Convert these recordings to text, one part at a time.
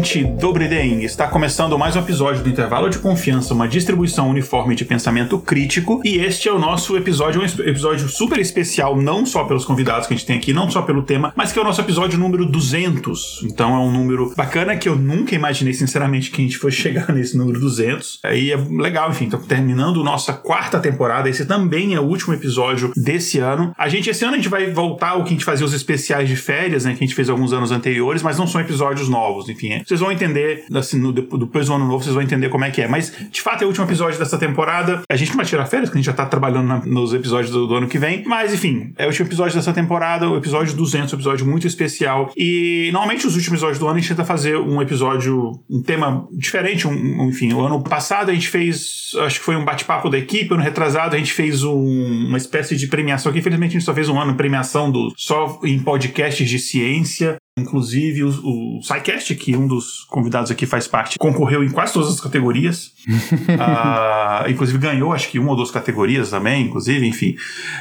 Querido ouvinte do Briden, está começando mais um episódio do Intervalo de Confiança, uma distribuição uniforme de pensamento crítico, e este é o nosso episódio, um episódio super especial, não só pelos convidados que a gente tem aqui, não só pelo tema, mas que é o nosso episódio número 200. Então é um número bacana que eu nunca imaginei, sinceramente, que a gente fosse chegar nesse número 200. Aí é legal, enfim, então terminando nossa quarta temporada, esse também é o último episódio desse ano. A gente, esse ano a gente vai voltar ao que a gente fazia os especiais de férias, né, que a gente fez alguns anos anteriores, mas não são episódios novos novos, enfim. É. Vocês vão entender, assim, no, depois do ano novo, vocês vão entender como é que é. Mas, de fato, é o último episódio dessa temporada. A gente não vai tirar férias, porque a gente já tá trabalhando na, nos episódios do, do, ano que vem. Mas, enfim, é o último episódio dessa temporada, o episódio 200, um episódio muito especial. E, normalmente, os últimos episódios do ano, a gente tenta fazer um episódio, um tema diferente. Um, um, enfim, o ano passado a gente fez, acho que foi um bate-papo da equipe. Ano retrasado a gente fez um, uma espécie de premiação, que infelizmente a gente só fez um ano premiação do, só em podcasts de ciência. Inclusive, o, o SciCast, que um dos convidados aqui faz parte, concorreu em quase todas as categorias. uh, inclusive, ganhou, acho que uma ou duas categorias também, inclusive, enfim.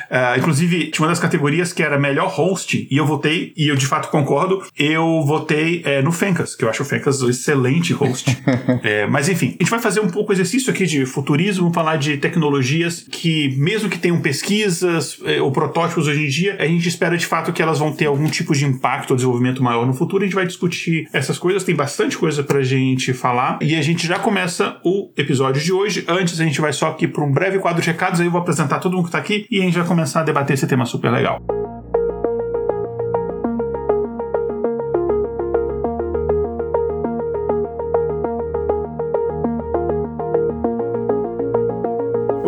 Uh, inclusive, tinha uma das categorias que era melhor host, e eu votei, e eu de fato concordo, eu votei é, no Fencas, que eu acho o Fencas um excelente host. é, mas, enfim, a gente vai fazer um pouco exercício aqui de futurismo, falar de tecnologias que, mesmo que tenham pesquisas é, ou protótipos hoje em dia, a gente espera de fato que elas vão ter algum tipo de impacto ou desenvolvimento maior no futuro. A gente vai discutir essas coisas, tem bastante coisa pra gente falar. E a gente já começa o episódio de hoje. Antes, a gente vai só aqui para um breve quadro de recados, aí eu vou apresentar todo mundo que tá aqui e a gente vai começar a debater esse tema super legal.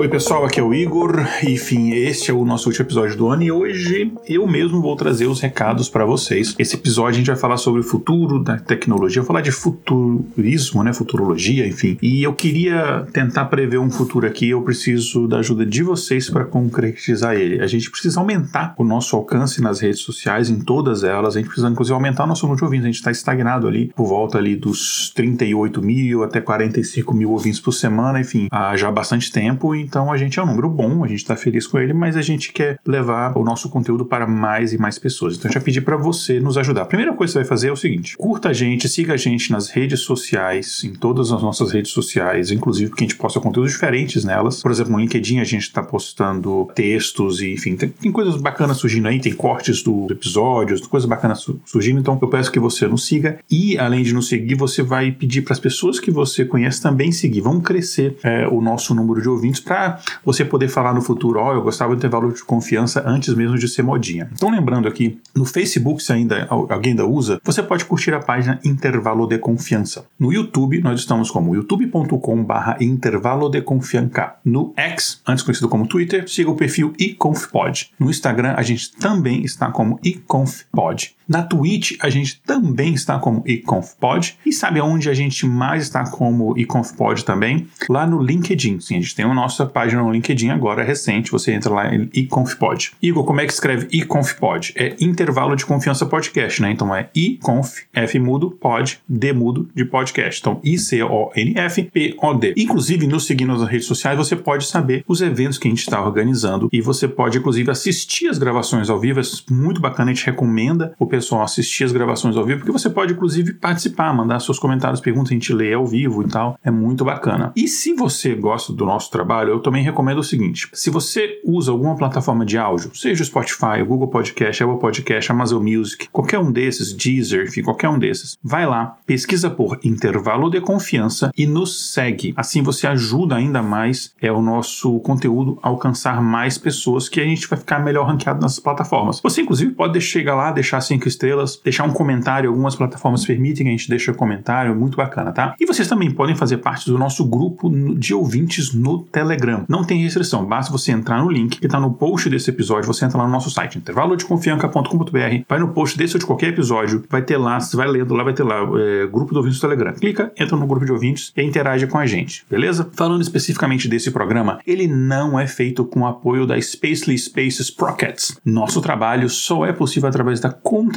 Oi pessoal, aqui é o Igor. Enfim, este é o nosso último episódio do ano e hoje eu mesmo vou trazer os recados para vocês. Esse episódio a gente vai falar sobre o futuro da tecnologia, vou falar de futurismo, né, futurologia, enfim. E eu queria tentar prever um futuro aqui, eu preciso da ajuda de vocês para concretizar ele. A gente precisa aumentar o nosso alcance nas redes sociais, em todas elas. A gente precisa inclusive aumentar o nosso número de ouvintes. A gente está estagnado ali por volta ali dos 38 mil até 45 mil ouvintes por semana, enfim, há já bastante tempo. Então a gente é um número bom, a gente está feliz com ele, mas a gente quer levar o nosso conteúdo para mais e mais pessoas. Então eu já pedi para você nos ajudar. A primeira coisa que você vai fazer é o seguinte: curta a gente, siga a gente nas redes sociais, em todas as nossas redes sociais, inclusive porque a gente posta conteúdos diferentes nelas. Por exemplo, no LinkedIn a gente está postando textos e, enfim, tem, tem, coisas bacanas surgindo aí, tem cortes dos episódios, coisas bacanas surgindo. Então eu peço que você nos siga e, além de nos seguir, você vai pedir para as pessoas que você conhece também seguir. Vamos crescer é, o nosso número de ouvintes para você poder falar no futuro, ó, oh, eu gostava do intervalo de confiança antes mesmo de ser modinha. Então, lembrando aqui, no Facebook, se ainda alguém ainda usa, você pode curtir a página Intervalo de Confiança. No YouTube, nós estamos como youtube.com/barra Intervalo de Confiança. No X, antes conhecido como Twitter, siga o perfil iConfPod. No Instagram, a gente também está como iConfPod. Na Twitch, a gente também está como iConfPod. E sabe aonde a gente mais está como iConfPod também? Lá no LinkedIn. Sim, a gente tem a nossa página no LinkedIn agora, recente. Você entra lá em iConfPod. Igor, como é que escreve iConfPod? É intervalo de confiança podcast, né? Então é iConf, F mudo, pod, D mudo de podcast. Então I-C-O-N-F-P-O-D. Inclusive, nos seguindo nas redes sociais, você pode saber os eventos que a gente está organizando e você pode, inclusive, assistir as gravações ao vivo. É muito bacana, a gente recomenda o pessoal assistir as gravações ao vivo, porque você pode, inclusive, participar, mandar seus comentários, perguntas, a gente lê ao vivo e tal. É muito bacana. E se você gosta do nosso trabalho, eu também recomendo o seguinte: se você usa alguma plataforma de áudio, seja o Spotify, o Google Podcast, Apple Podcast, Amazon Music, qualquer um desses, Deezer, enfim, qualquer um desses, vai lá, pesquisa por intervalo de confiança e nos segue. Assim você ajuda ainda mais é o nosso conteúdo a alcançar mais pessoas que a gente vai ficar melhor ranqueado nessas plataformas. Você inclusive pode chegar lá, deixar cinco cinco estrelas, deixar um comentário. Algumas plataformas permitem que a gente deixe um comentário, muito bacana, tá? E vocês também podem fazer parte do nosso grupo de ouvintes no Telegram. Não tem restrição, basta você entrar no link que está no post desse episódio. Você entra lá no nosso site, intervalodeconfianca.com.br, vai no post desse ou de qualquer episódio, vai ter lá, você vai lendo lá, vai ter lá, é, grupo do ouvintes do Telegram. Clica, entra no grupo de ouvintes e interage com a gente, beleza? Falando especificamente desse programa, ele não é feito com apoio da Spacely Spaces Sprockets. Nosso trabalho só é possível através da contribuição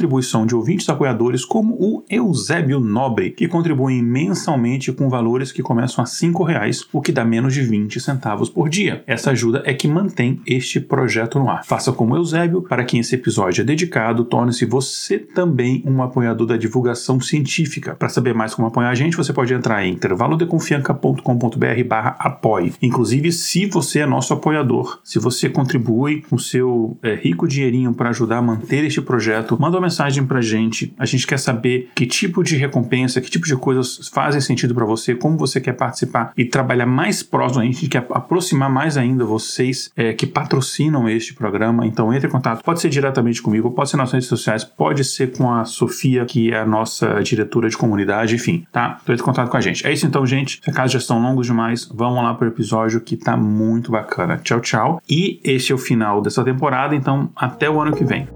de ouvintes apoiadores como o Eusébio Nobre, que contribuem mensalmente com valores que começam a R$ reais, o que dá menos de 20 centavos por dia. Essa ajuda é que mantém este projeto no ar. Faça como Eusébio, para quem esse episódio é dedicado, torne-se você também um apoiador da divulgação científica. Para saber mais como apoiar a gente, você pode entrar em intervalodeconfianca.com.br barra apoie. Inclusive, se você é nosso apoiador, se você contribui com o seu é, rico dinheirinho para ajudar a manter este projeto, manda uma mensagem para a gente. A gente quer saber que tipo de recompensa, que tipo de coisas fazem sentido para você, como você quer participar e trabalhar mais próximo. A gente quer aproximar mais ainda vocês é, que patrocinam este programa. Então entre em contato. Pode ser diretamente comigo, pode ser nas redes sociais, pode ser com a Sofia, que é a nossa diretora de comunidade, enfim, tá? Então entre em contato com a gente. É isso então, gente. Se casos já estão longos demais, vamos lá pro episódio que tá muito bacana. Tchau, tchau. E este é o final dessa temporada, então até o ano que vem.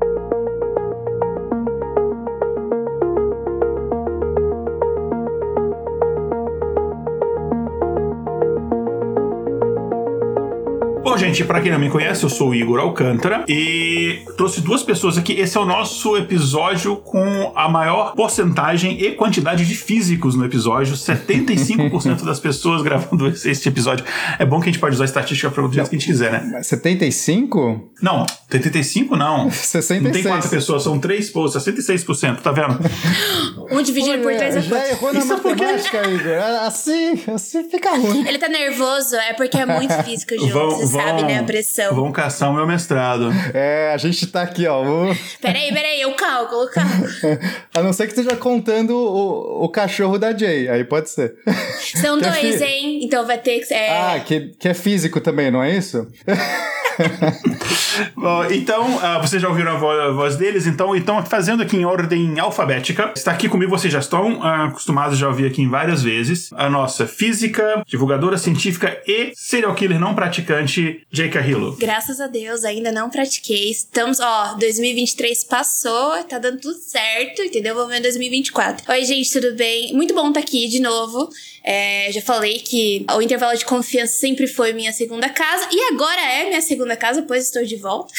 Gente, para quem não me conhece, eu sou o Igor Alcântara e trouxe duas pessoas aqui. Esse é o nosso episódio com a maior porcentagem e quantidade de físicos no episódio. 75% das pessoas gravando esse episódio. É bom que a gente pode usar a estatística para o jeito que a gente quiser, né? 75? Não, 75 não. 66. Não tem quatro pessoas, são três posts, 66%, tá vendo? um dividido por três é Já errou na Isso matemática, porque... Igor. Assim, assim fica ruim. Ele tá nervoso, é porque é muito físico junto, vão, você vão, sabe, né? A pressão. Vão caçar o meu mestrado. É, a gente tá aqui, ó. Vamos... Peraí, peraí, eu cálculo, eu cálculo. a não ser que esteja contando o, o cachorro da Jay, aí pode ser. São que é dois, é hein? Então vai ter que. É... Ah, que, que é físico também, não é isso? Bom, então, uh, vocês já ouviram a voz, a voz, deles, então, então, fazendo aqui em ordem alfabética. Está aqui comigo, vocês já estão uh, acostumados já ouvir aqui várias vezes. A nossa física, divulgadora científica e serial killer não praticante, Jay Carrillo. Graças a Deus, ainda não pratiquei. Estamos, ó, 2023 passou, tá dando tudo certo, entendeu? Vamos ver 2024. Oi, gente, tudo bem? Muito bom estar tá aqui de novo. É, já falei que o intervalo de confiança sempre foi minha segunda casa e agora é minha segunda casa, pois estou de volta.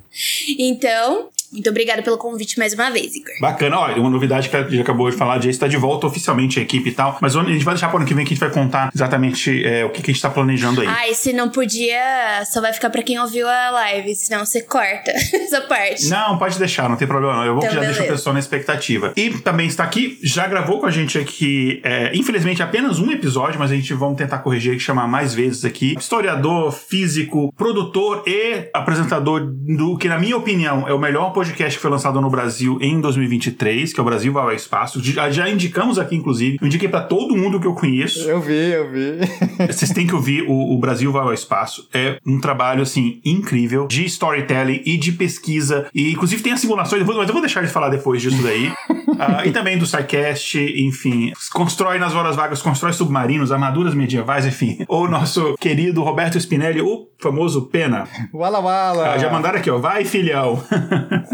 então, muito obrigada pelo convite mais uma vez, Igor. Bacana. Olha, uma novidade que a gente acabou de falar, a está de volta oficialmente a equipe e tal. Mas a gente vai deixar para o ano que vem que a gente vai contar exatamente é, o que, que, a gente está planejando aí. Ah, e se não podia, só vai ficar para quem ouviu a live, senão você corta essa parte. Não, pode deixar, não tem problema não. Eu vou então, já beleza. deixar a pessoa na expectativa. E também está aqui, já gravou com a gente aqui, é, infelizmente apenas um episódio, mas a gente vamos tentar corrigir e chamar mais vezes aqui. Historiador, físico, produtor e apresentador do que, na minha opinião, é o melhor podcast podcast que foi lançado no Brasil em 2023, que é o Brasil Vai ao Espaço. Já, já indicamos aqui, inclusive. Eu indiquei para todo mundo que eu conheço. Eu vi, eu vi. Vocês têm que ouvir o, o, Brasil Vai ao Espaço. É um trabalho, assim, incrível de storytelling e de pesquisa. E, inclusive, tem as simulações, mas eu vou deixar eles falar depois disso daí. uh, e também do SciCast, enfim. Constrói nas horas vagas, constrói submarinos, armaduras medievais, enfim. O nosso querido Roberto Spinelli, o famoso Pena. Wala Wala. Uh, já mandaram aqui, ó. Vai, filhão.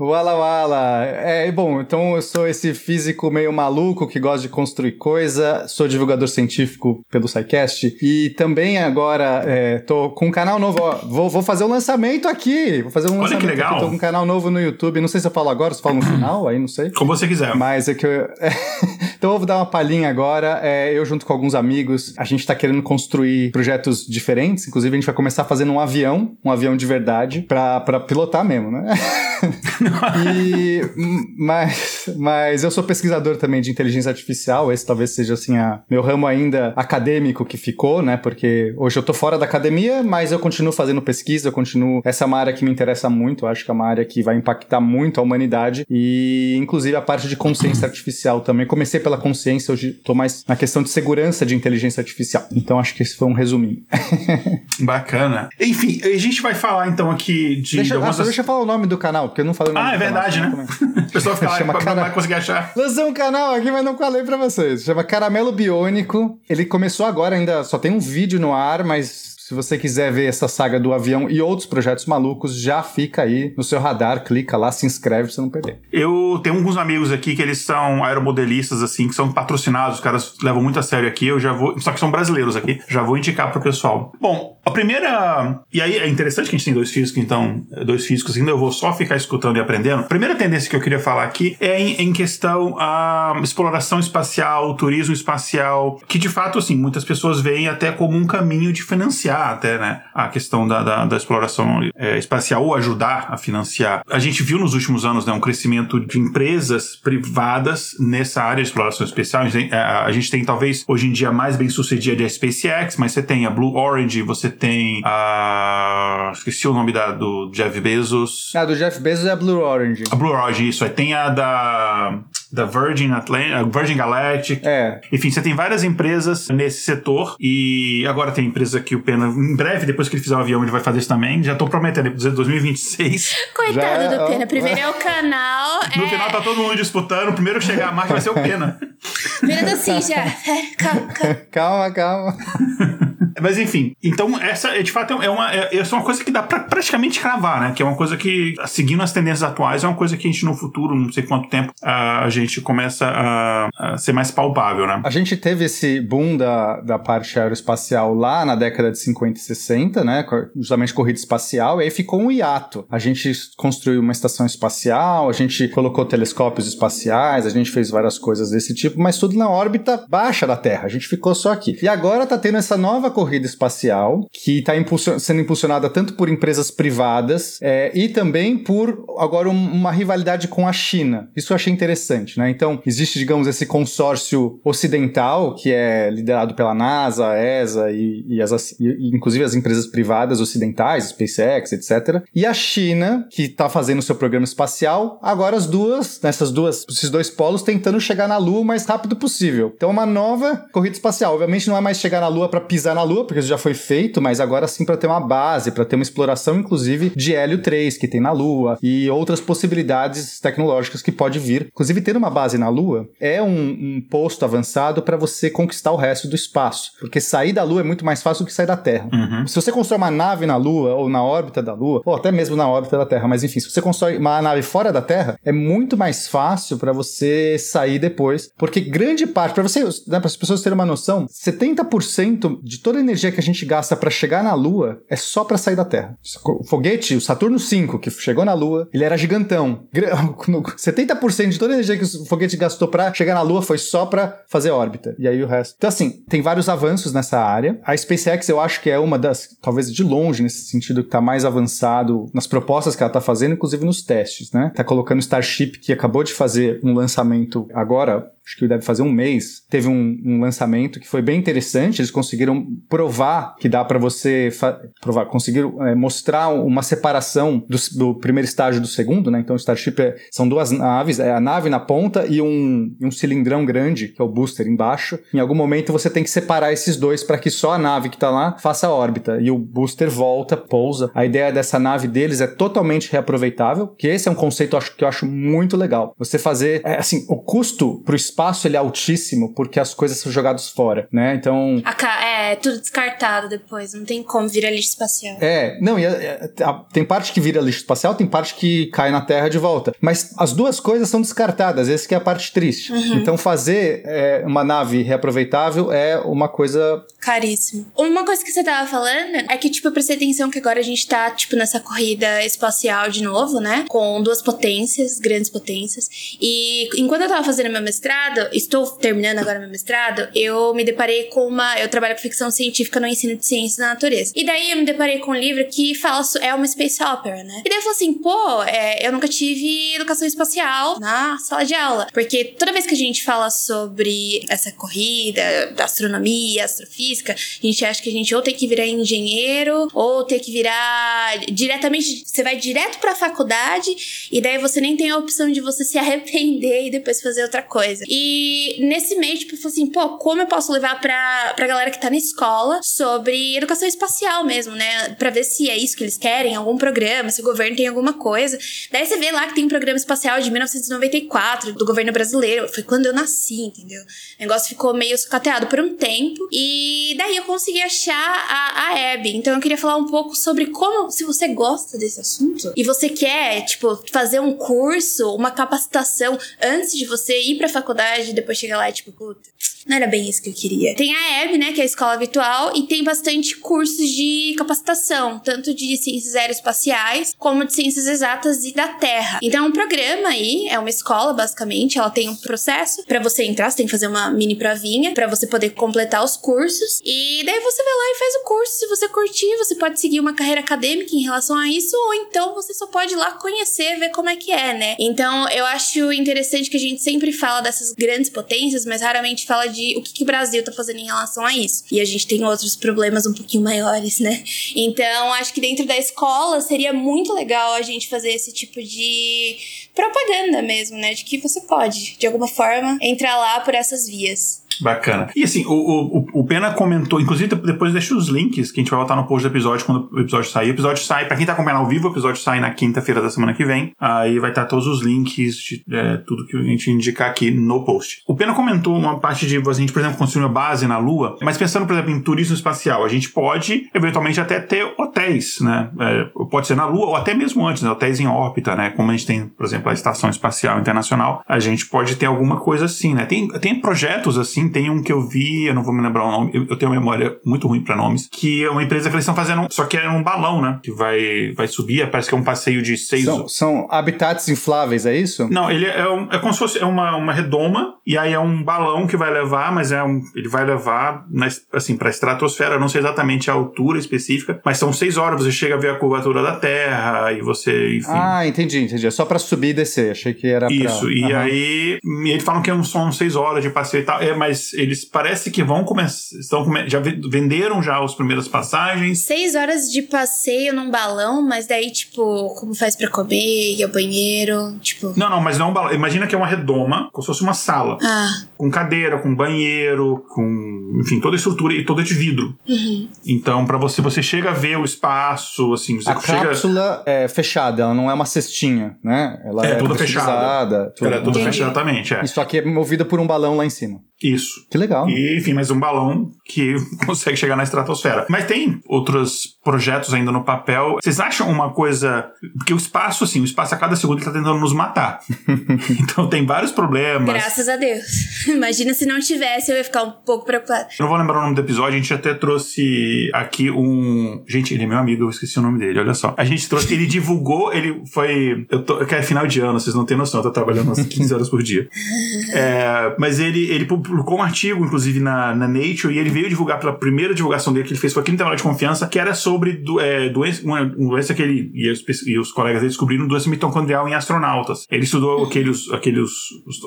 Wala Wala. É, bom, então eu sou esse físico meio maluco que gosta de construir coisa, sou divulgador científico pelo SciCast e também agora é, tô com um canal novo, ó, vou, vou fazer um lançamento aqui, vou fazer um Olha lançamento que legal. Aqui, tô com um canal novo no YouTube, não sei se eu falo agora, se eu falo no final, aí não sei. Como você quiser. Mas é que eu... então eu vou dar uma palhinha agora, é, eu junto com alguns amigos, a gente tá querendo construir projetos diferentes, inclusive a gente vai começar fazendo um avião, um avião de verdade, pra, pra pilotar mesmo, né? e, mas, mas eu sou pesquisador também de inteligência artificial, esse talvez seja assim a, meu ramo ainda acadêmico que ficou, né? Porque hoje eu tô fora da academia, mas eu continuo fazendo pesquisa, eu continuo. Essa é uma área que me interessa muito, eu acho que é uma área que vai impactar muito a humanidade e, inclusive, a parte de consciência artificial também. Comecei pela consciência, hoje tô mais na questão de segurança de inteligência artificial. Então acho que esse foi um resuminho. Bacana. Enfim, a gente vai falar então aqui de. Deixa, algumas... ah, deixa eu falar o nome do canal, porque eu não falei o Ah, é verdade, né? O pessoal fica lá Chama não cara- vai conseguir achar. Lancei um canal aqui, mas não falei pra vocês. Chama Caramelo Biônico. Ele começou agora, ainda só tem um vídeo no ar, mas se você quiser ver essa saga do avião e outros projetos malucos, já fica aí no seu radar, clica lá, se inscreve pra você não perder. Eu tenho alguns amigos aqui que eles são aeromodelistas, assim, que são patrocinados, os caras levam muito a sério aqui, eu já vou. Só que são brasileiros aqui, já vou indicar pro pessoal. Bom, a primeira. E aí é interessante que a gente tem dois físicos, então, dois físicos ainda, eu vou só ficar escutando e aprendendo. A primeira tendência que eu queria falar aqui é em, em questão a exploração espacial, turismo espacial, que de fato, assim, muitas pessoas veem até como um caminho de financiar até, né, a questão da, da, da exploração é, espacial ou ajudar a financiar. A gente viu nos últimos anos, né, um crescimento de empresas privadas nessa área de exploração espacial. A gente tem, tem talvez hoje em dia mais bem sucedida a SpaceX, mas você tem a Blue Orange, você tem a. Esqueci o nome da, do Jeff Bezos. Ah, do Jeff Bezos é a Blue Orange. A Blue Orange, isso. Aí tem a da, da Virgin Atlantic, Virgin Galactic. É, Enfim, você tem várias empresas nesse setor e agora tem empresa que o Pena, em breve, depois que ele fizer o avião, ele vai fazer isso também. Já tô prometendo, dizer 2026. Coitado Já- do Pena. ó. Primeiro é o canal. No é... final tá todo mundo disputando, o primeiro que chegar a marca vai ser o Pena. Primeiro assim já. É, calma, calma. calma, Mas enfim, então essa é de fato é uma, é, é uma coisa que dá pra praticamente cravar, né? Que é uma coisa que, seguindo as tendências atuais, é uma coisa que a gente no futuro, não sei quanto tempo, a gente começa a, a ser mais palpável, né? A gente teve esse boom da, da parte aeroespacial lá na década de 50 e 60, né? Justamente corrida espacial, e aí ficou um hiato. A gente construiu uma estação espacial, a gente colocou telescópios espaciais, a gente fez várias coisas desse tipo, mas tudo na órbita baixa da Terra. A gente ficou só aqui. E agora tá tendo essa nova corrida espacial, que tá impulsion- sendo impulsionada tanto por empresas privadas é, e também por agora um- uma rivalidade com a China. Isso eu achei interessante, né? Então, existe, digamos, esse consórcio ocidental, que é liderado pela NASA, a ESA e, e as, e- inclusive as empresas privadas ocidentais, SpaceX, etc. E a China, que está fazendo seu programa espacial, agora as duas, nessas duas, esses dois polos tentando chegar na Lua o mais rápido possível. Então, uma nova corrida espacial. Obviamente não é mais chegar na Lua para pisar na Lua, porque isso já foi feito, mas agora sim para ter uma base, para ter uma exploração, inclusive, de hélio 3 que tem na Lua e outras possibilidades tecnológicas que pode vir. Inclusive, ter uma base na Lua é um, um posto avançado para você conquistar o resto do espaço, porque sair da Lua é muito mais fácil do que sair da Terra. Uhum. Se você constrói uma nave na Lua ou na órbita da Lua, ou até mesmo na órbita da Terra, mas enfim, se você constrói uma nave fora da Terra, é muito mais fácil para você sair depois, porque grande parte, para você, né, para as pessoas terem uma noção, 70% de toda a energia que a gente gasta para chegar na Lua é só para sair da Terra. O foguete, o Saturno 5, que chegou na Lua, ele era gigantão. Gra- no- 70% de toda a energia que o foguete gastou para chegar na Lua foi só para fazer órbita. E aí o resto. Então, assim, tem vários avanços nessa área. A SpaceX, eu acho que é uma das, talvez de longe, nesse sentido, que tá mais avançado nas propostas que ela tá fazendo, inclusive nos testes, né? Tá colocando Starship, que acabou de fazer um lançamento agora, acho que deve fazer um mês, teve um, um lançamento que foi bem interessante. Eles conseguiram provar que dá para você provar, conseguiram é, mostrar uma separação do, do primeiro estágio do segundo, né? Então o Starship é- são duas naves, é a nave na ponta e um, um cilindrão grande, que é o booster embaixo. Em algum momento você tem que separar esses dois para que só a nave que tá lá faça a órbita e o booster volta, pousa. A ideia dessa nave deles é totalmente reaproveitável, que esse é um conceito que eu acho muito legal. Você fazer, é, assim, o custo pro espaço ele é altíssimo porque as coisas são jogadas fora, né? Então, A ca- É, tudo descartado depois. Não tem como virar lixo espacial. É, não, e é, é, a- tem parte que vira lixo espacial, tem parte que cai na Terra de volta. Mas as duas coisas são descartadas, essa que é a parte triste. Então fazer é, uma nave reaproveitável é uma coisa. Caríssimo. Uma coisa que você tava falando é que, tipo, eu prestei atenção que agora a gente tá, tipo, nessa corrida espacial de novo, né? Com duas potências, grandes potências. E enquanto eu tava fazendo meu mestrado, estou terminando agora meu mestrado, eu me deparei com uma. Eu trabalho com ficção científica no ensino de ciências da natureza. E daí eu me deparei com um livro que fala. É uma space opera, né? E daí eu falei assim, pô, é, eu nunca tive educação espacial na sala de aula. Porque toda vez que a gente fala sobre essa corrida, da astronomia, astrofísica, a gente acha que a gente ou tem que virar engenheiro, ou tem que virar diretamente. Você vai direto pra faculdade, e daí você nem tem a opção de você se arrepender e depois fazer outra coisa. E nesse mês, tipo, eu falei assim, pô, como eu posso levar pra, pra galera que tá na escola sobre educação espacial mesmo, né? Pra ver se é isso que eles querem, algum programa, se o governo tem alguma coisa. Daí você vê lá que tem um programa espacial de 1994 do governo brasileiro. Foi quando eu nasci, entendeu? O negócio ficou meio sucateado por um tempo. E daí eu consegui achar a, a Abby. Então eu queria falar um pouco sobre como, se você gosta desse assunto e você quer, tipo, fazer um curso, uma capacitação antes de você ir pra faculdade e depois chegar lá e, tipo, puta, não era bem isso que eu queria. Tem a EB, né, que é a escola virtual, e tem bastante cursos de capacitação, tanto de ciências aeroespaciais como de ciências exatas e da Terra. Então, é um programa aí, é uma escola, basicamente, ela tem um processo para você entrar, você tem que fazer uma mini provinha para você poder completar os cursos, e daí você vai lá e faz o curso. Se você curtir, você pode seguir uma carreira acadêmica em relação a isso, ou então você só pode ir lá conhecer, ver como é que é, né? Então, eu acho interessante que a gente sempre fala dessas grandes potências, mas raramente fala de o que, que o Brasil tá fazendo em relação a isso. E a gente tem outros problemas um pouquinho maiores, né? Então, acho que dentro da escola seria muito legal a gente fazer esse tipo de propaganda mesmo, né? De que você pode, de alguma forma, entrar lá por essas vias. Bacana. E assim, o, o, o Pena comentou, inclusive depois deixa os links que a gente vai botar no post do episódio quando o episódio sair. O episódio sai, pra quem tá acompanhando ao vivo, o episódio sai na quinta-feira da semana que vem. Aí vai estar todos os links de é, tudo que a gente indicar aqui no post. O Pena comentou uma parte de a gente, por exemplo, construir uma base na Lua, mas pensando, por exemplo, em turismo espacial, a gente pode eventualmente até ter hotéis, né? É, pode ser na Lua ou até mesmo antes, né? hotéis em órbita, né? Como a gente tem, por exemplo, a Estação Espacial Internacional, a gente pode ter alguma coisa assim, né? Tem, tem projetos assim, tem um que eu vi, eu não vou me lembrar o nome, eu, eu tenho uma memória muito ruim para nomes, que é uma empresa que eles estão fazendo, só que é um balão, né? Que vai, vai subir, parece que é um passeio de seis... São, são habitats infláveis, é isso? Não, ele é, um, é como se fosse é uma, uma redoma, e aí é um balão que vai levar, mas é um, ele vai levar, na, assim, pra estratosfera, não sei exatamente a altura específica, mas são seis horas, você chega a ver a curvatura da Terra, e você, enfim... Ah, entendi, entendi. É só pra subir e descer, achei que era Isso, pra... e Aham. aí, e eles falam que é são seis horas de passeio e tal, é, mas eles parece que vão começar, estão, come- já ve- venderam já as primeiras passagens, Seis horas de passeio num balão, mas daí, tipo, como faz pra comer, ir ao banheiro, tipo. Não, não, mas não é um balão. Imagina que é uma redoma, como se fosse uma sala. Ah, Com cadeira, com banheiro, com, enfim, toda a estrutura e toda de vidro. uhum. Então, pra você, você chega a ver o espaço, assim, você A chega. cápsula é fechada, ela não é uma cestinha, né? Ela É, é, toda fechada. tudo. Ela é toda fechada, exatamente, é. Isso aqui é movida por um balão lá em cima. Isso. Que legal. E, enfim, mais um balão que consegue chegar na estratosfera. Mas tem outros projetos ainda no papel. Vocês acham uma coisa. Porque o espaço, assim, o espaço a cada segundo está tentando nos matar. então tem vários problemas. Graças a Deus. Imagina se não tivesse, eu ia ficar um pouco preocupada. Eu não vou lembrar o nome do episódio, a gente até trouxe aqui um. Gente, ele é meu amigo, eu esqueci o nome dele, olha só. A gente trouxe, ele divulgou, ele foi. Eu tô, que é final de ano, vocês não têm noção, eu tô trabalhando umas 15 horas por dia. É, mas ele, ele publicou um artigo, inclusive, na, na Nature, e ele veio divulgar pela primeira divulgação dele que ele fez foi no Intervalo de Confiança, que era sobre do, é, doença, uma, uma doença que ele e os, e os colegas dele descobriram doença mitocondrial em astronautas. Ele estudou aqueles, aqueles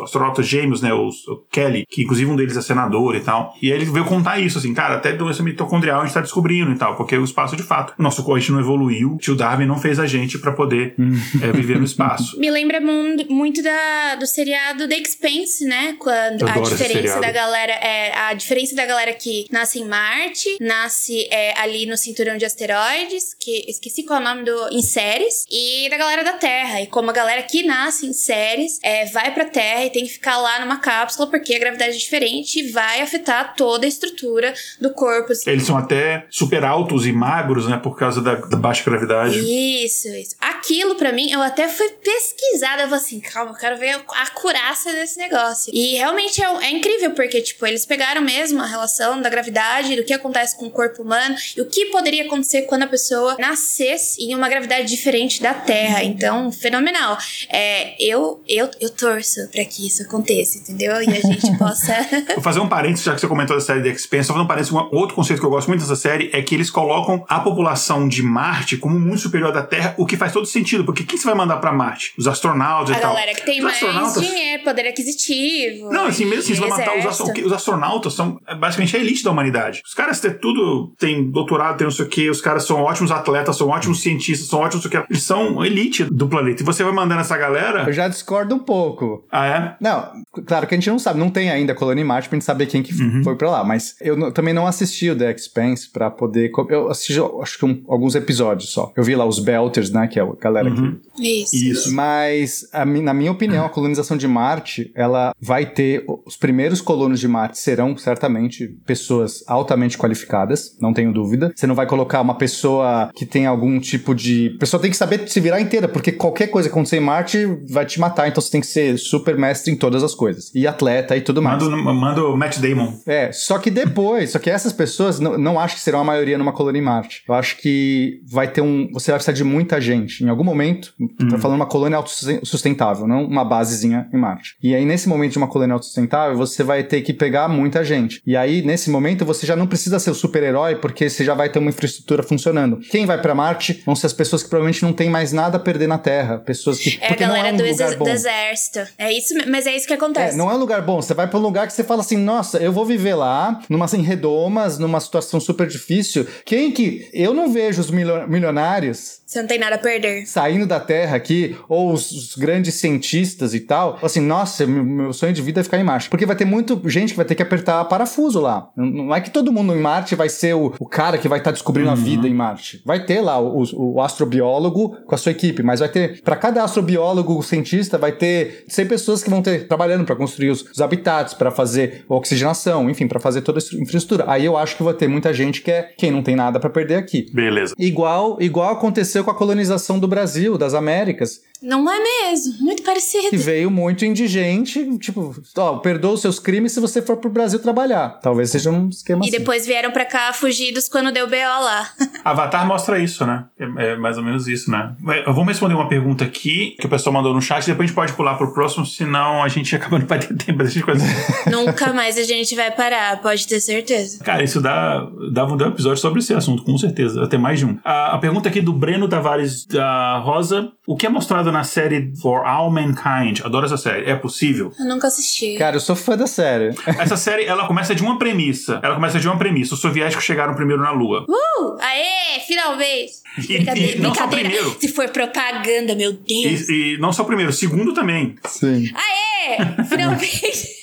astronautas gêmeos, né, os, o Kelly, que inclusive um deles é senador e tal. E aí ele veio contar isso, assim, cara, até doença mitocondrial a gente tá descobrindo e tal, porque o espaço de fato, o nosso corrente não evoluiu, tio Darwin não fez a gente pra poder é, viver no espaço. Me lembra muito da, do seriado The Expanse, né? Quando a esse diferença da galera é a diferença da galera que nasce em Marte, nasce é, ali no cinturão de asteroides, que esqueci qual é o nome do em séries, e da galera da Terra. E como a galera que nasce em séries é, vai pra Terra e tem que ficar lá numa cápsula porque a gravidade é diferente e vai afetar toda a estrutura do corpo. assim. Eles são até super altos e magros, né, por causa da, da baixa gravidade. Isso, isso. Aquilo pra mim, eu até fui pesquisada. Eu falei assim, calma, eu quero ver a curaça desse negócio. E realmente é, é incrível, porque, tipo, eles pegaram mesmo a relação da gravidade, do que acontece com o corpo humano e o que poderia acontecer quando a pessoa nascesse em uma gravidade diferente da Terra. Então, fenomenal. É, eu, eu, eu torço pra que isso aconteça, entendeu? E a gente possa. Vou fazer um parênteses, já que você comentou da série The Expanse, só fazer um parênteses, um outro conceito que eu gosto muito dessa série é que eles colocam a população de Marte como muito superior da Terra, o que faz todo sentido, porque quem você vai mandar pra Marte? Os astronautas a e tal. galera que tem Os mais astronautas- dinheiro, poder aquisitivo. Não, assim, mesmo assim, você vai matar os, os, astronautas são basicamente a elite da humanidade. Os caras têm tudo, tem doutorado, tem não sei o que, os caras são ótimos atletas, são ótimos cientistas, são ótimos não sei o que. Eles são elite do planeta. E você vai mandando essa galera. Eu já discordo um pouco. Ah, é? Não, claro que a gente não sabe, não tem ainda Colônia Marte pra gente saber quem que uhum. foi pra lá, mas eu também não assisti o The Expanse pra poder. Eu assisti, acho que um, alguns episódios só. Eu vi lá os Belters, né, que é a galera uhum. que. Isso. Isso. Mas, a, na minha opinião, a colonização de Marte, ela vai ter. Os primeiros colonos de Marte serão certamente pessoas altamente qualificadas, não tenho dúvida. Você não vai colocar uma pessoa que tem algum tipo de. A pessoa tem que saber se virar inteira, porque qualquer coisa que acontecer em Marte vai te matar, então você tem que ser super mestre em todas as coisas. E atleta e tudo mais. Manda, manda o Matt Damon. É, só que depois, só que essas pessoas não, não acho que serão a maioria numa colônia em Marte. Eu acho que vai ter um. Você vai precisar de muita gente. Em algum momento, hum. tá falando uma colônia autossustentável, não uma basezinha em Marte. E aí, nesse momento de uma colônia autossustentável, você vai ter que pegar muita gente. E aí, nesse momento, você já não precisa ser o super-herói, porque você já vai ter uma infraestrutura funcionando. Quem vai para Marte vão ser as pessoas que provavelmente não tem mais nada a perder na Terra. Pessoas que. É a galera é um do, do, exército. É isso, mas é isso que acontece. É, não é um lugar bom. Você vai para um lugar que você fala assim: nossa, eu vou viver lá, numa em redomas, numa situação super difícil. Quem que. Eu não vejo os milionários você não tem nada a perder. Saindo da Terra aqui, ou os, os grandes cientistas e tal, assim, nossa, meu, meu, sonho de vida é ficar em Marte. Porque vai ter muita gente que vai ter que apertar parafuso lá. Não é que todo mundo em Marte vai ser o, o cara que vai estar tá descobrindo uhum. a vida em Marte. Vai ter lá o, o, o astrobiólogo com a sua equipe, mas vai ter, para cada astrobiólogo, cientista, vai ter 100 pessoas que vão ter trabalhando para construir os, os habitats, para fazer oxigenação, enfim, para fazer toda a infraestrutura. Aí eu acho que vai ter muita gente que é quem não tem nada para perder aqui. Beleza. Igual, igual aconteceu com a colonização do Brasil, das Américas. Não é mesmo, muito parecido. Que veio muito indigente, tipo, ó, perdoa os seus crimes se você for pro Brasil trabalhar. Talvez seja um esquema E assim. depois vieram pra cá fugidos quando deu BO lá. Avatar mostra isso, né? É, é, mais ou menos isso, né? Vamos responder uma pergunta aqui que o pessoal mandou no chat, depois a gente pode pular pro próximo, senão a gente acaba não vai ter tempo dessas coisas. Nunca mais a gente vai parar, pode ter certeza. Cara, isso dá, dava um episódio sobre esse assunto, com certeza. Até mais de um. A, a pergunta aqui do Breno Tavares da Rosa. O que é mostrado na série For All Mankind? Adoro essa série. É possível? Eu nunca assisti. Cara, eu sou fã da série. Essa série, ela começa de uma premissa. Ela começa de uma premissa. Os soviéticos chegaram primeiro na Lua. Uh! Aê! Finalmente! E, brincadeira, e não só primeiro. Se for propaganda, meu Deus. E, e não só primeiro, segundo também. Sim. Aê! Finalmente!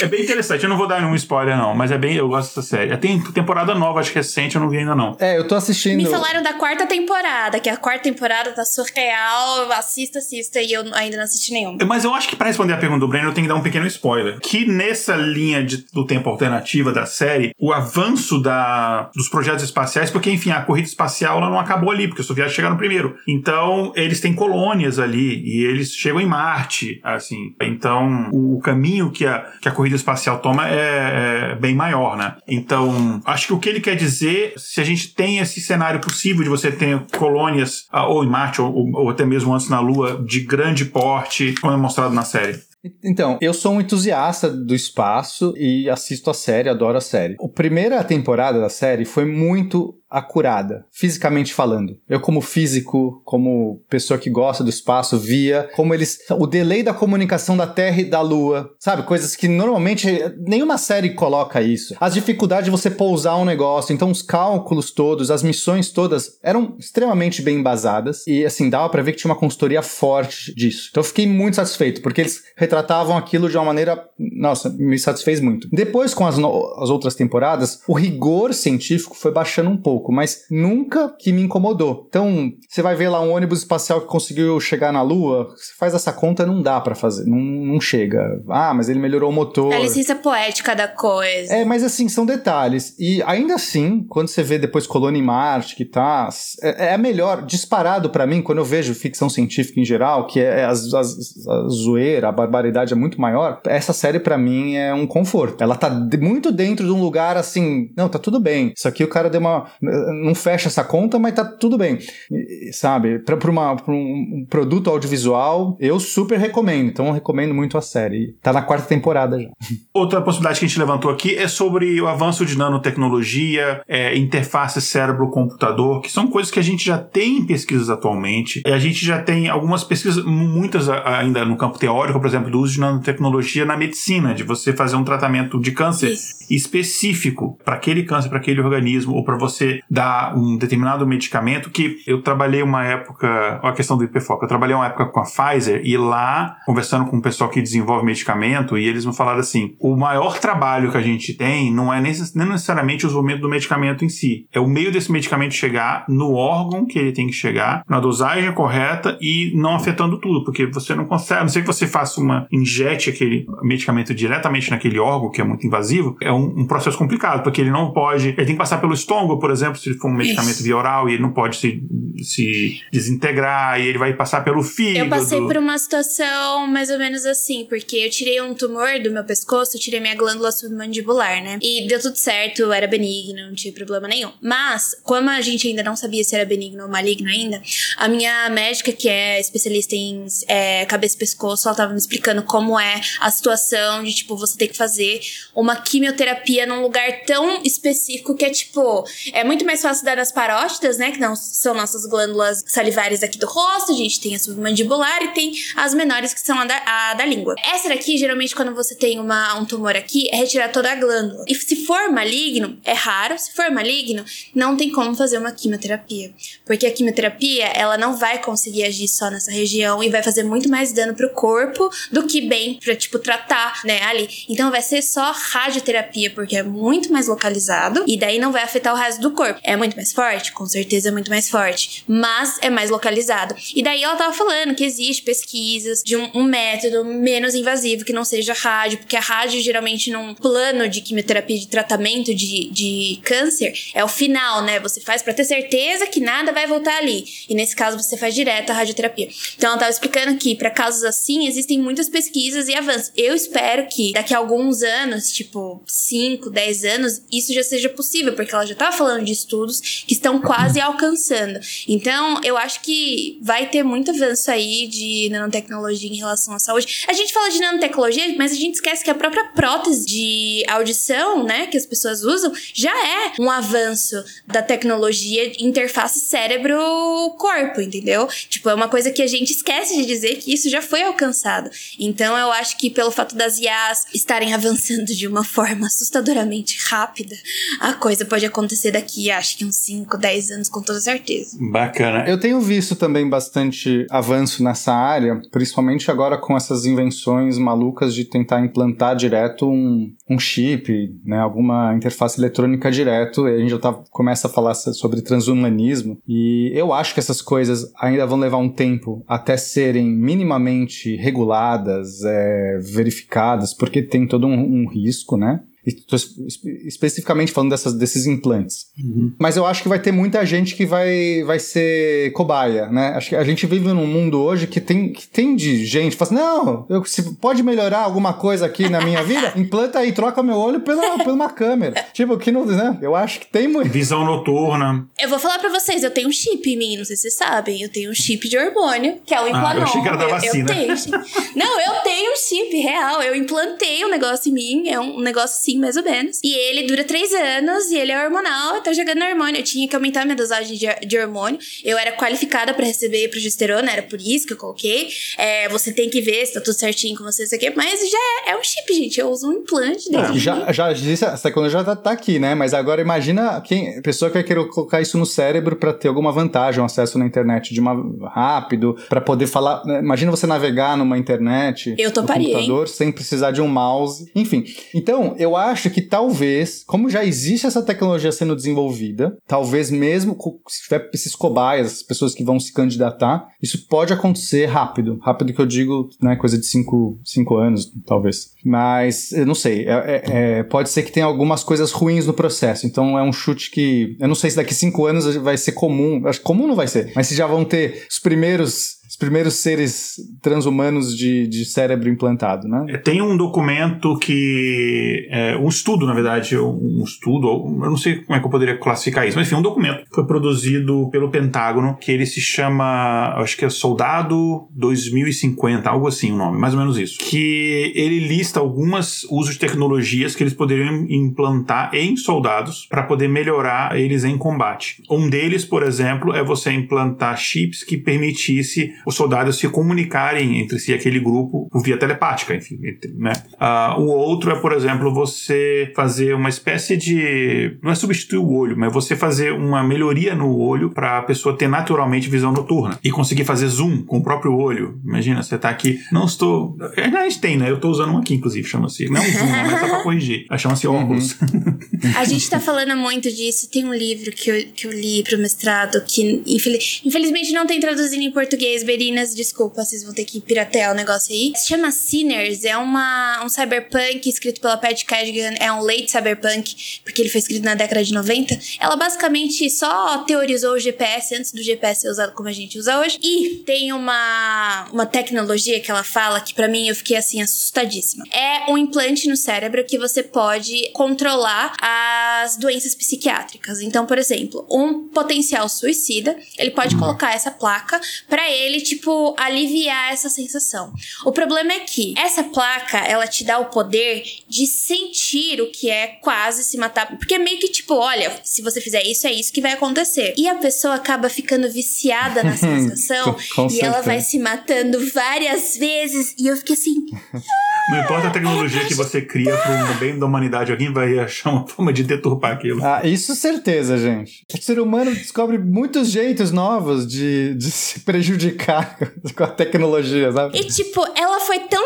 É bem interessante, eu não vou dar nenhum spoiler, não, mas é bem. Eu gosto dessa série. Tem temporada nova, acho que recente, eu não vi ainda, não. É, eu tô assistindo. Me falaram da quarta temporada, que a quarta temporada tá surreal. Assista, assista, e eu ainda não assisti nenhuma. Mas eu acho que para responder a pergunta do Breno, eu tenho que dar um pequeno spoiler. Que nessa linha de, do tempo alternativa da série, o avanço da, dos projetos espaciais, porque, enfim, a corrida espacial ela não acabou ali, porque os soviéticos chegaram primeiro. Então, eles têm colônias ali, e eles chegam em Marte, assim. Então, o, o caminho que a, que a corrida espacial toma é, é, bem maior, né? Então, acho que o que ele quer dizer, se a gente tem esse cenário possível de você ter colônias, ah, ou em Marte, ou, ou até mesmo antes na Lua, de grande porte, como é mostrado na série. Então, eu sou um entusiasta do espaço e assisto a série, adoro a série. A primeira temporada da série foi muito acurada, fisicamente falando. Eu, como físico, como pessoa que gosta do espaço, via como eles. O delay da comunicação da Terra e da Lua, sabe? Coisas que normalmente nenhuma série coloca isso. As dificuldades de você pousar um negócio, então os cálculos todos, as missões todas eram extremamente bem embasadas e, assim, dava para ver que tinha uma consultoria forte disso. Então eu fiquei muito satisfeito, porque eles retratavam aquilo de uma maneira. Nossa, me satisfez muito. Depois, com as, as outras temporadas, o rigor científico foi baixando um pouco pouco, mas nunca que me incomodou. Então, você vai ver lá um ônibus espacial que conseguiu chegar na Lua, você faz essa conta, não dá para fazer, não, não chega. Ah, mas ele melhorou o motor. É a licença poética da coisa. É, mas assim, são detalhes. E ainda assim, quando você vê depois Colônia em Marte, que tá. É, é melhor, disparado para mim, quando eu vejo ficção científica em geral, que é as, as, a zoeira, a barbaridade é muito maior, essa série para mim é um conforto. Ela tá muito dentro de um lugar assim, não, tá tudo bem. Isso aqui o cara deu uma não fecha essa conta, mas tá tudo bem. Sabe? Pra, pra, uma, pra um produto audiovisual, eu super recomendo. Então eu recomendo muito a série. Tá na quarta temporada já. Outra possibilidade que a gente levantou aqui é sobre o avanço de nanotecnologia, é, interface cérebro-computador, que são coisas que a gente já tem em pesquisas atualmente. A gente já tem algumas pesquisas, muitas ainda no campo teórico, por exemplo, do uso de nanotecnologia na medicina, de você fazer um tratamento de câncer Isso. específico para aquele câncer, para aquele organismo, ou para você dar um determinado medicamento que eu trabalhei uma época, a questão do hiperfoco, eu trabalhei uma época com a Pfizer e lá, conversando com o pessoal que desenvolve medicamento, e eles me falaram assim, o maior trabalho que a gente tem não é necessariamente o desenvolvimento do medicamento em si, é o meio desse medicamento chegar no órgão que ele tem que chegar, na dosagem correta e não afetando tudo, porque você não consegue, a não ser que você faça uma, injete aquele medicamento diretamente naquele órgão, que é muito invasivo, é um, um processo complicado, porque ele não pode, ele tem que passar pelo estômago, por exemplo, se for um medicamento Isso. via oral, e ele não pode se, se desintegrar, e ele vai passar pelo fígado. Eu passei por uma situação mais ou menos assim, porque eu tirei um tumor do meu pescoço, eu tirei minha glândula submandibular, né? E deu tudo certo, era benigno, não tinha problema nenhum. Mas, como a gente ainda não sabia se era benigno ou maligno ainda, a minha médica, que é especialista em é, cabeça e pescoço, ela tava me explicando como é a situação de, tipo, você ter que fazer uma quimioterapia num lugar tão específico que é, tipo, é muito mais fácil dar nas parótidas, né? Que não são nossas glândulas salivares aqui do rosto, a gente tem a submandibular e tem as menores que são a da, a da língua. Essa daqui, geralmente, quando você tem uma, um tumor aqui, é retirar toda a glândula. E se for maligno, é raro, se for maligno, não tem como fazer uma quimioterapia. Porque a quimioterapia, ela não vai conseguir agir só nessa região e vai fazer muito mais dano pro corpo do que bem pra, tipo, tratar, né, ali. Então vai ser só radioterapia, porque é muito mais localizado e daí não vai afetar o resto do corpo. É muito mais forte? Com certeza é muito mais forte. Mas é mais localizado. E daí ela tava falando que existe pesquisas de um, um método menos invasivo que não seja rádio, porque a rádio geralmente num plano de quimioterapia de tratamento de, de câncer é o final, né? Você faz para ter certeza que nada vai voltar ali. E nesse caso você faz direto a radioterapia. Então ela tava explicando que para casos assim existem muitas pesquisas e avanços. Eu espero que daqui a alguns anos, tipo 5, 10 anos, isso já seja possível, porque ela já tava falando de estudos que estão quase alcançando. Então, eu acho que vai ter muito avanço aí de nanotecnologia em relação à saúde. A gente fala de nanotecnologia, mas a gente esquece que a própria prótese de audição, né, que as pessoas usam, já é um avanço da tecnologia interface cérebro-corpo, entendeu? Tipo, é uma coisa que a gente esquece de dizer que isso já foi alcançado. Então, eu acho que pelo fato das IAs estarem avançando de uma forma assustadoramente rápida, a coisa pode acontecer daqui, acho que uns 5, 10 anos, com toda certeza. Bacana. Eu tenho visto também bastante avanço nessa área, principalmente agora com essas invenções malucas de tentar implantar direto um, um chip, né, alguma interface eletrônica direto. E a gente já tá, começa a falar sobre transhumanismo. E eu acho que essas coisas ainda vão levar um tempo até serem minimamente reguladas, é, verificadas, porque tem todo um, um risco, né? Estou especificamente falando dessas, desses implantes. Uhum. Mas eu acho que vai ter muita gente que vai, vai ser cobaia, né? Acho que a gente vive num mundo hoje que tem, que tem de gente que fala assim, não, eu, se pode melhorar alguma coisa aqui na minha vida, implanta aí, troca meu olho pela, pela uma câmera. Tipo, que não, né? Eu acho que tem muito. Visão noturna. Eu vou falar pra vocês, eu tenho um chip em mim, não sei se vocês sabem. Eu tenho um chip de hormônio, que é o implanon. Ah, eu achei que era da vacina. Eu, eu tenho. não, eu tenho um chip real. Eu implantei um negócio em mim, é um negócio assim, mais ou menos. E ele dura três anos e ele é hormonal, tô jogando hormônio. Eu tinha que aumentar minha dosagem de, de hormônio. Eu era qualificada para receber progesterona, era por isso que eu coloquei. É, você tem que ver se tá tudo certinho com você, isso aqui. Mas já é, é um chip, gente. Eu uso um implante dele. já, já disse, essa tecnologia já tá, tá, aqui, né? Mas agora imagina quem, pessoa que vai querer colocar isso no cérebro para ter alguma vantagem, um acesso na internet de uma rápido, para poder falar. Né? Imagina você navegar numa internet. Eu toparia, computador, hein? sem precisar de um mouse. Enfim. Então, eu acho que talvez, como já existe essa tecnologia sendo desenvolvida, talvez mesmo se tiver esses cobaias, as pessoas que vão se candidatar, isso pode acontecer rápido. Rápido que eu digo, né, coisa de cinco, cinco anos, talvez. Mas, eu não sei, é, é, é, pode ser que tenha algumas coisas ruins no processo. Então é um chute que, eu não sei se daqui cinco anos vai ser comum, acho que comum não vai ser, mas se já vão ter os primeiros primeiros seres transhumanos de, de cérebro implantado, né? É, tem um documento que. É, um estudo, na verdade, um estudo, eu não sei como é que eu poderia classificar isso, mas enfim, um documento foi produzido pelo Pentágono, que ele se chama, acho que é Soldado 2050, algo assim o nome, mais ou menos isso. Que ele lista algumas usos de tecnologias que eles poderiam implantar em soldados para poder melhorar eles em combate. Um deles, por exemplo, é você implantar chips que permitisse os soldados se comunicarem entre si, aquele grupo, por via telepática, enfim, né? Uh, o outro é, por exemplo, você fazer uma espécie de. Não é substituir o olho, mas você fazer uma melhoria no olho para a pessoa ter naturalmente visão noturna e conseguir fazer zoom com o próprio olho. Imagina, você tá aqui. Não estou. A gente tem, né? Eu tô usando um aqui, inclusive, chama-se. Não é um zoom, né? Mas só pra corrigir. Chama-se uhum. óculos. a gente tá falando muito disso. Tem um livro que eu, que eu li pro mestrado que, infeliz, infelizmente, não tem traduzido em português. Berinas, desculpa, vocês vão ter que piratear o negócio aí. Se chama Sinners, é uma, um cyberpunk escrito pela Pat Cadigan. É um late cyberpunk, porque ele foi escrito na década de 90. Ela basicamente só teorizou o GPS antes do GPS ser usado como a gente usa hoje. E tem uma, uma tecnologia que ela fala que para mim eu fiquei assim assustadíssima. É um implante no cérebro que você pode controlar as doenças psiquiátricas. Então, por exemplo, um potencial suicida, ele pode colocar essa placa para ele, tipo, aliviar essa sensação. O problema é que essa placa, ela te dá o poder de sentir o que é quase se matar. Porque é meio que tipo, olha, se você fizer isso, é isso que vai acontecer. E a pessoa acaba ficando viciada na sensação e ela vai se matando várias vezes. E eu fiquei assim. Não importa a tecnologia que você cria pro bem da humanidade, alguém vai achar uma forma de deturpar aquilo. Ah, isso certeza, gente. O ser humano descobre muitos jeitos novos de, de se prejudicar com a tecnologia, sabe? E tipo, ela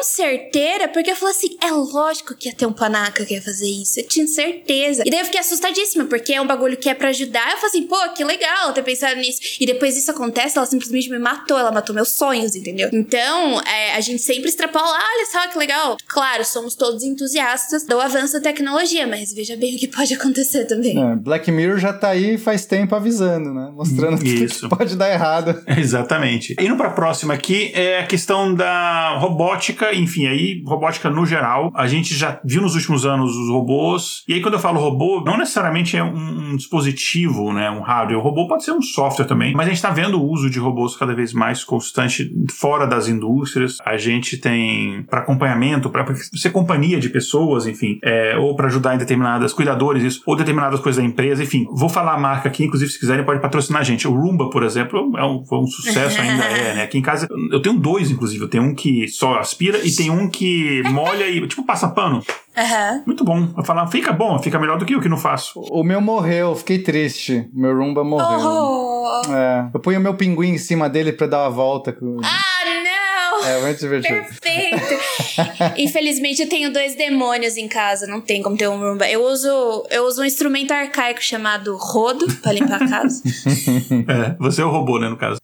certeira porque eu falei assim: é lógico que ia ter um panaca que ia fazer isso. Eu tinha certeza. E daí eu fiquei assustadíssima, porque é um bagulho que é pra ajudar. Eu falei assim, pô, que legal ter pensado nisso. E depois isso acontece, ela simplesmente me matou. Ela matou meus sonhos, entendeu? Então, é, a gente sempre extrapola, ah, olha só que legal. Claro, somos todos entusiastas do avanço da tecnologia, mas veja bem o que pode acontecer também. É, Black Mirror já tá aí faz tempo avisando, né? Mostrando tudo Isso. que pode dar errado. Exatamente. Indo para a próxima aqui é a questão da robótica, enfim, aí robótica no geral. A gente já viu nos últimos anos os robôs. E aí quando eu falo robô, não necessariamente é um, um dispositivo, né, um hardware. O robô pode ser um software também, mas a gente está vendo o uso de robôs cada vez mais constante fora das indústrias. A gente tem para acompanhamento, para ser companhia de pessoas, enfim, é, ou para ajudar em determinadas cuidadores, isso, ou determinadas coisas da empresa, enfim. Vou falar a marca aqui, inclusive se quiserem pode patrocinar a gente. O Roomba, por exemplo, é um, foi um sucesso ainda é, né? Aqui em casa eu tenho dois, inclusive. Eu tenho um que só aspira e tem um que molha e tipo passa pano. Aham. Muito bom. Eu falar, fica bom, fica melhor do que o que não faço. O meu morreu, fiquei triste. Meu Roomba morreu. Oh. É, eu ponho o meu pinguim em cima dele pra dar uma volta. Ah, não! É muito divertido. Perfeito! Infelizmente eu tenho dois demônios em casa, não tem como ter um Roomba. Eu uso, eu uso um instrumento arcaico chamado rodo pra limpar a casa. É, você é o robô, né, no caso.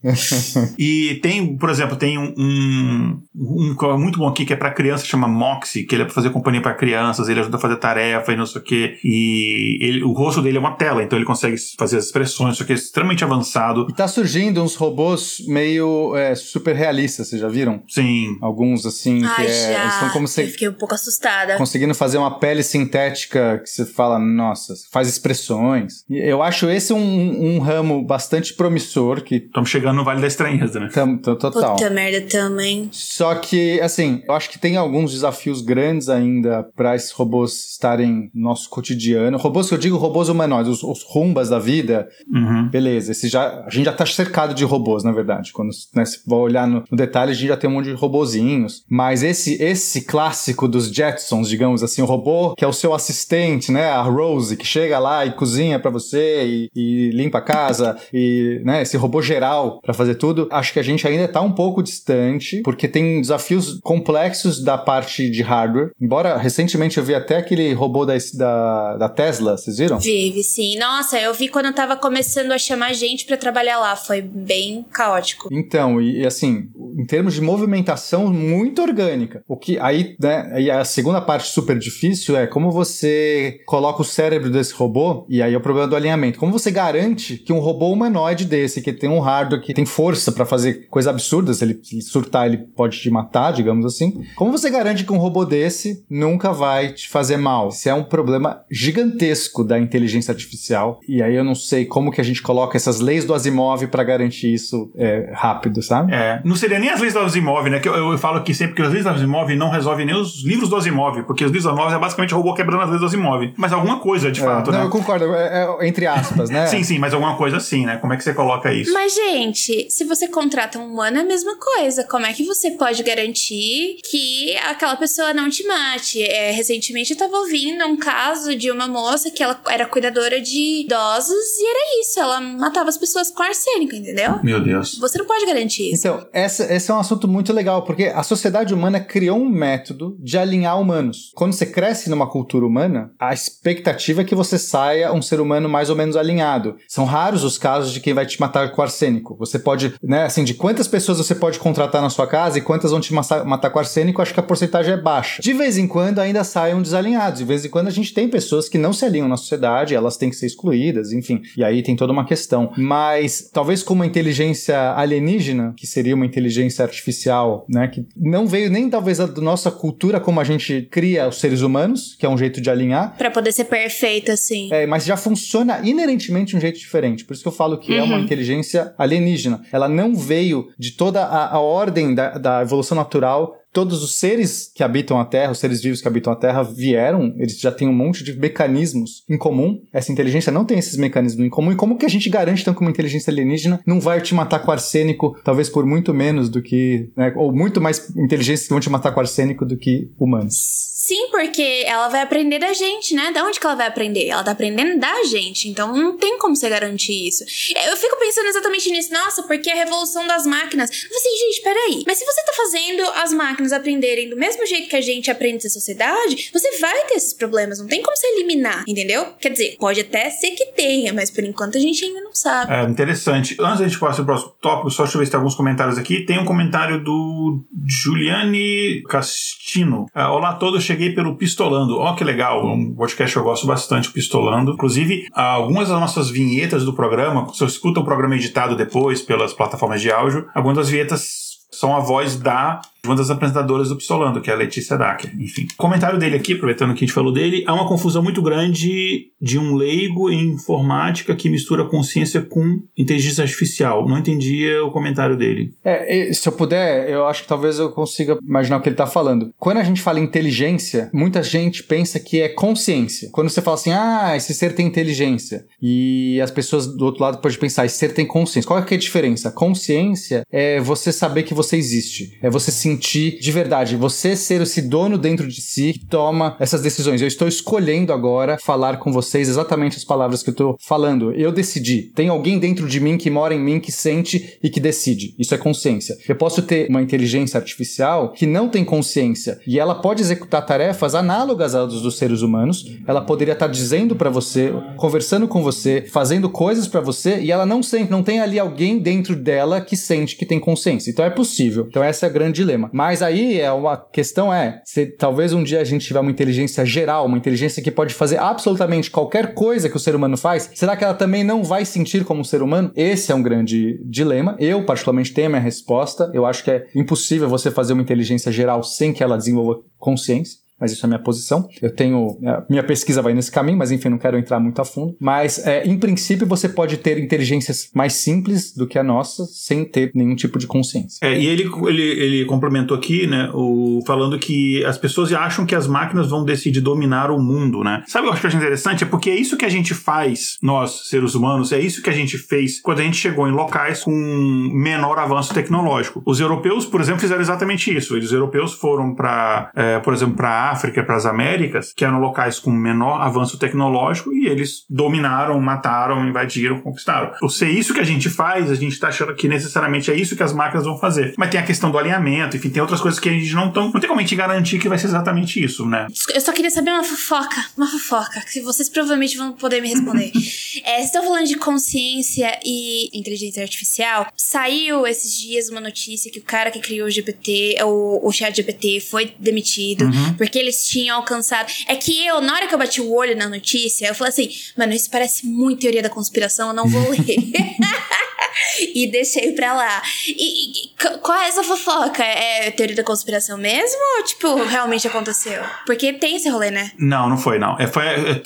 e tem, por exemplo, tem um, um, um que é muito bom aqui que é pra criança, chama Moxie, que ele é pra fazer companhia pra crianças, ele ajuda a fazer tarefa e não sei o quê. E ele, o rosto dele é uma tela, então ele consegue fazer as expressões, isso aqui é extremamente avançado. E tá surgindo uns robôs meio é, super realistas, vocês já viram? Sim. Alguns assim, que Ai, é, já. eles são como Eu se fiquei um pouco assustada. conseguindo fazer uma pele sintética que você fala, nossa, faz expressões. E eu acho esse um, um ramo bastante promissor que Estamos chegando no Vale da Estranheza, né? tam, tam- total. Puta merda também. Só que, assim, eu acho que tem alguns desafios grandes ainda para esses robôs estarem no nosso cotidiano. Robôs que eu digo robôs humanoides, os, os rumbas da vida, Uhum. beleza. Esse já, a gente já tá cercado de robôs, na verdade. Quando né, se for olhar no, no detalhe, a gente já tem um monte de robozinhos. Mas esse, esse clássico dos Jetsons, digamos assim, o robô que é o seu assistente, né? A Rose, que chega lá e cozinha para você e, e limpa a casa, e né, esse robô geral para fazer tudo. Acho que a gente ainda tá um pouco distante, porque tem desafios complexos da parte de hardware. Embora recentemente eu vi até aquele robô da, da, da Tesla, vocês viram? Vive, sim. Nossa, eu vi quando eu tava começando a chamar gente pra trabalhar lá. Foi bem caótico. Então, e, e assim, em termos de movimentação muito orgânica. O que aí, né, aí a segunda parte super difícil é como você coloca o cérebro desse robô, e aí é o problema do alinhamento. Como você garante que um robô humanoide desse, que tem um hardware que tem força para fazer coisas absurdas, se ele, surtar, ele pode te matar, digamos assim. Como você garante que um robô desse nunca vai te fazer mal? Isso é um problema gigantesco da inteligência artificial. E aí eu não sei como que a gente coloca essas leis do Asimov para garantir isso é, rápido, sabe? É, não seria nem as leis do Asimov, né? Que eu, eu falo aqui sempre que as leis do Asimov não resolvem nem os livros do Asimov, porque os livros do Asimov é basicamente robô quebrando as leis do Asimov. Mas alguma coisa, de É, fato, não, né? eu concordo, é- é entre aspas, né? Sim, sim, mas alguma coisa assim, né? Como é que você coloca isso? Mas, gente, se você contrata um humano, é a mesma coisa. Como é que você pode garantir que aquela pessoa não te mate? É, recentemente eu tava ouvindo um caso de uma moça que ela era cuidadora de idosos e era isso. Ela matava as pessoas com arsênico, entendeu? Meu Deus. Você não pode garantir isso. Então, essa, esse é um assunto muito legal, porque a sociedade humana criou um método de alinhar humanos. Quando você cresce numa cultura humana, a expectativa é que você saia um ser humano mais ou menos alinhado. São raros os casos de quem vai te matar com arsênico. Você pode, né, assim, de quantas pessoas você pode contratar na sua casa e quantas vão te matar com arsênico, acho que a porcentagem é baixa. De vez em quando ainda saiam desalinhados. De vez em quando a gente tem pessoas que não se alinham na sociedade, elas têm que ser excluídas, enfim. E aí tem toda uma questão. Mas talvez com uma inteligência alienígena, que seria uma inteligência artificial, né, que não veio nem talvez da nossa cultura como a gente cria os seres humanos, que é um jeito de alinhar, Pra poder ser perfeito, assim. é, mas já funciona inerentemente de um jeito diferente. Por isso que eu falo que é uma Uhum. inteligência alienígena. Ela não veio de toda a, a ordem da, da evolução natural. Todos os seres que habitam a Terra, os seres vivos que habitam a Terra, vieram, eles já têm um monte de mecanismos em comum. Essa inteligência não tem esses mecanismos em comum. E como que a gente garante, então, que uma inteligência alienígena não vai te matar com arsênico, talvez por muito menos do que. né, ou muito mais inteligências que vão te matar com arsênico do que humanos? Sim, porque ela vai aprender da gente, né? Da onde que ela vai aprender? Ela tá aprendendo da gente. Então não tem como você garantir isso. Eu fico pensando exatamente nisso. Nossa, porque a revolução das máquinas. Assim, gente, peraí. Mas se você tá fazendo as máquinas aprenderem do mesmo jeito que a gente aprende essa sociedade, você vai ter esses problemas. Não tem como você eliminar, entendeu? Quer dizer, pode até ser que tenha, mas por enquanto a gente ainda não sabe. É, interessante. Antes da gente passar pro próximo tópico, só deixa eu ver se tem alguns comentários aqui. Tem um comentário do Juliane Castino. Ah, Olá a todos, cheguei pelo Pistolando. Ó, que legal, um podcast que eu gosto bastante, Pistolando. Inclusive, algumas das nossas vinhetas do programa, se você escuta o programa editado depois pelas plataformas de áudio, algumas das vinhetas são a voz da uma das apresentadoras do Pistolando, que é a Letícia Dacker. Enfim. Comentário dele aqui, aproveitando que a gente falou dele, há uma confusão muito grande de um leigo em informática que mistura consciência com inteligência artificial. Não entendia o comentário dele. É, se eu puder, eu acho que talvez eu consiga imaginar o que ele tá falando. Quando a gente fala inteligência, muita gente pensa que é consciência. Quando você fala assim, ah, esse ser tem inteligência, e as pessoas do outro lado podem pensar, esse ser tem consciência. Qual é, que é a diferença? Consciência é você saber que você existe, é você sentir de verdade, você ser esse dono dentro de si que toma essas decisões. Eu estou escolhendo agora falar com vocês exatamente as palavras que eu estou falando. Eu decidi. Tem alguém dentro de mim que mora em mim, que sente e que decide. Isso é consciência. Eu posso ter uma inteligência artificial que não tem consciência e ela pode executar tarefas análogas às dos seres humanos. Ela poderia estar dizendo para você, conversando com você, fazendo coisas para você e ela não sente, não tem ali alguém dentro dela que sente que tem consciência. Então é possível. Então esse é o grande dilema. Mas aí é uma questão é, se talvez um dia a gente tiver uma inteligência geral, uma inteligência que pode fazer absolutamente qualquer coisa que o ser humano faz, será que ela também não vai sentir como um ser humano? Esse é um grande dilema. Eu particularmente tenho a minha resposta. Eu acho que é impossível você fazer uma inteligência geral sem que ela desenvolva consciência mas isso é a minha posição. Eu tenho. a Minha pesquisa vai nesse caminho, mas enfim, não quero entrar muito a fundo. Mas, é, em princípio, você pode ter inteligências mais simples do que a nossa, sem ter nenhum tipo de consciência. É, e ele, ele, ele complementou aqui, né, o, falando que as pessoas acham que as máquinas vão decidir dominar o mundo, né? Sabe o que eu acho interessante? É porque é isso que a gente faz, nós, seres humanos, é isso que a gente fez quando a gente chegou em locais com menor avanço tecnológico. Os europeus, por exemplo, fizeram exatamente isso. Os europeus foram para, é, por exemplo, para África, para as Américas, que eram locais com menor avanço tecnológico, e eles dominaram, mataram, invadiram, conquistaram. Ou se é isso que a gente faz, a gente está achando que necessariamente é isso que as máquinas vão fazer. Mas tem a questão do alinhamento, enfim, tem outras coisas que a gente não tão, não tem como a gente garantir que vai ser exatamente isso, né? Eu só queria saber uma fofoca, uma fofoca, que vocês provavelmente vão poder me responder. é, vocês estão falando de consciência e inteligência artificial. Saiu esses dias uma notícia que o cara que criou o GPT, o, o chat GPT, foi demitido uhum. porque eles tinham alcançado. É que eu, na hora que eu bati o olho na notícia, eu falei assim, mano, isso parece muito teoria da conspiração, eu não vou ler. e deixei pra lá. E, e, qual é essa fofoca? É teoria da conspiração mesmo? Ou, tipo, realmente aconteceu? Porque tem esse rolê, né? Não, não foi, não. É, foi é,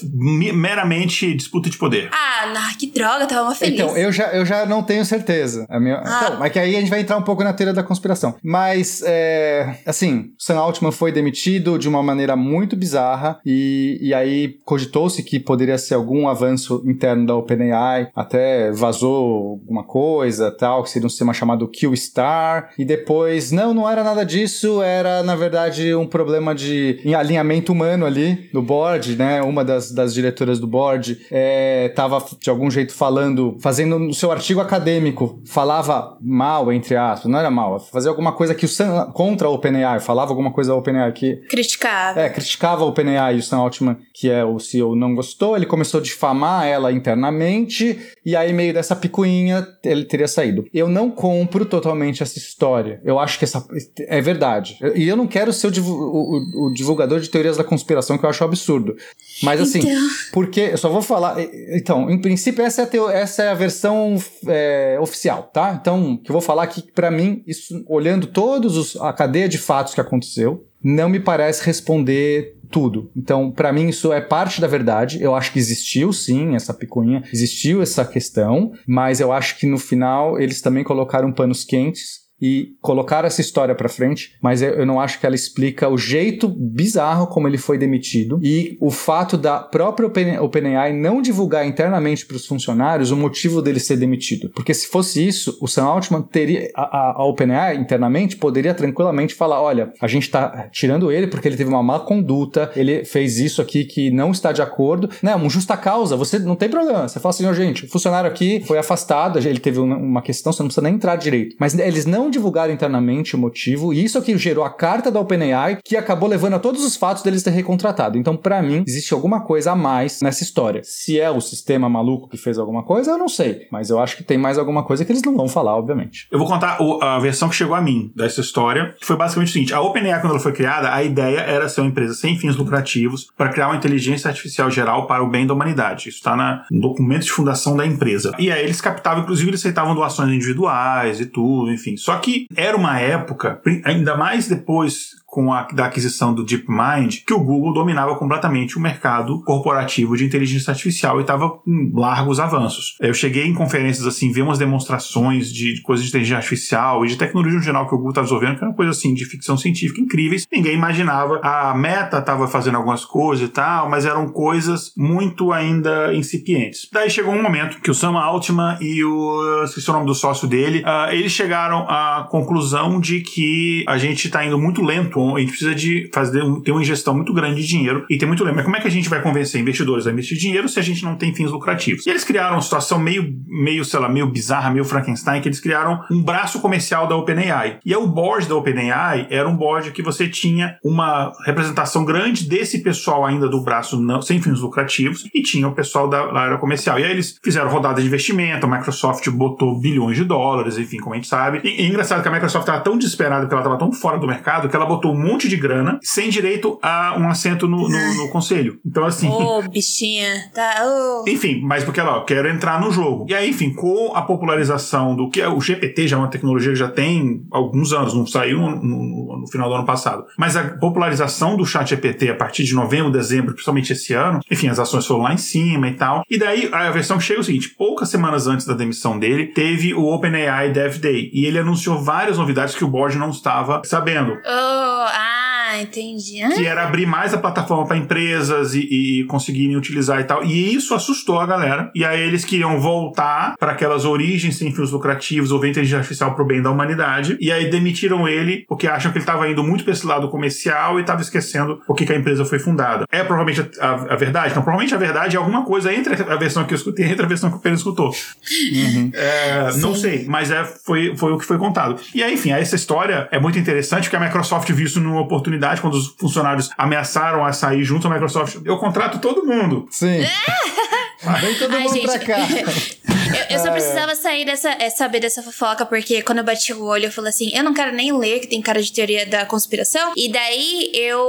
meramente disputa de poder. Ah, não, que droga, tava uma feliz. Então, eu já, eu já não tenho certeza. A minha... Ah. Então, é que aí a gente vai entrar um pouco na teoria da conspiração. Mas, é, assim, Sam Altman foi demitido de uma maneira muito bizarra e, e aí cogitou-se que poderia ser algum avanço interno da OpenAI, até vazou alguma coisa, tal, que seria um sistema chamado Q-Star, e depois, não, não era nada disso, era, na verdade, um problema de alinhamento humano ali no board, né? Uma das, das diretoras do board estava, é, de algum jeito, falando, fazendo no seu artigo acadêmico, falava mal, entre aspas, não era mal, fazia alguma coisa que o Sam, contra a OpenAI, falava alguma coisa da OpenAI que... Criticava. É, criticava a OpenAI e o Sam Altman, que é o CEO, não gostou, ele começou a difamar ela internamente, e aí meio dessa picuinha ele teria saído. Eu não compro totalmente essa história. Eu acho que essa é verdade. E eu não quero ser o, o, o, divulgador de teorias da conspiração, que eu acho absurdo. Mas assim, então... porque eu só vou falar. Então, em princípio, essa é a, teo, essa é a versão é, oficial, tá? Então, que eu vou falar aqui, para mim, isso, olhando todos a cadeia de fatos que aconteceu, não me parece responder tudo. Então, para mim, isso é parte da verdade. Eu acho que existiu, sim, essa picuinha, existiu essa questão, mas eu acho que no final eles também colocaram panos quentes e colocar essa história para frente, mas eu não acho que ela explica o jeito bizarro como ele foi demitido e o fato da própria OpenAI não divulgar internamente para os funcionários o motivo dele ser demitido. Porque se fosse isso, o Sam Altman teria a, a OpenAI internamente poderia tranquilamente falar, olha, a gente está tirando ele porque ele teve uma má conduta, ele fez isso aqui que não está de acordo, né? Uma justa causa, você não tem problema. Você fala assim, oh, gente, o funcionário aqui foi afastado, ele teve uma questão, você não precisa nem entrar direito. Mas eles não divulgaram internamente o motivo, e isso é que gerou a carta da OpenAI, que acabou levando a todos os fatos deles ter recontratado. Então, para mim, existe alguma coisa a mais nessa história. Se é o sistema maluco que fez alguma coisa, eu não sei. Mas eu acho que tem mais alguma coisa que eles não vão falar, obviamente. Eu vou contar a versão que chegou a mim dessa história, que foi basicamente o seguinte: a OpenAI, quando ela foi criada, a ideia era ser uma empresa sem fins lucrativos para criar uma inteligência artificial geral para o bem da humanidade. Isso está no documento de fundação da empresa. E aí eles captavam, inclusive, eles aceitavam doações individuais e tudo, enfim. Só que era uma época, ainda mais depois com a da aquisição do DeepMind, que o Google dominava completamente o mercado corporativo de inteligência artificial e estava com largos avanços. Eu cheguei em conferências assim, ver umas demonstrações de, coisas de inteligência artificial e de tecnologia no geral que o Google estava desenvolvendo, que era coisa assim de ficção científica incríveis. Ninguém imaginava. A Meta estava fazendo algumas coisas e tal, mas eram coisas muito ainda incipientes. Daí chegou um momento que o Sam Altman e o esqueci o nome do sócio dele, uh, eles chegaram conclusão de que a gente está indo muito lento a gente precisa de fazer ter uma ingestão muito grande de dinheiro e tem muito lema. Mas como é que a gente vai convencer investidores a investir dinheiro se a gente não tem fins lucrativos? E eles criaram uma situação meio, meio, sei lá, meio bizarra, meio Frankenstein, que eles criaram um braço comercial da OpenAI. E é o board da OpenAI era um board que você tinha uma representação grande desse pessoal ainda do braço não, sem fins lucrativos e tinha o pessoal da, da área comercial. E aí eles fizeram rodada de investimento, a Microsoft botou bilhões de dólares, enfim, como a gente sabe. E, engraçado que a Microsoft estava tão desesperada, que ela estava tão fora do mercado, que ela botou um monte de grana sem direito a um assento no, no, no conselho. Então, assim. Ô, oh, bichinha. Tá, oh. Enfim, mas porque ela, ó, quero entrar no jogo. E aí, enfim, com a popularização do que é o GPT, já é uma tecnologia que já tem alguns anos, não saiu no, no, no final do ano passado. Mas a popularização do chat GPT a partir de novembro, dezembro, principalmente esse ano, enfim, as ações foram lá em cima e tal. E daí a versão que chega é o seguinte: poucas semanas antes da demissão dele, teve o OpenAI Dev Day. E ele anunciou várias novidades que o board não estava sabendo. Oh, ah Ah, entendi. Ah. Que era abrir mais a plataforma para empresas e, e conseguirem utilizar e tal. E isso assustou a galera. E aí eles queriam voltar para aquelas origens sem fins lucrativos ou inteligência artificial pro bem da humanidade. E aí demitiram ele porque acham que ele estava indo muito para esse lado comercial e estava esquecendo o que, a empresa foi fundada. É provavelmente a, a, a, verdade? Então, provavelmente a verdade é alguma coisa entre a versão que eu escutei e entre a versão que o Pedro escutou. Uhum. É, não sei, mas é, foi, foi o que foi contado. E aí, enfim, essa história é muito interessante porque a Microsoft viu isso numa oportunidade quando os funcionários ameaçaram a sair junto à Microsoft. Eu contrato todo mundo. Sim. Vem todo Ai, mundo gente, pra cá. Eu, eu só precisava sair dessa, é, saber dessa fofoca, porque quando eu bati o olho, eu falei assim: eu não quero nem ler, que tem cara de teoria da conspiração. E daí eu.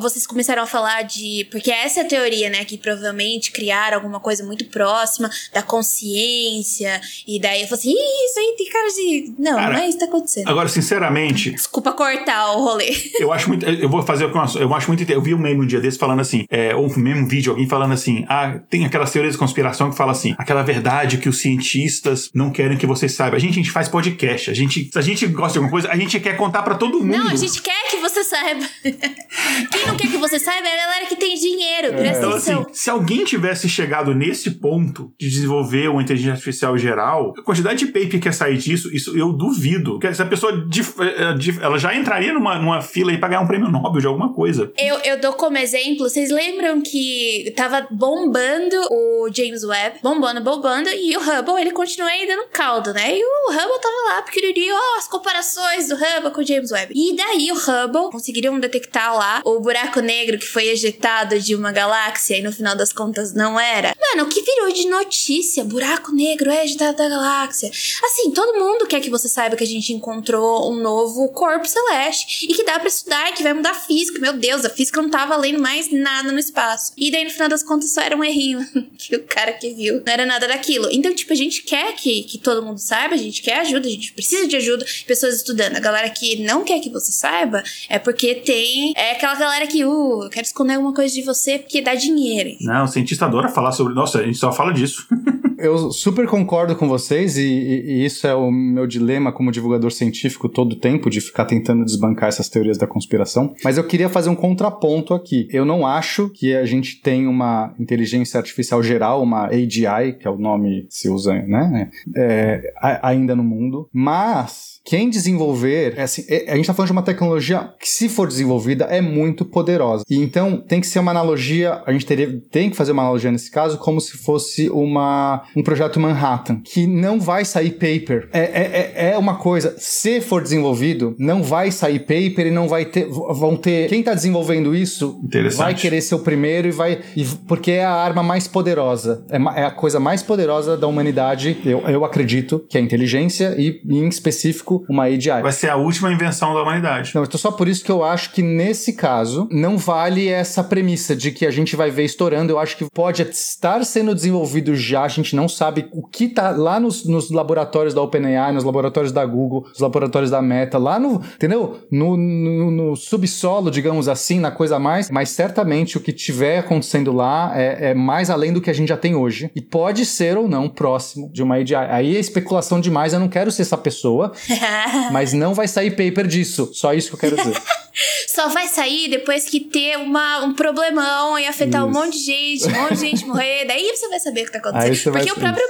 Vocês começaram a falar de. Porque essa é a teoria, né? Que provavelmente criaram alguma coisa muito próxima da consciência. E daí eu falei assim: Ih, isso aí tem cara de. Não, cara, não é isso que tá acontecendo. Agora, sinceramente. Desculpa cortar o rolê. Eu acho muito. Eu vou fazer o que eu acho muito. Eu vi um meme um dia desse falando assim, é, ou um mesmo vídeo, alguém falando assim: ah, tem aquelas teorias de conspiração que fala assim, aquela verdade que os cientistas não querem que você saiba. A gente, a gente faz podcast. A gente, se a gente gosta de alguma coisa, a gente quer contar para todo mundo. Não, a gente quer que você saiba. Quem não quer que você saiba é a galera que tem dinheiro. É. Presta então, atenção. Assim, se alguém tivesse chegado nesse ponto de desenvolver uma inteligência artificial geral, a quantidade de paper que ia sair disso, isso eu duvido. Essa pessoa, eh, ela já entraria numa, numa fila aí pra ganhar um prêmio Nobel de alguma coisa. Eu, eu dou como exemplo, vocês lembram que tava bombando o James Webb, bombando, bombando, e o Hubble, ele continua aí dando caldo, né? E o Hubble tava lá, pequenininho, ó, as comparações do Hubble com o James Webb. E daí o Hubble conseguiram detectar lá o buraco negro que foi ejetado de uma galáxia e no final das contas não era. Mano, o que virou de notícia? Buraco negro é ejetado da galáxia. Assim, todo mundo quer que você saiba que a gente encontrou um novo corpo celeste e que dá para estudar e que vai mudar a física. Meu Deus, a física não tá valendo mais nada no espaço. E daí no final das contas só era um errinho que o cara que viu não era nada daquilo. Então, tipo, a gente quer que, que todo mundo saiba, a gente quer ajuda, a gente precisa de ajuda, pessoas estudando. A galera que não quer que você saiba é porque tem. É aquela galera que, uh, eu quero esconder alguma coisa de você porque dá dinheiro. Não, o cientista adora falar sobre. Nossa, a gente só fala disso. eu super concordo com vocês e, e, isso é o meu dilema como divulgador científico todo o tempo de ficar tentando desbancar essas teorias da conspiração. Mas eu queria fazer um contraponto aqui. Eu não acho que a gente tem uma inteligência artificial geral, uma AGI, que é o nome se usa, né, é, ainda no mundo, mas quem desenvolver, é assim, é, a gente está falando de uma tecnologia que, se for desenvolvida, é muito poderosa. E então tem que ser uma analogia, a gente teria, tem que fazer uma analogia nesse caso, como se fosse uma, um projeto Manhattan, que não vai sair paper. É, é, é, é uma coisa, se for desenvolvido, não vai sair paper e não vai ter. Vão ter. Quem está desenvolvendo isso vai querer ser o primeiro e vai. E, porque é a arma mais poderosa. É, é a coisa mais poderosa da humanidade, eu, eu acredito, que é a inteligência e, em específico, uma AGI. Vai ser a última invenção da humanidade. Não, então só por isso que eu acho que nesse caso não vale essa premissa de que a gente vai ver estourando. Eu acho que pode estar sendo desenvolvido já, a gente não sabe o que tá lá nos, nos laboratórios da OpenAI, nos laboratórios da Google, nos laboratórios da Meta, lá no, entendeu? No, no, no subsolo, digamos assim, na coisa mais, mas certamente o que tiver acontecendo lá é, é mais além do que a gente já tem hoje. E pode ser ou não próximo de uma AGI. Aí é especulação demais, eu não quero ser essa pessoa. Mas não vai sair paper disso. Só isso que eu quero dizer. Só vai sair depois que ter uma, um problemão e afetar isso. um monte de gente, um monte de gente morrer. Daí você vai saber o que tá acontecendo. Porque o próprio,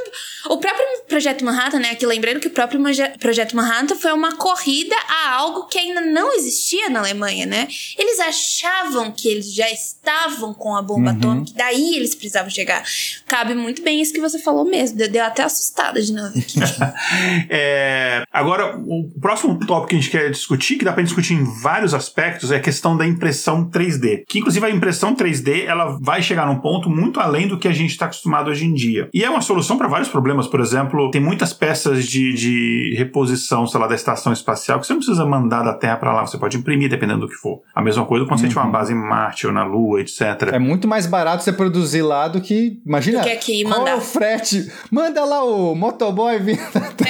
o próprio Projeto Manhattan, né? Aqui lembrando que o próprio Projeto Manhattan foi uma corrida a algo que ainda não existia na Alemanha, né? Eles achavam que eles já estavam com a bomba uhum. atômica, daí eles precisavam chegar. Cabe muito bem isso que você falou mesmo. Deu até assustada de novo aqui. é, agora, o próximo tópico que a gente quer discutir, que dá pra discutir em vários aspectos, é a questão da impressão 3D. Que, inclusive, a impressão 3D ela vai chegar num ponto muito além do que a gente está acostumado hoje em dia. E é uma solução para vários problemas. Por exemplo, tem muitas peças de, de reposição, sei lá, da estação espacial que você não precisa mandar da Terra para lá, você pode imprimir dependendo do que for. A mesma coisa quando uhum. você tiver uma base em Marte ou na Lua, etc. É muito mais barato você produzir lá do que. Imagina. Do que aqui qual mandar. é o frete? Manda lá o motoboy vindo.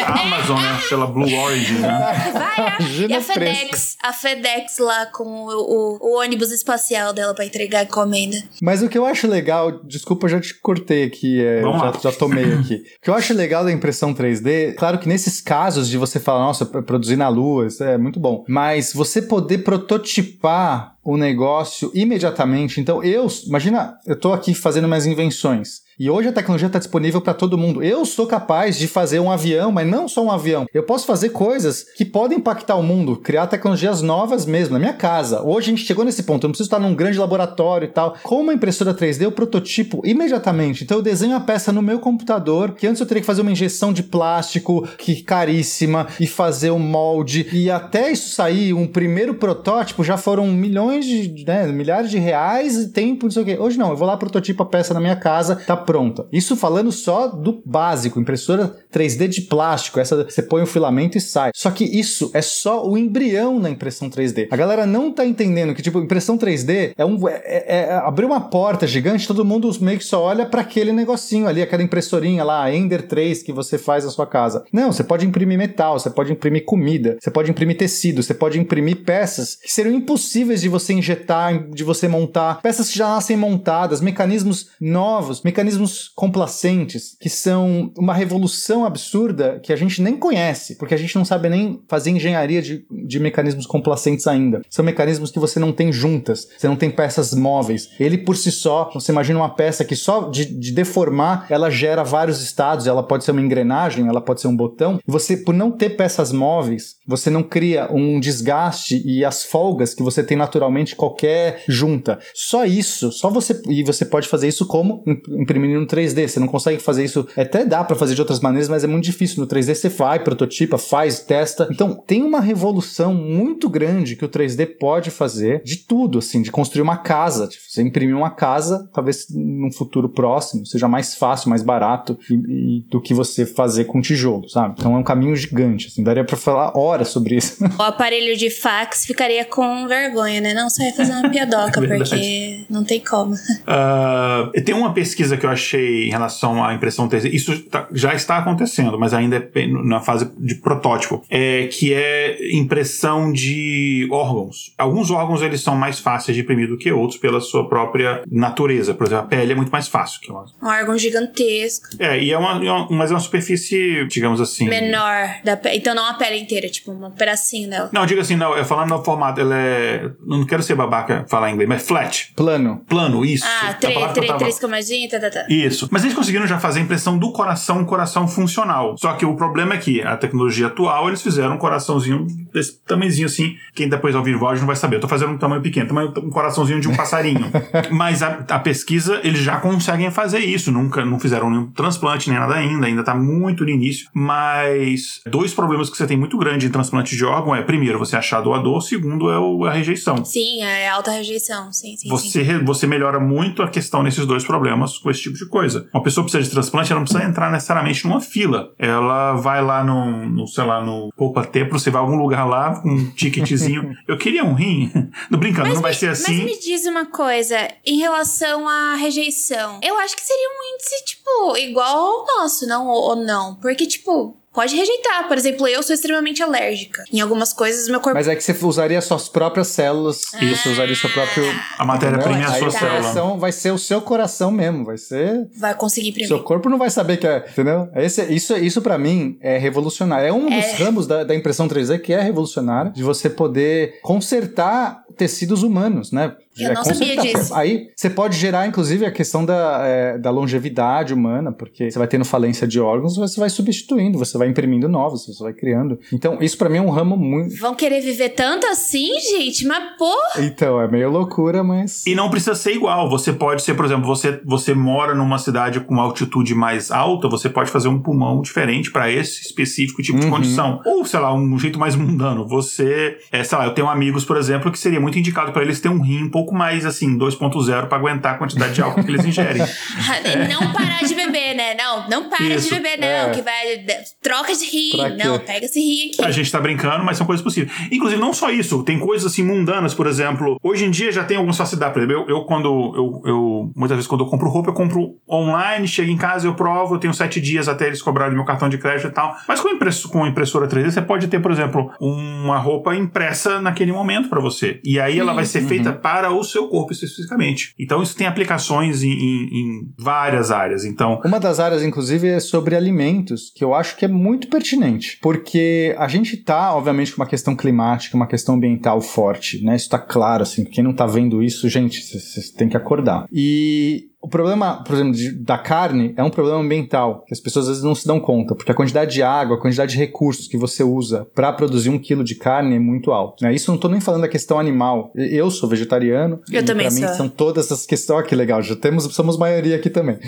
A Amazon, né? Pela Blue Origin? Vai, a, e a FedEx. A FedEx lá com o, o, o ônibus espacial dela para entregar a encomenda. Mas o que eu acho legal, desculpa, eu já te cortei aqui, é, já, já tomei aqui. o que eu acho legal da impressão 3D, claro que nesses casos de você falar, nossa, produzir na Lua, isso é muito bom. Mas você poder prototipar o negócio imediatamente. Então, eu, imagina, eu estou aqui fazendo minhas invenções. E hoje a tecnologia está disponível para todo mundo. Eu sou capaz de fazer um avião, mas não só um avião. Eu posso fazer coisas que podem impactar o mundo, criar tecnologias novas mesmo, na minha casa. Hoje a gente chegou nesse ponto, eu não preciso estar num grande laboratório e tal. Com uma impressora 3D, eu prototipo imediatamente. Então eu desenho a peça no meu computador, que antes eu teria que fazer uma injeção de plástico, que caríssima, e fazer um molde. E até isso sair, um primeiro protótipo, já foram milhões de, né, milhares de reais e tempo, não sei o quê. Hoje não, eu vou lá, prototipo a peça na minha casa, tá pronta. Isso falando só do básico, impressora 3D de plástico, essa você põe o filamento e sai. Só que isso é só o embrião na impressão 3D. A galera não tá entendendo que tipo impressão 3D é um é, é, é abrir uma porta gigante, todo mundo meio que só olha para aquele negocinho ali, aquela impressorinha lá, Ender 3 que você faz na sua casa. Não, você pode imprimir metal, você pode imprimir comida, você pode imprimir tecido, você pode imprimir peças que seriam impossíveis de você injetar, de você montar, peças que já nascem montadas, mecanismos novos, mecanismos complacentes, que são uma revolução absurda que a gente nem conhece, porque a gente não sabe nem fazer engenharia de, de mecanismos complacentes ainda. São mecanismos que você não tem juntas, você não tem peças móveis. Ele por si só, você imagina uma peça que só de, de deformar, ela gera vários estados, ela pode ser uma engrenagem, ela pode ser um botão. Você, por não ter peças móveis, você não cria um desgaste e as folgas que você tem naturalmente qualquer junta. Só isso, só você. E você pode fazer isso como imprimir no 3D. Você não consegue fazer isso. Até dá para fazer de outras maneiras, mas é muito difícil. No 3D você vai, prototipa, faz, testa. Então tem uma revolução muito grande que o 3D pode fazer de tudo, assim, de construir uma casa. Tipo, você imprimir uma casa, talvez num futuro próximo seja mais fácil, mais barato e, e, do que você fazer com tijolo, sabe? Então é um caminho gigante, assim, daria para falar horas sobre isso. O aparelho de fax ficaria com vergonha, né? Não, só ia fazer uma piadoca, é porque não tem como. Uh, tem uma pesquisa que eu achei em relação à impressão 3D, isso tá, já está acontecendo, mas ainda é na fase de protótipo, é que é impressão de órgãos. Alguns órgãos eles são mais fáceis de imprimir do que outros pela sua própria natureza. Por exemplo, a pele é muito mais fácil que uma. Um órgão gigantesco. É, e é uma, é uma mas é uma superfície, digamos assim. Menor. Da pe... Então não a pele inteira, tipo um pedacinho dela. Não, diga assim, não, eu falando no formato, ela é. Não quero ser babaca falar em inglês, mas flat. Plano. Plano, isso. Ah, três, três, três comadinhas, tá, tá, tá. Isso. Mas eles conseguiram já fazer a impressão do coração, um coração funcional. Só que o problema é que a tecnologia atual, eles fizeram um coraçãozinho desse tamanhozinho assim. Quem depois ouvir voz não vai saber. Eu tô fazendo um tamanho pequeno, tamanho, um coraçãozinho de um passarinho. Mas a, a, pesquisa, eles já conseguem fazer isso. Nunca, não fizeram nenhum transplante nem nada ainda. Ainda tá muito no início. Mas dois problemas que você tem muito grande em transplante de órgão é, primeiro, você achar doador. Segundo, é o, a rejeição. Sim, é alta rejeição. Sim, sim, você, sim. você melhora muito a questão nesses dois problemas com esse tipo de coisa. Uma pessoa precisa de transplante, ela não precisa entrar necessariamente numa fila. Ela vai lá no, no sei lá, no Poupa Tempo, você vai a algum lugar lá com um ticketzinho. Eu queria um rim. Não brincando, mas não vai me, ser assim. Mas me diz uma coisa, em relação à rejeição. Eu acho que seria um índice, tipo, igual ao nosso, não? Ou não? Porque, tipo, pode rejeitar. Por exemplo, eu sou extremamente alérgica. Em algumas coisas, meu corpo. Mas é que você usaria suas próprias células. Ah. E você usaria seu próprio. A matéria-prima é a sua célula. Coração vai ser o seu coração mesmo. Vai ser. Vai conseguir imprimir. Seu corpo não vai saber que é. Entendeu? Esse, isso, isso para mim é revolucionário. É um é. dos ramos da, da impressão 3D que é revolucionário. De você poder consertar tecidos humanos, né? Eu é, não sabia disso. Aí você pode gerar, inclusive, a questão da, é, da longevidade humana, porque você vai tendo falência de órgãos, você vai substituindo, você vai imprimindo novos, você vai criando. Então, isso para mim é um ramo muito. Vão querer viver tanto assim, gente? Mas porra! Então, é meio loucura, mas. E não precisa ser igual. Você pode ser, por exemplo, você, você mora numa cidade com altitude mais alta, você pode fazer um pulmão diferente para esse específico tipo uhum. de condição. Ou, sei lá, um jeito mais mundano. Você, é, sei lá, eu tenho amigos, por exemplo, que seria muito indicado para eles ter um rim um pouco mais assim, 2.0 para aguentar a quantidade de álcool que eles ingerem. é. Não parar de beber, né? Não, não para Isso. de beber, não. É. Que vai. Troca de rim. Não, pega esse rim aqui. A gente tá brincando, mas são coisas possíveis. Inclusive, não só isso, tem coisas assim mundanas, por exemplo. Hoje em dia já tem algumas facilidades. Por exemplo, eu, eu quando eu, eu. Muitas vezes, quando eu compro roupa, eu compro online, chego em casa, eu provo, eu tenho sete dias até eles cobrarem meu cartão de crédito e tal. Mas com, impresso, com impressora 3D, você pode ter, por exemplo, uma roupa impressa naquele momento para você. E aí ela vai ser feita uhum. para o seu corpo especificamente. Então isso tem aplicações em, em, em várias áreas. Então uma das áreas, inclusive, é sobre alimentos, que eu acho que é muito pertinente, porque a gente tá, obviamente, com uma questão climática, uma questão ambiental forte, né? Isso tá claro, assim. Quem não tá vendo isso, gente, vocês têm que acordar. E o problema, por exemplo, de, da carne é um problema ambiental, que as pessoas às vezes não se dão conta, porque a quantidade de água, a quantidade de recursos que você usa para produzir um quilo de carne é muito alto. Né? Isso não estou nem falando da questão animal. Eu sou vegetariano. Eu também pra sou. mim são todas essas questões. Olha que legal, já temos, somos maioria aqui também. uh,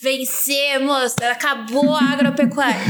vencemos! Acabou a agropecuária.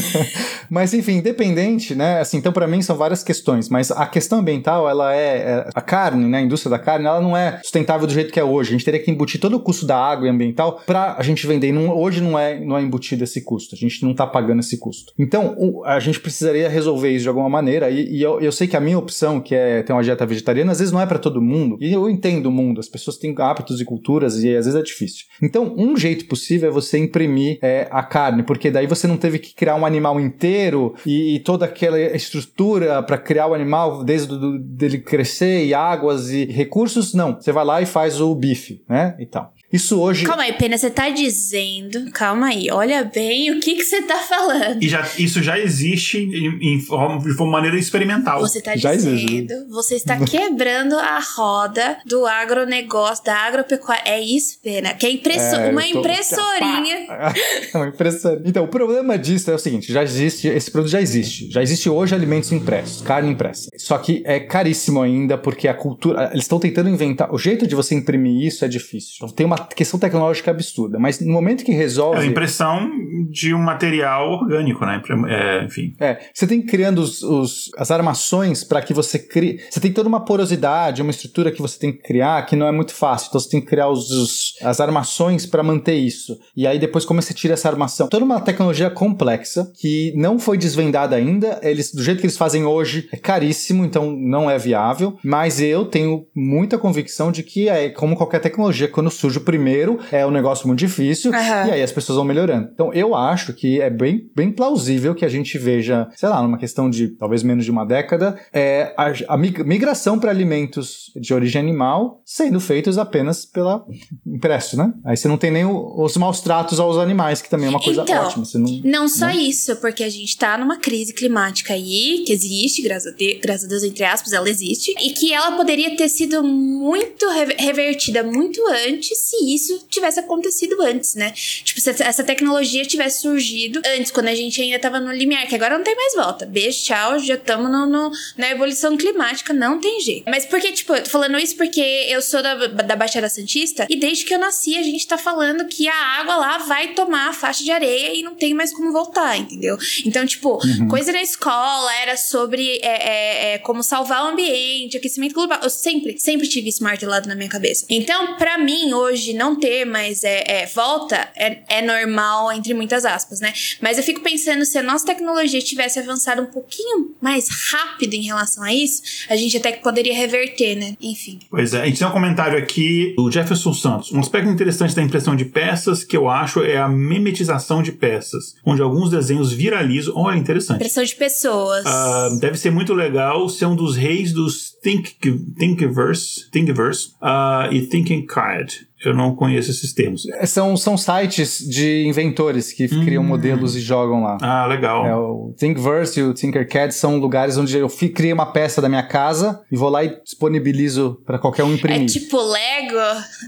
mas enfim, independente, né? Assim, então para mim são várias questões, mas a questão ambiental, ela é, é a carne, né? A indústria da carne, ela não é sustentável do jeito que é hoje. A gente teria que embutir todo o custo da água e ambiental para a gente vender. Não, hoje não é, não é embutido esse custo. A gente não está pagando esse custo. Então, o, a gente precisaria resolver isso de alguma maneira. E, e eu, eu, sei que a minha opção, que é ter uma dieta vegetariana, às vezes não é para todo mundo. E eu entendo o mundo. As pessoas têm hábitos e culturas e às vezes é difícil. Então, um jeito possível é você imprimir é, a carne, porque daí você não teve que criar um animal inteiro e, e toda aquela estrutura para criar o animal desde do, dele crescer e águas e recursos. Não. Você vai lá e faz o bife, né? E tal. Isso hoje. Calma aí, Pena, você tá dizendo. Calma aí, olha bem o que que você tá falando. E já, isso já existe em, em, de maneira experimental. Você tá já dizendo. Existe. Você está quebrando a roda do agronegócio, da agropecuária. É isso, Pena? Que é impresso... é, uma tô... impressorinha. uma impressorinha. Então, o problema disso é o seguinte: já existe, esse produto já existe. Já existe hoje alimentos impressos, carne impressa. Só que é caríssimo ainda, porque a cultura. Eles estão tentando inventar. O jeito de você imprimir isso é difícil. Então tem uma questão tecnológica absurda, mas no momento que resolve. É a impressão de um material orgânico, né? É, enfim. É, você tem criando os, os as armações para que você crie. Você tem toda uma porosidade, uma estrutura que você tem que criar que não é muito fácil. Então você tem que criar os, os as armações para manter isso. E aí depois, como você tira essa armação? Toda uma tecnologia complexa que não foi desvendada ainda. Eles, do jeito que eles fazem hoje, é caríssimo, então não é viável. Mas eu tenho muita convicção de que é como qualquer tecnologia, quando surge o primeiro, é um negócio muito difícil, uhum. e aí as pessoas vão melhorando. Então eu acho que é bem, bem plausível que a gente veja, sei lá, numa questão de talvez menos de uma década, é, a, a migração para alimentos de origem animal sendo feitos apenas pela impresso, né? Aí você não tem nem o, os maus tratos aos animais, que também é uma coisa então, ótima. Você não, não só não... isso, porque a gente tá numa crise climática aí, que existe, graças a, Deus, graças a Deus, entre aspas, ela existe, e que ela poderia ter sido muito revertida muito antes se isso tivesse acontecido antes, né? Tipo, se essa tecnologia tivesse surgido antes, quando a gente ainda tava no limiar, que agora não tem mais volta. Beijo, tchau, já estamos no, no, na evolução climática, não tem jeito. Mas porque, tipo, eu tô falando isso porque eu sou da, da Baixada Santista e desde que eu nasci a gente tá falando que a água lá vai tomar a faixa de areia e não tem mais como voltar, entendeu? Então, tipo, uhum. coisa na escola era sobre é, é, é, como salvar o ambiente, aquecimento global. Eu sempre, sempre tive isso martelado na minha cabeça. Então, para mim, hoje, não ter mais é, é, volta é, é normal, entre muitas aspas, né? Mas eu fico pensando, se a nossa tecnologia tivesse avançado um pouquinho mais rápido em relação a isso, a gente até que poderia reverter, né? Enfim. Pois é, a gente tem um comentário aqui do Jefferson Santos. Um aspecto interessante da impressão de peças que eu acho é a memetização de peças, onde alguns desenhos viralizam. Olha, interessante. Impressão de pessoas. Uh, deve ser muito legal ser um dos reis dos Think, Thinkiverse, Thinkiverse uh, e Thinking Card. Eu não conheço esses termos. É, são, são sites de inventores que hum. criam modelos e jogam lá. Ah, legal. É, o Thinkverse e o Tinkercad são lugares onde eu criei uma peça da minha casa e vou lá e disponibilizo para qualquer um imprimir. É tipo Lego?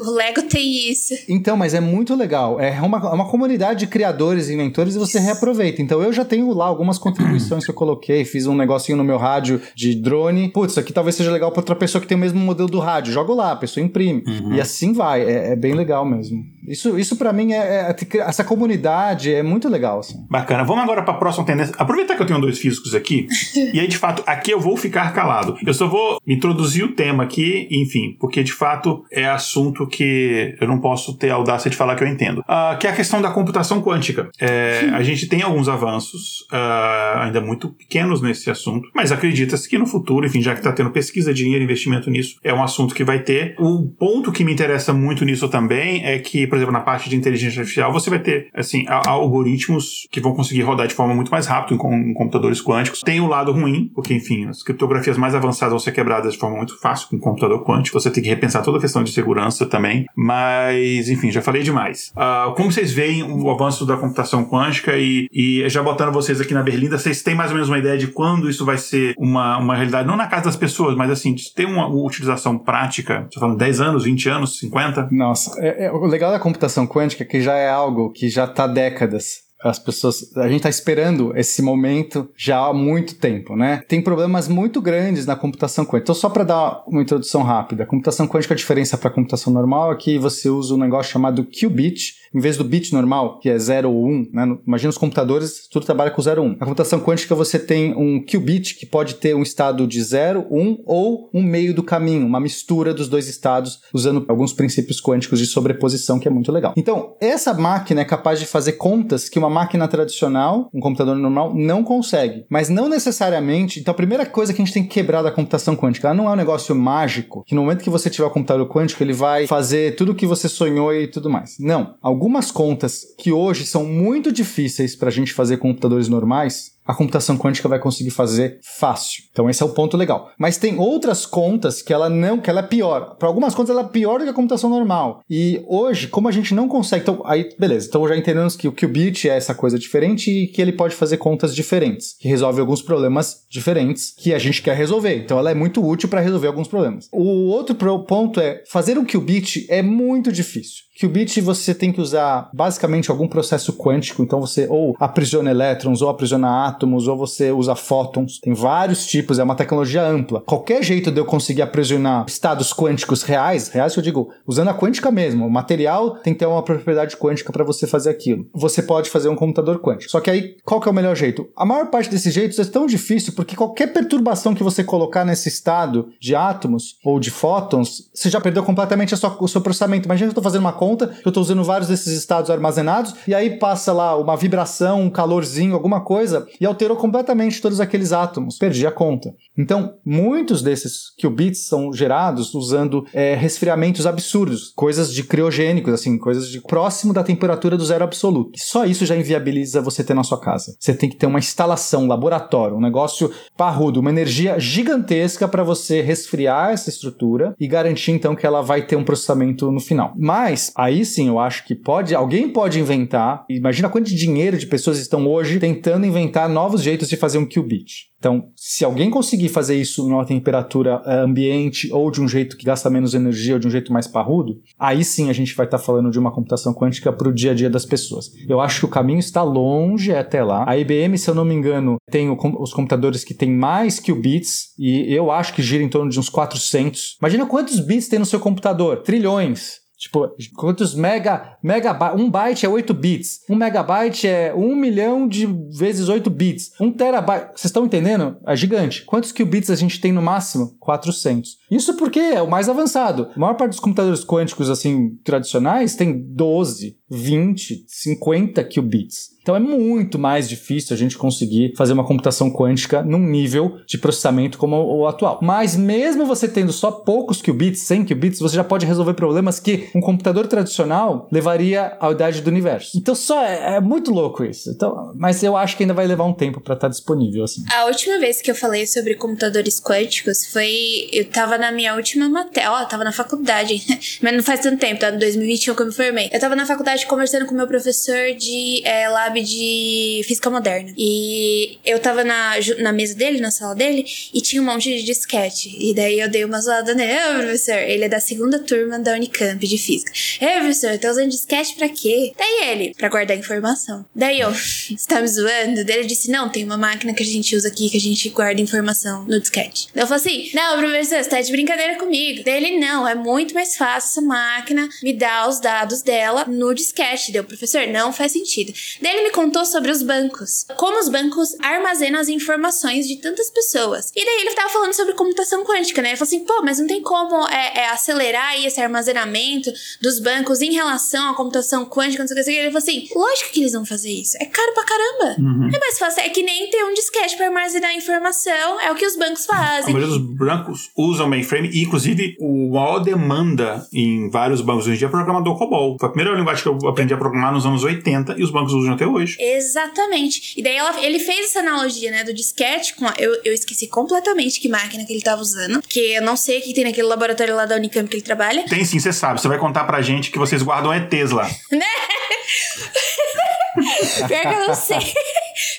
O Lego tem isso. Então, mas é muito legal. É uma, é uma comunidade de criadores e inventores e você reaproveita. Então eu já tenho lá algumas contribuições que eu coloquei, fiz um negocinho no meu rádio de drone. Putz, isso aqui talvez seja legal para outra pessoa que tem o mesmo modelo do rádio. Jogo lá, a pessoa imprime. Uhum. E assim vai. É, é, bem legal mesmo. Isso, isso para mim é, é, Essa comunidade é muito legal. Assim. Bacana. Vamos agora para a próxima tendência. Aproveitar que eu tenho dois físicos aqui. e aí, de fato, aqui eu vou ficar calado. Eu só vou introduzir o tema aqui, enfim, porque de fato é assunto que eu não posso ter a audácia de falar que eu entendo. Uh, que é a questão da computação quântica. É, a gente tem alguns avanços, uh, ainda muito pequenos nesse assunto, mas acredita-se que no futuro, enfim, já que está tendo pesquisa, dinheiro, investimento nisso, é um assunto que vai ter. O ponto que me interessa muito nisso também é que, por exemplo, na parte de inteligência artificial, você vai ter, assim, algoritmos que vão conseguir rodar de forma muito mais rápida em, computadores quânticos. Tem o lado ruim, porque, enfim, as criptografias mais avançadas vão ser quebradas de forma muito fácil com um computador quântico. Você tem que repensar toda a questão de segurança também. Mas, enfim, já falei demais. Uh, como vocês veem o avanço da computação quântica e, e já botando vocês aqui na Berlinda, vocês têm mais ou menos uma ideia de quando isso vai ser uma, uma realidade, não na casa das pessoas, mas assim, de ter uma, uma utilização prática? Você falando 10 anos, 20 anos, 50? Nossa, é, é, o legal da computação quântica que já é algo que já está décadas as pessoas. A gente está esperando esse momento já há muito tempo, né? Tem problemas muito grandes na computação quântica. Então, só para dar uma introdução rápida, a computação quântica, a diferença para a computação normal é que você usa um negócio chamado qubit, em vez do bit normal, que é 0 ou 1, um, né? Imagina os computadores, tudo trabalha com 0 ou 1. Um. A computação quântica você tem um qubit que pode ter um estado de 0, 1 um, ou um meio do caminho, uma mistura dos dois estados, usando alguns princípios quânticos de sobreposição, que é muito legal. Então, essa máquina é capaz de fazer contas que uma máquina tradicional, um computador normal, não consegue. Mas não necessariamente. Então, a primeira coisa que a gente tem que quebrar da computação quântica, ela não é um negócio mágico, que no momento que você tiver o computador quântico, ele vai fazer tudo o que você sonhou e tudo mais. Não. Algumas contas que hoje são muito difíceis para a gente fazer com computadores normais, a computação quântica vai conseguir fazer fácil. Então esse é o ponto legal. Mas tem outras contas que ela não, que ela é pior. Para algumas contas ela é pior do que a computação normal. E hoje, como a gente não consegue, então aí beleza. Então já entendemos que o qubit é essa coisa diferente e que ele pode fazer contas diferentes, que resolve alguns problemas diferentes que a gente quer resolver. Então ela é muito útil para resolver alguns problemas. O outro ponto é fazer um qubit é muito difícil. Qubit você tem que usar basicamente algum processo quântico, então você ou aprisiona elétrons ou aprisiona átomos ou você usa fótons. Tem vários tipos, é uma tecnologia ampla. Qualquer jeito de eu conseguir aprisionar estados quânticos reais, reais que eu digo, usando a quântica mesmo, o material tem que ter uma propriedade quântica para você fazer aquilo. Você pode fazer um computador quântico. Só que aí, qual que é o melhor jeito? A maior parte desses jeitos é tão difícil porque qualquer perturbação que você colocar nesse estado de átomos ou de fótons, você já perdeu completamente sua, o seu processamento. Imagina que eu estou fazendo uma conta, eu estou usando vários desses estados armazenados, e aí passa lá uma vibração, um calorzinho, alguma coisa, e alterou completamente todos aqueles átomos. Perdi a conta. Então, muitos desses qubits são gerados usando é, resfriamentos absurdos, coisas de criogênicos, assim, coisas de próximo da temperatura do zero absoluto. Só isso já inviabiliza você ter na sua casa. Você tem que ter uma instalação, um laboratório, um negócio parrudo, uma energia gigantesca para você resfriar essa estrutura e garantir então que ela vai ter um processamento no final. Mas aí sim, eu acho que pode, alguém pode inventar. Imagina quanto de dinheiro de pessoas estão hoje tentando inventar novos jeitos de fazer um qubit. Então, se alguém conseguir fazer isso numa temperatura eh, ambiente ou de um jeito que gasta menos energia ou de um jeito mais parrudo, aí sim a gente vai estar tá falando de uma computação quântica para o dia a dia das pessoas. Eu acho que o caminho está longe até lá. A IBM, se eu não me engano, tem o, os computadores que têm mais qubits e eu acho que gira em torno de uns 400. Imagina quantos bits tem no seu computador? Trilhões. Tipo, quantos mega, megabyte, um byte é 8 bits, um megabyte é 1 milhão de vezes 8 bits, um terabyte, vocês estão entendendo? É gigante. Quantos qubits a gente tem no máximo? 400. Isso porque é o mais avançado. A maior parte dos computadores quânticos, assim, tradicionais tem 12, 20, 50 qubits. Então é muito mais difícil a gente conseguir fazer uma computação quântica num nível de processamento como o atual. Mas mesmo você tendo só poucos qubits, 100 qubits, você já pode resolver problemas que um computador tradicional levaria à idade do universo. Então só é, é muito louco isso. Então, mas eu acho que ainda vai levar um tempo para estar tá disponível assim. A última vez que eu falei sobre computadores quânticos foi eu tava na minha última matéria, ó, tava na faculdade, mas não faz tanto tempo, tá? No 2021 que eu me formei. Eu tava na faculdade conversando com meu professor de é, lab de física moderna. E eu tava na, na mesa dele, na sala dele, e tinha um monte de disquete. E daí eu dei uma zoada nele. Ô, professor, ele é da segunda turma da Unicamp de física. Ô, professor, tá usando disquete pra quê? Daí ele, pra guardar informação. Daí eu, você tá me zoando? Daí ele disse, não, tem uma máquina que a gente usa aqui que a gente guarda informação no disquete. Daí eu falei assim, não, professor, você tá de brincadeira comigo. Daí ele, não, é muito mais fácil essa máquina me dar os dados dela no disquete. Deu, professor, não faz sentido. Daí ele me contou sobre os bancos. Como os bancos armazenam as informações de tantas pessoas. E daí ele tava falando sobre computação quântica, né? Ele falou assim, pô, mas não tem como é, é, acelerar aí esse armazenamento dos bancos em relação à computação quântica, não sei o que. Ele falou assim, lógico que eles vão fazer isso. É caro pra caramba. Uhum. É mais fácil. É que nem ter um disquete pra armazenar informação. É o que os bancos A fazem. maioria dos bancos usam mainframe e, inclusive, o maior demanda em vários bancos hoje em dia é programador COBOL. Foi a primeira linguagem que eu aprendi a programar nos anos 80 e os bancos usam até hoje. Exatamente. E daí ela- ele fez essa analogia, né, do disquete com a, eu, eu esqueci completamente que máquina que ele tava usando, porque eu não sei o que tem naquele laboratório lá da Unicamp que ele trabalha. Tem sim, você sabe. Você vai contar pra gente que vocês guardam ETs lá. Pior que eu não sei.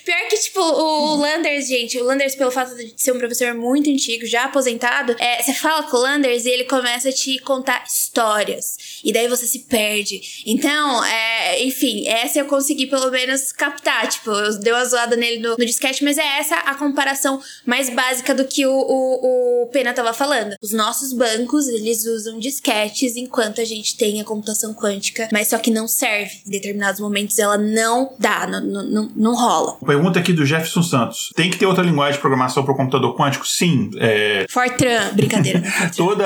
Pior que, tipo, o Landers, gente, o Landers, pelo fato de ser um professor muito antigo, já aposentado, é, você fala com o Landers e ele começa a te contar histórias. E daí você se perde. Então, é, enfim, essa eu consegui pelo menos captar. Tipo, eu dei uma zoada nele no, no disquete, mas é essa a comparação mais básica do que o, o, o Pena tava falando. Os nossos bancos, eles usam disquetes enquanto a gente tem a computação quântica, mas só que não serve. Em determinados momentos ela não dá, não, não, não, não rola. Pergunta aqui do Jefferson Santos. Tem que ter outra linguagem de programação para o computador quântico? Sim. É, Fortran, brincadeira. toda.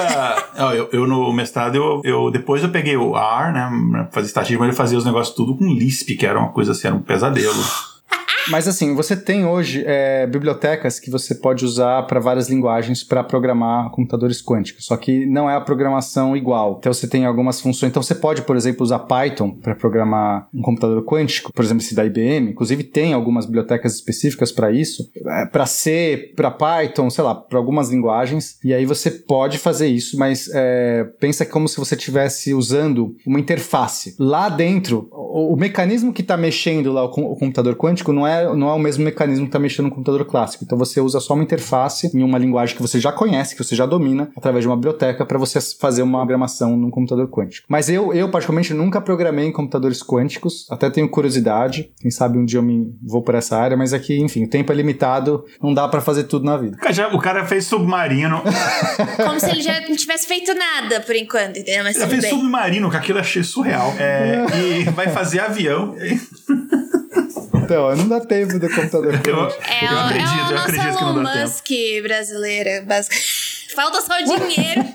eu, eu no mestrado, eu, eu- depois eu peguei o R, né? pra Fazer estatística, mas eu fazia os negócios tudo com Lisp, que era uma coisa assim, era um pesadelo. Mas assim, você tem hoje é, bibliotecas que você pode usar para várias linguagens para programar computadores quânticos, só que não é a programação igual. Então você tem algumas funções. Então você pode, por exemplo, usar Python para programar um computador quântico, por exemplo, esse da IBM. Inclusive tem algumas bibliotecas específicas para isso, para C, para Python, sei lá, para algumas linguagens. E aí você pode fazer isso, mas é, pensa como se você estivesse usando uma interface. Lá dentro, o, o mecanismo que está mexendo lá o, o computador quântico não é, não é o mesmo mecanismo que está mexendo no computador clássico. Então você usa só uma interface em uma linguagem que você já conhece, que você já domina, através de uma biblioteca, para você fazer uma programação num computador quântico. Mas eu, eu, particularmente, nunca programei em computadores quânticos, até tenho curiosidade. Quem sabe um dia eu me vou por essa área, mas aqui, enfim, o tempo é limitado, não dá para fazer tudo na vida. O cara, fez submarino. Como se ele já não tivesse feito nada por enquanto, entendeu? Mas Já tudo fez bem. submarino, que aquilo eu achei surreal. É, e vai fazer avião. Então, não dá tempo do computador Eu. É, eu o- acredito, é o eu acredito que não Elon dá tempo. Musk brasileira, basicamente. Falta só o dinheiro.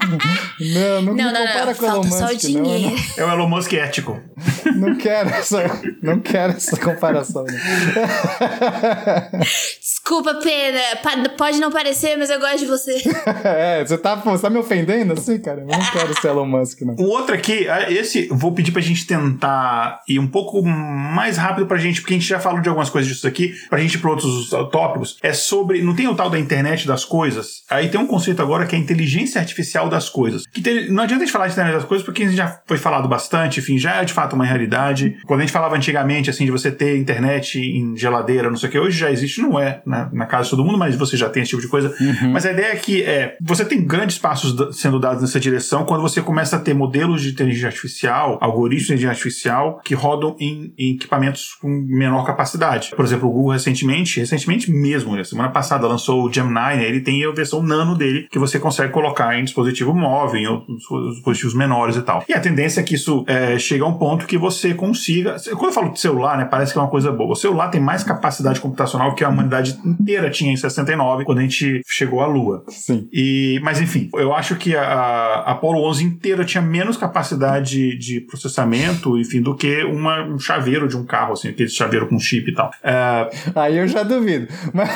Não, não, não, não, compara não. com o Elon Falta só o Musk, não, eu dinheiro. É o Elon Musk ético. não, não quero essa, não quero essa comparação. né? Desculpa, Pena. Pa- Pode não parecer, mas eu gosto de você. É, você tá, você tá me ofendendo assim, cara? Eu não quero ser Elon Musk, não. O outro aqui, ah, esse, vou pedir pra gente tentar ir um pouco mais rápido pra gente, porque a gente já falou de algumas coisas disso aqui, pra gente ir pra outros tópicos. É sobre. Não tem o tal da internet das coisas? Aí tem um conceito agora que é a inteligência artificial das coisas. Que não adianta a gente falar de internet das coisas, porque já foi falado bastante, enfim, já é de fato uma realidade. Quando a gente falava antigamente, assim, de você ter internet em geladeira, não sei o que, hoje já existe, não é na, na casa de todo mundo, mas você já tem esse tipo de coisa. Mas a ideia é que é, você tem grandes passos sendo dados nessa direção quando você começa a ter modelos de inteligência artificial, algoritmos de inteligência artificial que rodam em, em equipamentos com menor capacidade. Por exemplo, o Google recentemente, recentemente mesmo, na semana passada lançou o Gemini, né? ele tem a versão nano dele que você consegue colocar em dispositivo móvel, em outros dispositivos menores e tal. E a tendência é que isso é, chegue a um ponto que você consiga. Quando eu falo de celular, né, parece que é uma coisa boa. O celular tem mais capacidade computacional que a humanidade inteira tinha em 69, quando a gente chegou à Lua. Sim. E, mas enfim, eu acho que a, Apollo 11 inteira tinha menos capacidade de processamento, enfim, do que uma, um chaveiro de um carro, assim, aquele chaveiro com chip e tal. É, Aí eu já duvido. Mas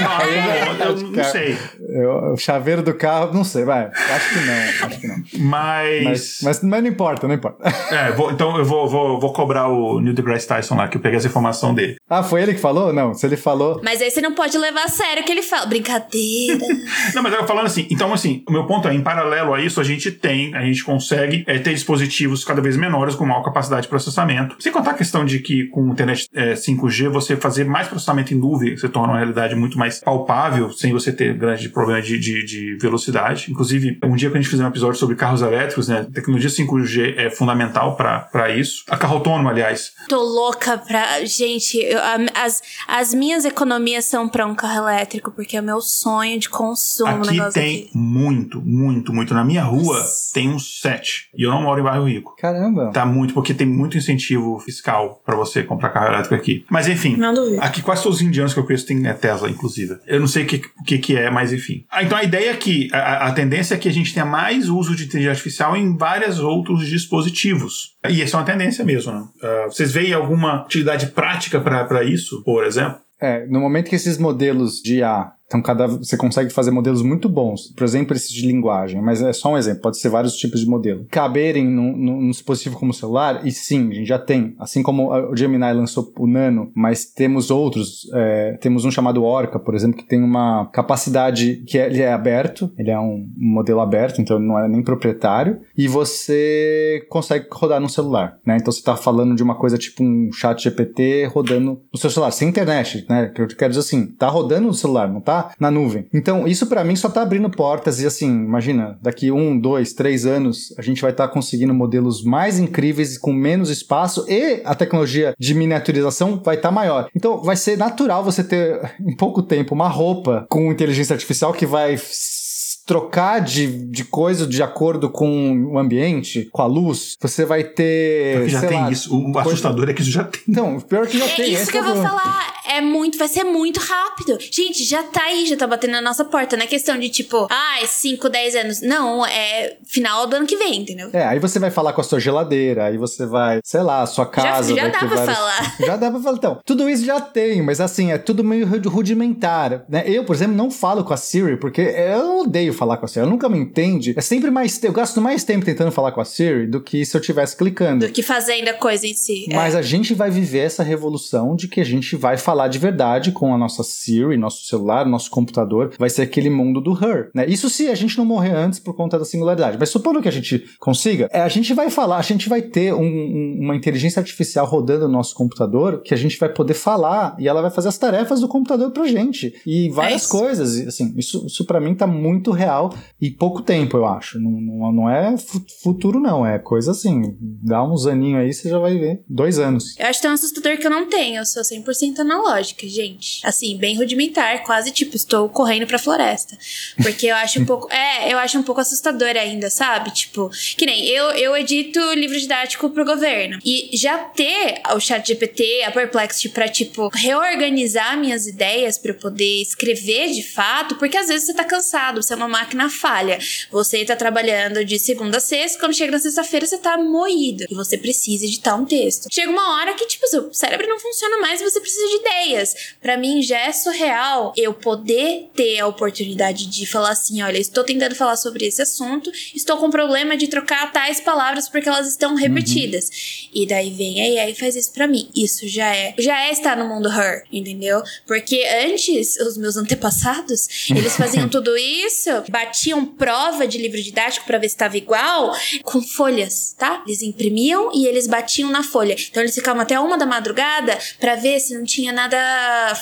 não, eu, eu não sei. eu- o chaveiro do carro, não sei, vai. Acho que não, acho que não. Mas. Mas, mas, mas não importa, não importa. É, vou- então eu vou, vou, vou cobrar o Neil deGrasse Tyson lá, que eu peguei essa informação dele. Ah, foi ele que falou? Não, se ele falou. Mas aí você não pode levar a sério o que ele fala. Brincadeira. Não, mas eu falando assim, então assim, o meu ponto é, em paralelo a isso, a gente tem, a gente consegue é, ter dispositivos cada vez menores com maior capacidade de processamento. Sem contar a questão de que com o internet é, 5G, você fazer mais processamento em nuvem se torna uma realidade muito mais palpável, sem você ter grande problema de, de, de, velocidade. Inclusive, um dia que a gente fizer um episódio sobre carros elétricos, né? Tecnologia 5G é fundamental para isso. A carro autônomo, aliás. Tô louca pra. Gente, eu, as, as minhas economias são pra um carro elétrico, porque é o meu sonho de consumo. Aqui tem aqui. muito, muito, muito. Na minha rua Nossa. tem uns sete. E eu não moro em bairro rico. Caramba. Tá muito, porque tem muito incentivo fiscal para você comprar carro elétrico aqui. Mas enfim. Não duvido. Aqui quase todos os indianos que eu conheço têm é Tesla, inclusive. Eu não sei o que, que, que é, mas enfim. Ah, então a ideia é que a, a tendência é que a gente tenha mais uso de inteligência artificial em vários outros dispositivos. E essa é uma tendência mesmo, né? Uh, vocês veem alguma utilidade prática para isso, por exemplo? É, no momento que esses modelos de IA então, cada, você consegue fazer modelos muito bons. Por exemplo, esses de linguagem, mas é só um exemplo, pode ser vários tipos de modelo. Caberem num, dispositivo como o celular, e sim, a gente já tem. Assim como o Gemini lançou o Nano, mas temos outros. É, temos um chamado Orca, por exemplo, que tem uma capacidade que é, ele é aberto, ele é um, modelo aberto, então não é nem proprietário, e você consegue rodar no celular, né? Então você está falando de uma coisa tipo um chat GPT rodando no seu celular, sem internet, né? Eu quero dizer assim, tá rodando no celular, não tá na nuvem. Então, isso para mim só tá abrindo portas e assim, imagina, daqui um, dois, três anos, a gente vai estar tá conseguindo modelos mais incríveis com menos espaço e a tecnologia de miniaturização vai estar tá maior. Então, vai ser natural você ter em pouco tempo uma roupa com inteligência artificial que vai trocar de, de coisa de acordo com o ambiente, com a luz, você vai ter. Porque já tem lá, isso. O coisa... assustador é que isso já tem. Não, pior que já é tem. Isso que eu vou falar. É muito, vai ser muito rápido. Gente, já tá aí, já tá batendo na nossa porta. Não é questão de tipo, ah, é 5, 10 anos. Não, é final do ano que vem, entendeu? É, aí você vai falar com a sua geladeira, aí você vai, sei lá, a sua casa. Já, já dá pra vários... falar. Já dá pra falar. Então, tudo isso já tem, mas assim, é tudo meio rudimentar. Né? Eu, por exemplo, não falo com a Siri, porque eu odeio odeio falar com a Siri. Ela nunca me entende. É sempre mais. Eu gasto mais tempo tentando falar com a Siri do que se eu tivesse clicando. Do que fazendo a coisa em si. É. Mas é. a gente vai viver essa revolução de que a gente vai falar de verdade com a nossa Siri, nosso celular, nosso computador. Vai ser aquele mundo do her. Né? Isso se a gente não morrer antes por conta da singularidade. Mas supondo que a gente consiga, é, a gente vai falar, a gente vai ter um, um, uma inteligência artificial rodando no nosso computador que a gente vai poder falar e ela vai fazer as tarefas do computador pra gente. E várias é coisas. Assim, isso, isso para mim tá muito real e pouco tempo, eu acho. Não, não, não é futuro, não. É coisa assim. Dá uns aninhos aí, você já vai ver. Dois anos. Eu acho um assustador que eu não tenho. Eu sou 100% analógica, gente. Assim, bem rudimentar. Quase tipo, estou correndo pra floresta. Porque eu acho um pouco. É, eu acho um pouco assustador ainda, sabe? Tipo, que nem eu, eu edito livro didático pro governo. E já ter o chat GPT, a Perplexity pra, tipo, reorganizar minhas ideias para eu poder escrever de fato, porque às vezes você tá cansado, você é uma máquina falha. Você tá trabalhando de segunda a sexta, quando chega na sexta-feira você tá moído e você precisa editar um texto. Chega uma hora que, tipo, seu cérebro não funciona mais e você precisa de ideias. Para mim já é surreal eu poder ter a oportunidade de falar assim: olha, estou tentando falar sobre esse assunto, estou com problema de trocar tais palavras porque elas estão repetidas. Uhum. E daí vem a AI e faz isso para mim. Isso já é, já é estar no mundo her, entendeu? Porque antes, os meus antepassados, eles faziam tudo isso, batiam prova de livro didático para ver se estava igual com folhas, tá? Eles imprimiam e eles batiam na folha. Então eles ficavam até uma da madrugada para ver se não tinha nada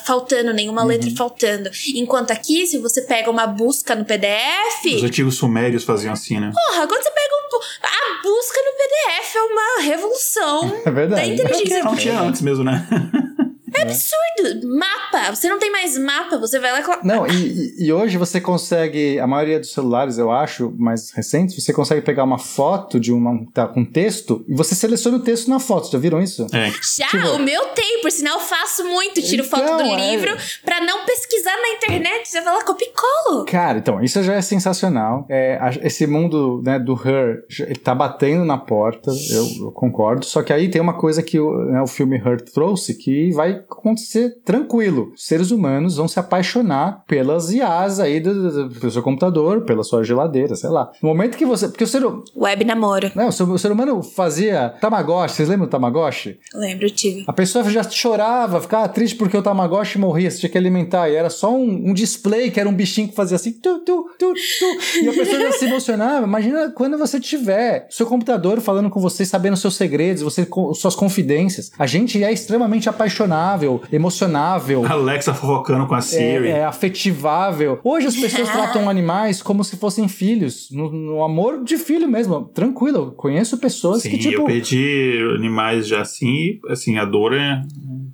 faltando, nenhuma uhum. letra faltando. Enquanto aqui, se você pega uma busca no PDF. Os antigos sumérios faziam assim, né? Porra, quando você pega um, a busca no PDF é uma revolução é verdade. da inteligência. Não tinha antes mesmo, né? É absurdo! Mapa! Você não tem mais mapa, você vai lá. Não, e, e hoje você consegue. A maioria dos celulares, eu acho, mais recentes, você consegue pegar uma foto de uma. Tá, com texto e você seleciona o texto na foto. Já viram isso? É. Já, tipo, o meu tem, por sinal, eu faço muito. Tiro então, foto do é... livro pra não pesquisar na internet. Você vai lá, copia e colo. Cara, então, isso já é sensacional. É, esse mundo né, do Her, ele tá batendo na porta, eu, eu concordo. Só que aí tem uma coisa que o, né, o filme Her trouxe que vai acontecer tranquilo. Os seres humanos vão se apaixonar pelas IAs aí do, do, do seu computador, pela sua geladeira, sei lá. No momento que você. Porque o ser. Web namoro. Não, o ser humano fazia Tamagotchi. Vocês lembram do Tamagotchi? Lembro, tive. A pessoa já chorava, ficava triste porque o Tamagotchi morria, você tinha que alimentar. E era só um, um display que era um bichinho que fazia assim. Tu, tu, tu, tu, e a pessoa já se emocionava. Imagina quando você tiver seu computador falando com você, sabendo seus segredos, você, suas confidências. A gente é extremamente apaixonado emocionável. Alexa fofocando com a Siri. É, é afetivável. Hoje as pessoas tratam animais como se fossem filhos, no, no, amor de filho mesmo. Tranquilo, eu conheço pessoas Sim, que tipo. Eu perdi animais já assim, assim, a dor é.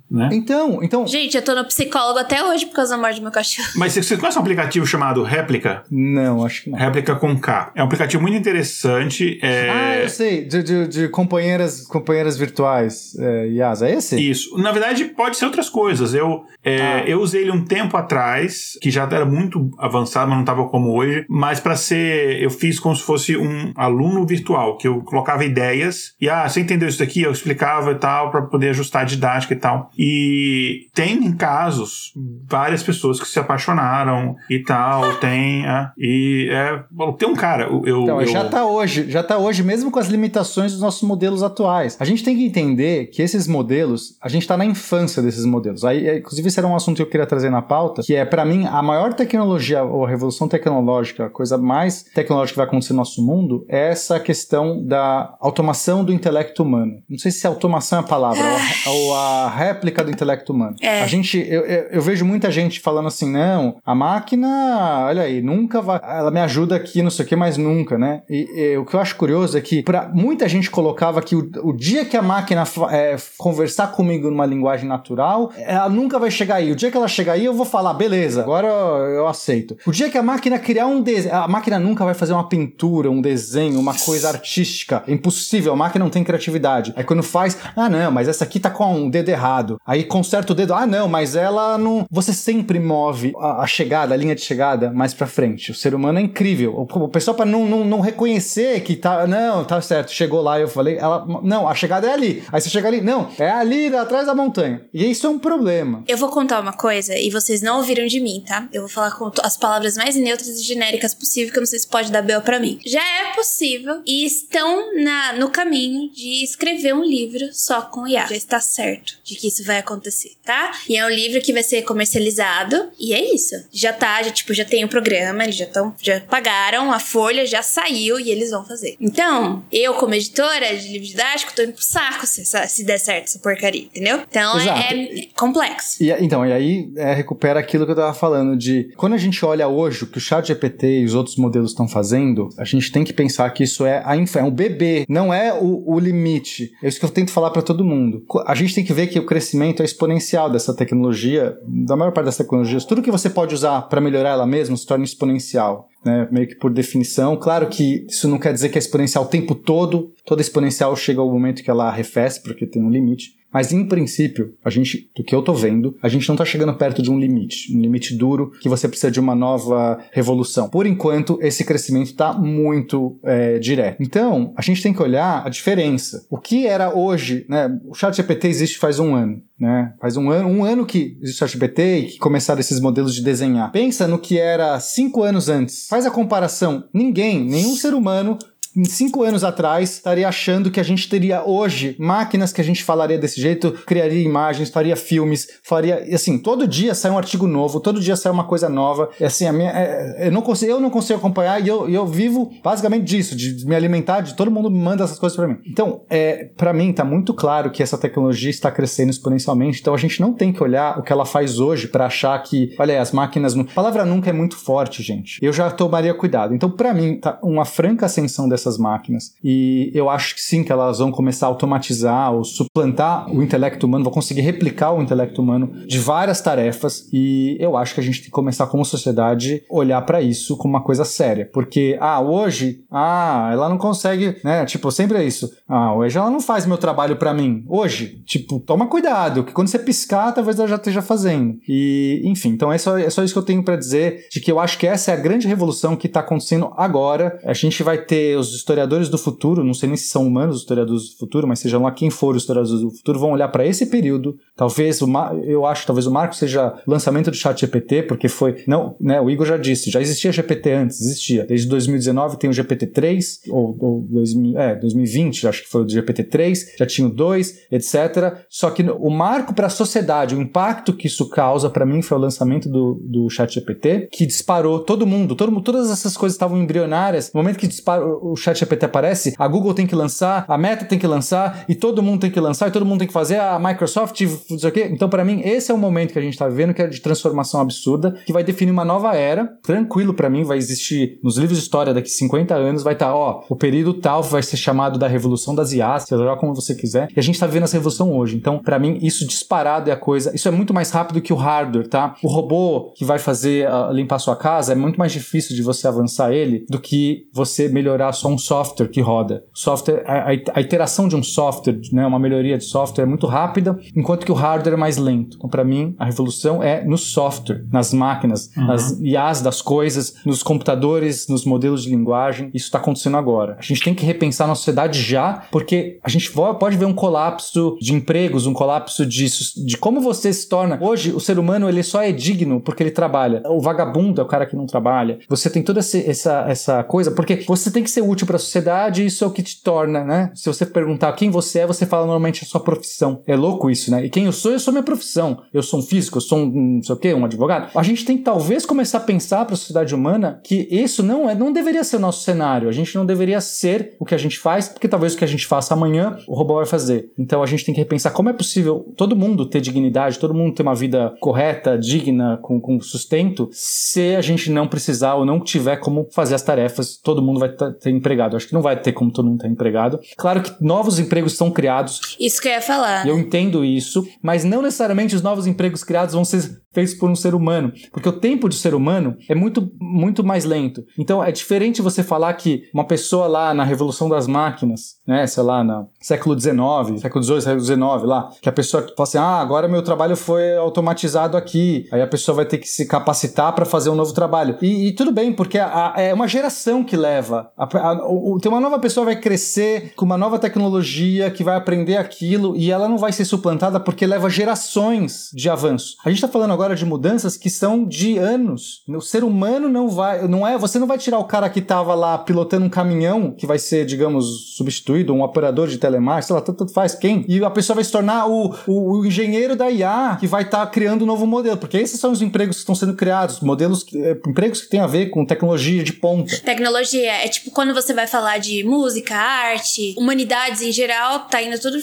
Né? Então, então. Gente, eu tô no psicólogo até hoje por causa da morte do meu cachorro. Mas você conhece um aplicativo chamado Réplica? Não, acho que não. Réplica com K. É um aplicativo muito interessante. É... Ah, eu sei. De, de, de companheiras, companheiras virtuais. É, Yas, é esse? Isso. Na verdade, pode ser outras coisas. Eu, é, ah. eu usei ele um tempo atrás, que já era muito avançado, mas não estava como hoje. Mas para ser. Eu fiz como se fosse um aluno virtual, que eu colocava ideias e, ah, você entendeu isso daqui? Eu explicava e tal, para poder ajustar a didática e tal. E tem casos várias pessoas que se apaixonaram e tal, tem. É, e é, tem um cara. Eu, então, eu... já tá hoje, já tá hoje, mesmo com as limitações dos nossos modelos atuais. A gente tem que entender que esses modelos, a gente tá na infância desses modelos. Aí, é, inclusive, esse era um assunto que eu queria trazer na pauta, que é, para mim, a maior tecnologia ou a revolução tecnológica, a coisa mais tecnológica que vai acontecer no nosso mundo, é essa questão da automação do intelecto humano. Não sei se automação é a palavra, ou a réplica réplica do intelecto humano. É. A gente, eu, eu, eu, vejo muita gente falando assim, não, a máquina, olha aí, nunca vai, ela me ajuda aqui, não sei o que, mas nunca, né? E, e o que eu acho curioso é que pra, muita gente colocava que o, o dia que a máquina é, conversar comigo numa linguagem natural, ela nunca vai chegar aí. O dia que ela chegar aí, eu vou falar, beleza, agora eu aceito. O dia que a máquina criar um desenho, a máquina nunca vai fazer uma pintura, um desenho, uma coisa artística. É impossível, a máquina não tem criatividade. Aí quando faz, ah não, mas essa aqui tá com um dedo errado. Aí conserta o dedo. Ah, não, mas ela não. Você sempre move a, a chegada, a linha de chegada mais pra frente. O ser humano é incrível. O, o pessoal, pra não, não, não reconhecer que tá. Não, tá certo. Chegou lá, eu falei. Ela. Não, a chegada é ali. Aí você chega ali. Não, é ali atrás da montanha. E isso é um problema. Eu vou contar uma coisa e vocês não ouviram de mim, tá? Eu vou falar com as palavras mais neutras e genéricas possível, que eu não sei se pode dar bel pra mim. Já é possível e estão na, no caminho de escrever um livro só com IA. Já está certo de que isso vai acontecer, tá? E é um livro que vai ser comercializado e é isso. Já tá, já, tipo, já tem o programa, eles já estão, já pagaram, a folha já saiu e eles vão fazer. Então, eu como editora de livro didático tô indo pro saco se, se der certo essa porcaria, entendeu? Então é, é, complexo. E, então, e aí é, recupera aquilo que eu tava falando de quando a gente olha hoje o que o chat GPT e os outros modelos estão fazendo, a gente tem que pensar que isso é a é um bebê, não é o, o limite. É isso que eu tento falar para todo mundo. A gente tem que ver que o crescimento crescimento exponencial dessa tecnologia, da maior parte das tecnologias. Tudo que você pode usar para melhorar ela mesma se torna exponencial. Né, meio que por definição. Claro que isso não quer dizer que é exponencial o tempo todo, toda exponencial chega ao momento que ela arrefece, porque tem um limite. Mas em princípio, a gente, do que eu tô vendo, a gente não tá chegando perto de um limite, um limite duro que você precisa de uma nova revolução. Por enquanto, esse crescimento tá muito é, direto. Então, a gente tem que olhar a diferença. O que era hoje, né? O ChatGPT existe faz um ano. Né? Faz um ano, um ano que existe o ChatGPT e que começaram esses modelos de desenhar. Pensa no que era cinco anos antes. Faz a comparação. Ninguém, nenhum ser humano em cinco anos atrás, estaria achando que a gente teria hoje máquinas que a gente falaria desse jeito, criaria imagens, faria filmes, faria. Assim, todo dia sai um artigo novo, todo dia sai uma coisa nova. Assim, a minha, é, eu, não consigo, eu não consigo acompanhar e eu, eu vivo basicamente disso, de me alimentar, de todo mundo manda essas coisas para mim. Então, é, para mim, tá muito claro que essa tecnologia está crescendo exponencialmente, então a gente não tem que olhar o que ela faz hoje para achar que, olha, as máquinas. A palavra nunca é muito forte, gente. Eu já tomaria cuidado. Então, para mim, tá uma franca ascensão dessa máquinas. E eu acho que sim, que elas vão começar a automatizar ou suplantar o intelecto humano, vão conseguir replicar o intelecto humano de várias tarefas. E eu acho que a gente tem que começar como sociedade olhar para isso como uma coisa séria. Porque, ah, hoje, ah, ela não consegue, né? Tipo, sempre é isso. Ah, hoje ela não faz meu trabalho para mim. Hoje, tipo, toma cuidado, que quando você piscar, talvez ela já esteja fazendo. E, enfim, então é só, é só isso que eu tenho para dizer, de que eu acho que essa é a grande revolução que tá acontecendo agora. A gente vai ter os historiadores do futuro, não sei nem se são humanos os historiadores do futuro, mas sejam lá quem for os historiadores do futuro, vão olhar para esse período. Talvez, o eu acho, talvez o marco seja o lançamento do chat GPT, porque foi, não, né, o Igor já disse, já existia GPT antes, existia. Desde 2019 tem o GPT-3, ou, ou 2000, é, 2020, acho que foi o GPT-3, já tinha o 2, etc. Só que o marco para a sociedade, o impacto que isso causa, para mim, foi o lançamento do, do chat GPT, que disparou todo mundo, todo, todas essas coisas estavam embrionárias. No momento que disparou, o chat GPT aparece, a Google tem que lançar, a Meta tem que lançar, e todo mundo tem que lançar, e todo mundo tem que fazer, a Microsoft, não sei o quê. Então, para mim, esse é o momento que a gente tá vivendo, que é de transformação absurda, que vai definir uma nova era. Tranquilo para mim, vai existir nos livros de história daqui 50 anos, vai estar, tá, ó, o período tal vai ser chamado da Revolução das IAs, seja como você quiser. E a gente tá vivendo essa revolução hoje. Então, para mim, isso disparado é a coisa. Isso é muito mais rápido que o hardware, tá? O robô que vai fazer uh, limpar sua casa é muito mais difícil de você avançar ele do que você melhorar só um software que roda. Software, a, a iteração de um software, né, uma melhoria de software é muito rápida, enquanto que o hardware é mais lento. Então, para mim, a revolução é no software, nas máquinas, uhum. nas IAs das coisas, nos computadores, nos modelos de linguagem. Isso está acontecendo agora. A gente tem que repensar na sociedade já, porque a gente pode ver um colapso de empregos, um colapso de, de como você se torna. Hoje, o ser humano ele só é digno porque ele trabalha. O vagabundo é o cara que não trabalha. Você tem toda essa, essa coisa, porque você tem que ser útil para a sociedade isso é o que te torna, né? Se você perguntar quem você é, você fala normalmente a sua profissão. É louco isso, né? E quem eu sou, eu sou minha profissão. Eu sou um físico, eu sou um não sei o quê, um advogado. A gente tem que talvez começar a pensar para a sociedade humana que isso não é, não deveria ser o nosso cenário. A gente não deveria ser o que a gente faz, porque talvez o que a gente faça amanhã, o robô vai fazer. Então a gente tem que repensar como é possível todo mundo ter dignidade, todo mundo ter uma vida correta, digna, com, com sustento, se a gente não precisar ou não tiver como fazer as tarefas, todo mundo vai ter empregado. Acho que não vai ter como todo mundo ter empregado. Claro que novos empregos são criados. Isso que eu ia falar. Eu entendo isso, mas não necessariamente os novos empregos criados vão ser feitos por um ser humano, porque o tempo de ser humano é muito, muito mais lento. Então é diferente você falar que uma pessoa lá na Revolução das Máquinas, né, sei lá, no século XIX, século XVIII, século XIX, lá, que a pessoa fala assim, ah, agora meu trabalho foi automatizado aqui, aí a pessoa vai ter que se capacitar para fazer um novo trabalho. E, e tudo bem, porque a, a, é uma geração que leva. A, o, tem uma nova pessoa vai crescer com uma nova tecnologia que vai aprender aquilo e ela não vai ser suplantada porque leva gerações de avanço. A gente está falando agora de mudanças que são de anos. O ser humano não vai, não é, você não vai tirar o cara que estava lá pilotando um caminhão que vai ser, digamos, substituído, um operador de telemarketing, sei lá, tanto faz quem, e a pessoa vai se tornar o, o, o engenheiro da IA que vai estar tá criando um novo modelo, porque esses são os empregos que estão sendo criados, modelos, é, empregos que têm a ver com tecnologia de ponta. Tecnologia é tipo quando você vai falar de música, arte, humanidades em geral, tá indo tudo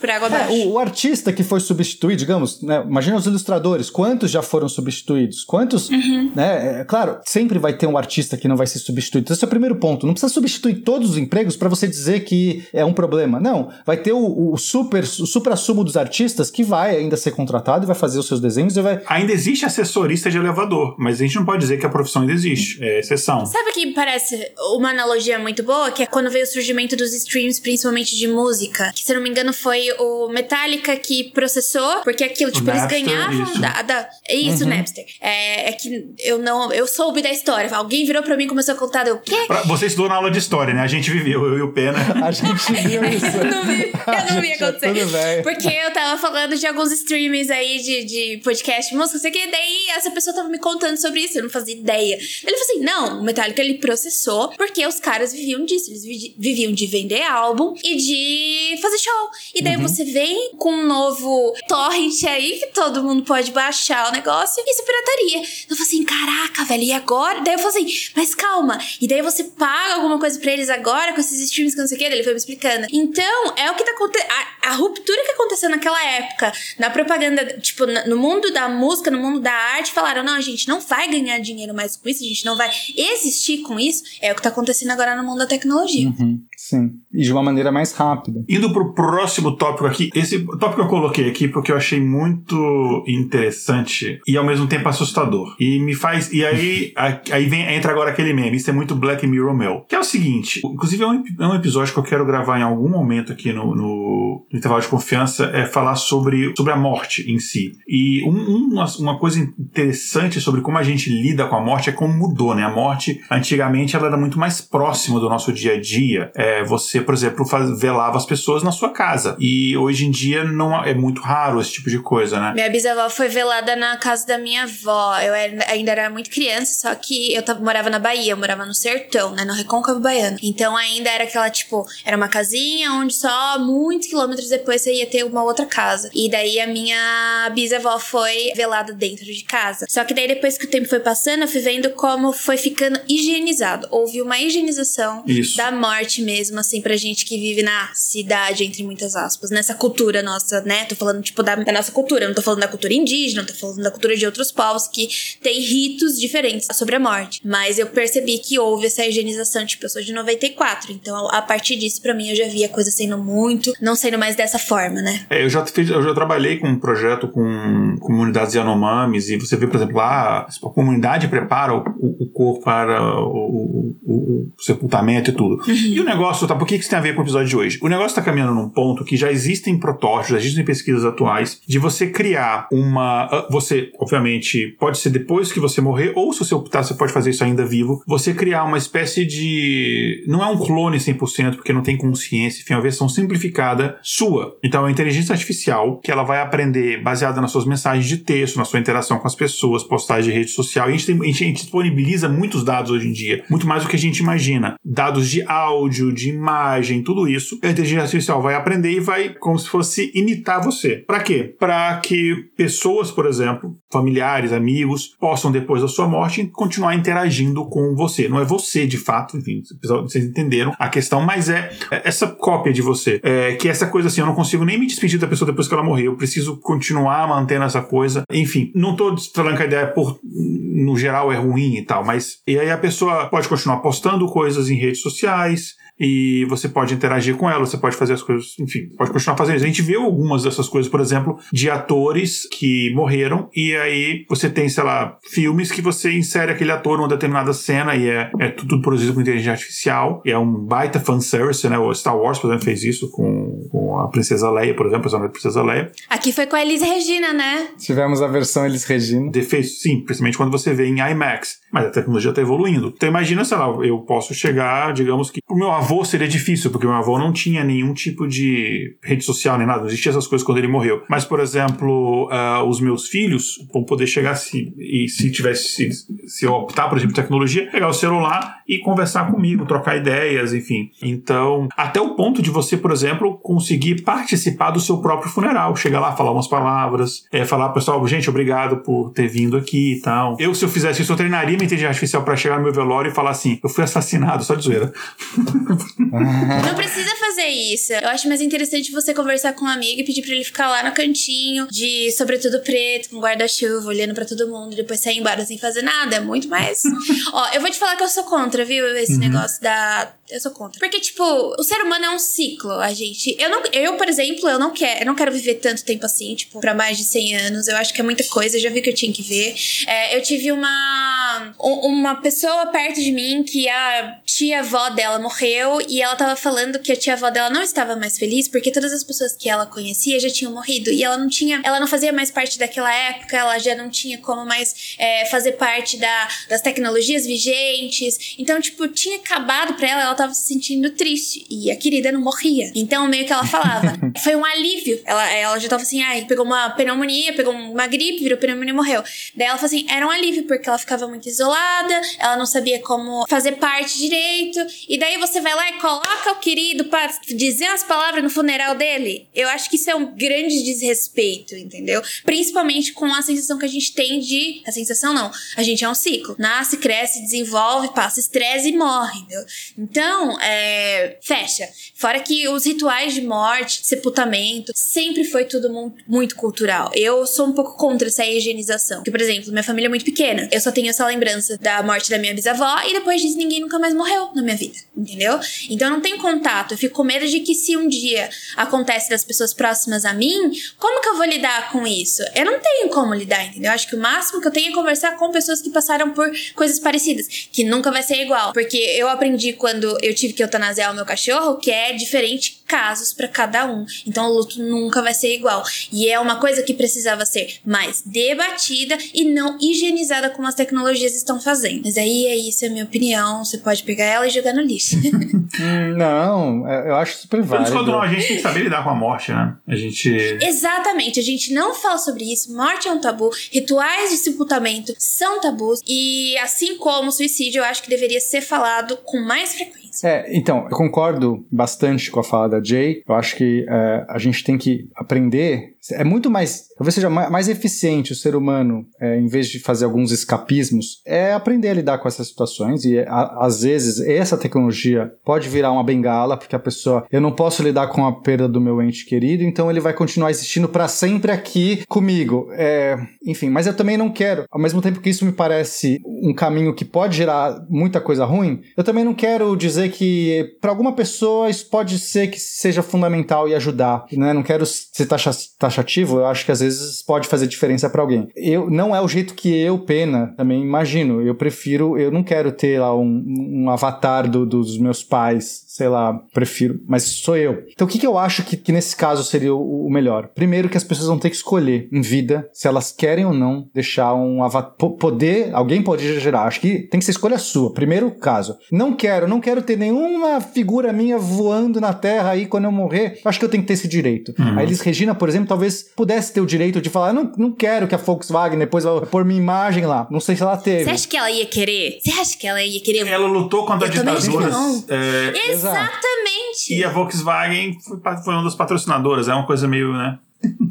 por água abaixo. É, o, o, artista que foi substituído, digamos, né, imagina os ilustradores, quantos já foram substituídos? Quantos, uhum. né? É, claro, sempre vai ter um artista que não vai ser substituído. Esse é o primeiro ponto. Não precisa substituir todos os empregos para você dizer que é um problema. Não, vai ter o, o super, o super assumo dos artistas que vai ainda ser contratado e vai fazer os seus desenhos e vai. Ainda existe assessorista de elevador, mas a gente não pode dizer que a profissão ainda existe. É exceção. Sabe que parece uma analogia muito boa? Que é quando veio o surgimento dos streams, principalmente de música. Que, se não me engano, foi o Metallica que processou, porque aquilo, tipo, o eles Napster, ganhavam isso. da. da isso, uhum. Napster. É, é, que eu não. Eu soube da história. Alguém virou pra mim e começou a contar. Eu, quê? Você estudou na aula de história, né? A gente viveu, eu e o Pena. a gente viu isso. eu não vi, eu não vi acontecer. Tudo bem. Porque eu tava falando de alguns streamings aí de, de podcast, música, sei que, daí essa pessoa tava me contando sobre isso, eu não fazia ideia. Ele falou assim: não, o Metallica ele processou porque os caras viviam disso, eles viviam de vender álbum e de fazer show. E daí uhum. você vem com um novo torrent aí que todo mundo pode baixar o negócio. Isso é pirataria. Eu falei assim: caraca, velho, e agora? Daí eu falei assim: mas calma. E daí você paga alguma coisa pra eles agora com esses streams que não sei o que. Ele foi me explicando. Então, é o que tá acontecendo. A, ruptura que aconteceu naquela época, na propaganda, tipo, no mundo da música, no mundo da arte, falaram: não, a gente não vai ganhar dinheiro mais com isso, a gente não vai existir com isso. É o que tá acontecendo agora no mundo da tecnologia. Uhum, sim. E de uma maneira mais rápida. Indo pro próximo tópico aqui, esse tópico eu coloquei aqui porque eu achei muito interessante e ao mesmo tempo assustador. E me faz. E aí, aí vem, entra agora aquele meme. Isso é muito Black Mirror meu. Que é o seguinte: inclusive é um, é um episódio que eu quero gravar em algum momento aqui no, no, no intervalo de confiança, é falar sobre, sobre a morte em si. E um, uma, uma coisa interessante sobre como a gente lida com a morte é como mudou, né? A morte, antigamente, ela era muito mais próxima do nosso dia a dia. É, você, por exemplo, faz, velava as pessoas na sua casa. E hoje em dia não é muito raro esse tipo de coisa, né? Minha bisavó foi velada na casa da minha avó. Eu era, ainda era muito criança, só que eu tava, morava na Bahia, eu morava no sertão, né? No Recôncavo Baiano. Então ainda era aquela, tipo, era uma casinha onde só muitos quilômetros depois você ia ter uma outra casa. E daí a minha bisavó foi velada dentro de casa. Só que daí depois que o tempo foi passando, eu fui vendo como foi ficando higienizado. Houve uma higienização Isso. da morte mesmo, assim, pra gente que vive na cidade, entre muitas aspas, nessa cultura nossa, né? Tô falando, tipo, da, da nossa cultura, não tô falando da cultura indígena, não tô falando da cultura de outros povos que tem ritos diferentes sobre a morte. Mas eu percebi que houve essa higienização, tipo, eu sou de 94, então a partir disso, pra mim, eu já vi a coisa sendo muito, não sendo mais dessa forma, né? É, eu já fiz, eu já trabalhei com um projeto com comunidades Yanomamis e você vê, por exemplo, lá a comunidade prepara o, o corpo para o, o, o, sepultamento e tudo. Uhum. E o negócio, tá? Por que isso tem a ver com o episódio de hoje? O negócio tá caminhando num ponto que já existem protótipos, já existem pesquisas atuais de você criar uma. Ah, você, obviamente, pode ser depois que você morrer, ou se você optar, você pode fazer isso ainda vivo. Você criar uma espécie de. Não é um clone 100%, porque não tem consciência, enfim, é uma versão simplificada sua. Então, é a inteligência artificial que ela vai aprender baseada nas suas mensagens de texto, na sua interação com as pessoas, postagens de rede social. A gente, tem, a gente disponibiliza muitos dados hoje em dia, muito mais do que a gente imagina. Dados de áudio, de imagem, tudo isso. A inteligência artificial vai aprender e vai, como se fosse, imitar você. Para quê? Para que pessoas, por exemplo, familiares, amigos, possam, depois da sua morte, continuar interagindo com você. Não é você, de fato, enfim, vocês entenderam a questão, mas é essa cópia de você. É, que é essa coisa assim, eu não consigo nem me despedir da pessoa depois que ela morreu. Eu preciso continuar mantendo essa coisa. Enfim, não tô falando que a ideia por, no geral é ruim e tal, mas e aí a pessoa pode continuar postando coisas em redes sociais, e você pode interagir com ela, você pode fazer as coisas, enfim, pode continuar fazendo isso. A gente viu algumas dessas coisas, por exemplo, de atores que morreram e aí você tem, sei lá, filmes que você insere aquele ator numa determinada cena e é, é tudo produzido com inteligência artificial e é um baita fanservice, né? O Star Wars, por exemplo, fez isso com, com a Princesa Leia, por exemplo, a Princesa Leia. Aqui foi com a Elis Regina, né? Tivemos a versão Elis Regina. Defeito, sim, principalmente quando você vê em IMAX. Mas a tecnologia está evoluindo. Então imagina, sei lá, eu posso chegar, digamos que o meu avô seria difícil, porque meu avô não tinha nenhum tipo de rede social nem nada, não existia essas coisas quando ele morreu. Mas, por exemplo, uh, os meus filhos vão poder chegar se, e se tivesse, se, se eu optar, por exemplo, tecnologia, pegar o celular e conversar comigo, trocar ideias, enfim. Então, até o ponto de você, por exemplo, conseguir participar do seu próprio funeral, chegar lá, falar umas palavras, é, falar, pessoal, gente, obrigado por ter vindo aqui e tal. Eu, se eu fizesse isso, eu treinaria minha inteligência artificial para chegar no meu velório e falar assim: eu fui assassinado, só de zoeira. Não precisa fazer isso. Eu acho mais interessante você conversar com um amigo e pedir pra ele ficar lá no cantinho, de sobretudo preto, com guarda-chuva, olhando para todo mundo, depois sair embora sem fazer nada. É muito mais. Ó, eu vou te falar que eu sou contra, viu? Esse uhum. negócio da. Eu sou contra. Porque, tipo, o ser humano é um ciclo, a gente. Eu, não, eu por exemplo, eu não quero, eu não quero viver tanto tempo assim, tipo, pra mais de 100 anos. Eu acho que é muita coisa, eu já vi que eu tinha que ver. É, eu tive uma. Uma pessoa perto de mim que a tia-avó dela morreu e ela tava falando que a tia-avó dela não estava mais feliz porque todas as pessoas que ela conhecia já tinham morrido e ela não tinha, ela não fazia mais parte daquela época, ela já não tinha como mais é, fazer parte da, das tecnologias vigentes. Então, tipo, tinha acabado pra ela, ela tava se sentindo triste e a querida não morria. Então, meio que ela falava, foi um alívio. Ela, ela já tava assim, ai, pegou uma pneumonia, pegou uma gripe, virou pneumonia e morreu. Daí ela falou assim, era um alívio porque ela ficava muito isolada, ela não sabia como fazer parte direito. E daí você vai lá e coloca o querido para dizer as palavras no funeral dele. Eu acho que isso é um grande desrespeito, entendeu? Principalmente com a sensação que a gente tem de. A sensação não. A gente é um ciclo. Nasce, cresce, desenvolve, passa estresse e morre, entendeu? Então, é. Fecha. Fora que os rituais de morte, sepultamento, sempre foi tudo muito cultural. Eu sou um pouco contra essa higienização. Que, por exemplo, minha família é muito pequena. Eu só tenho essa lembrança da morte da minha bisavó e depois disso ninguém nunca mais morreu na minha vida, entendeu? Então eu não tenho contato. Eu fico com medo de que se um dia acontece das pessoas próximas a mim, como que eu vou lidar com isso? Eu não tenho como lidar, entendeu? Eu acho que o máximo que eu tenho é conversar com pessoas que passaram por coisas parecidas, que nunca vai ser igual. Porque eu aprendi quando eu tive que eutanasiar o meu cachorro que é diferente casos para cada um. Então o luto nunca vai ser igual. E é uma coisa que precisava ser mais debatida e não higienizada como as tecnologias estão fazendo. Mas aí é isso, é a minha opinião. Você pode pegar ela e jogar no lixo. Hum, não, é, eu acho super válido. Quando não, a gente tem que saber lidar com a morte, né? A gente. Exatamente, a gente não fala sobre isso. Morte é um tabu, rituais de sepultamento são tabus. E assim como o suicídio, eu acho que deveria ser falado com mais frequência. É, então, eu concordo bastante com a fala da Jay. Eu acho que é, a gente tem que aprender. É muito mais. Talvez seja mais eficiente o ser humano, é, em vez de fazer alguns escapismos, é aprender a lidar com essas situações. E a, às vezes essa tecnologia pode virar uma bengala, porque a pessoa. Eu não posso lidar com a perda do meu ente querido, então ele vai continuar existindo para sempre aqui comigo. É, enfim, mas eu também não quero. Ao mesmo tempo que isso me parece um caminho que pode gerar muita coisa ruim, eu também não quero dizer que para alguma pessoa isso pode ser que seja fundamental e ajudar. Né? Não quero ser taxa, taxativo, eu acho que às vezes pode fazer diferença para alguém. Eu Não é o jeito que eu, Pena, também imagino. Eu prefiro, eu não quero ter lá um, um avatar do, dos meus pais sei lá, prefiro, mas sou eu. Então o que, que eu acho que, que nesse caso seria o, o, melhor? Primeiro que as pessoas vão ter que escolher em vida se elas querem ou não deixar um avatar, poder, alguém pode gerar, acho que tem que ser escolha sua, primeiro caso. Não quero, não quero ter nenhuma figura minha voando na terra aí quando eu morrer, acho que eu tenho que ter esse direito. Uhum. A Elis Regina, por exemplo, talvez pudesse ter o direito de falar, não, não quero que a Volkswagen depois vá pôr minha imagem lá, não sei se ela teve. Você acha que ela ia querer? Você acha que ela ia querer? Ela lutou contra a ditadura. É... Exato. Exatamente. E a Volkswagen foi, uma das patrocinadoras, é uma coisa meio, né?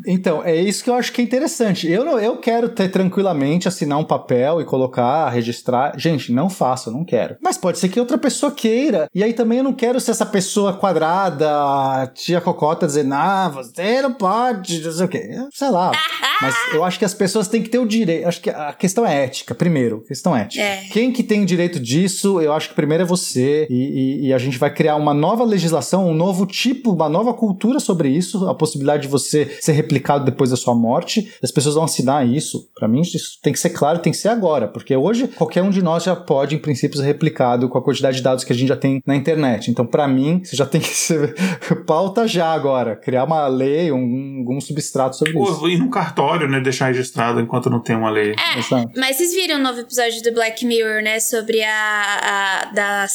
Então, é isso que eu acho que é interessante. Eu, não, eu quero ter tranquilamente assinar um papel e colocar, registrar. Gente, não faço, não quero. Mas pode ser que outra pessoa queira. E aí também eu não quero ser essa pessoa quadrada, tia cocota, dizendo, ah, você não pode, não sei o quê. Sei lá. Mas eu acho que as pessoas têm que ter o direito. Acho que a questão é ética, primeiro. Questão ética. É. Quem que tem o direito disso, eu acho que primeiro é você. E, e, e a gente vai criar uma nova legislação, um novo tipo, uma nova cultura sobre isso. A possibilidade de você ser replicado depois da sua morte. As pessoas vão assinar isso. Para mim, isso tem que ser claro, tem que ser agora, porque hoje qualquer um de nós já pode, em princípio, ser replicado com a quantidade de dados que a gente já tem na internet. Então, para mim, você já tem que ser pauta já agora, criar uma lei, um, um substrato sobre Pô, isso. E no cartório, né, deixar registrado enquanto não tem uma lei. É, mas vocês viram o novo episódio do Black Mirror, né, sobre a, a da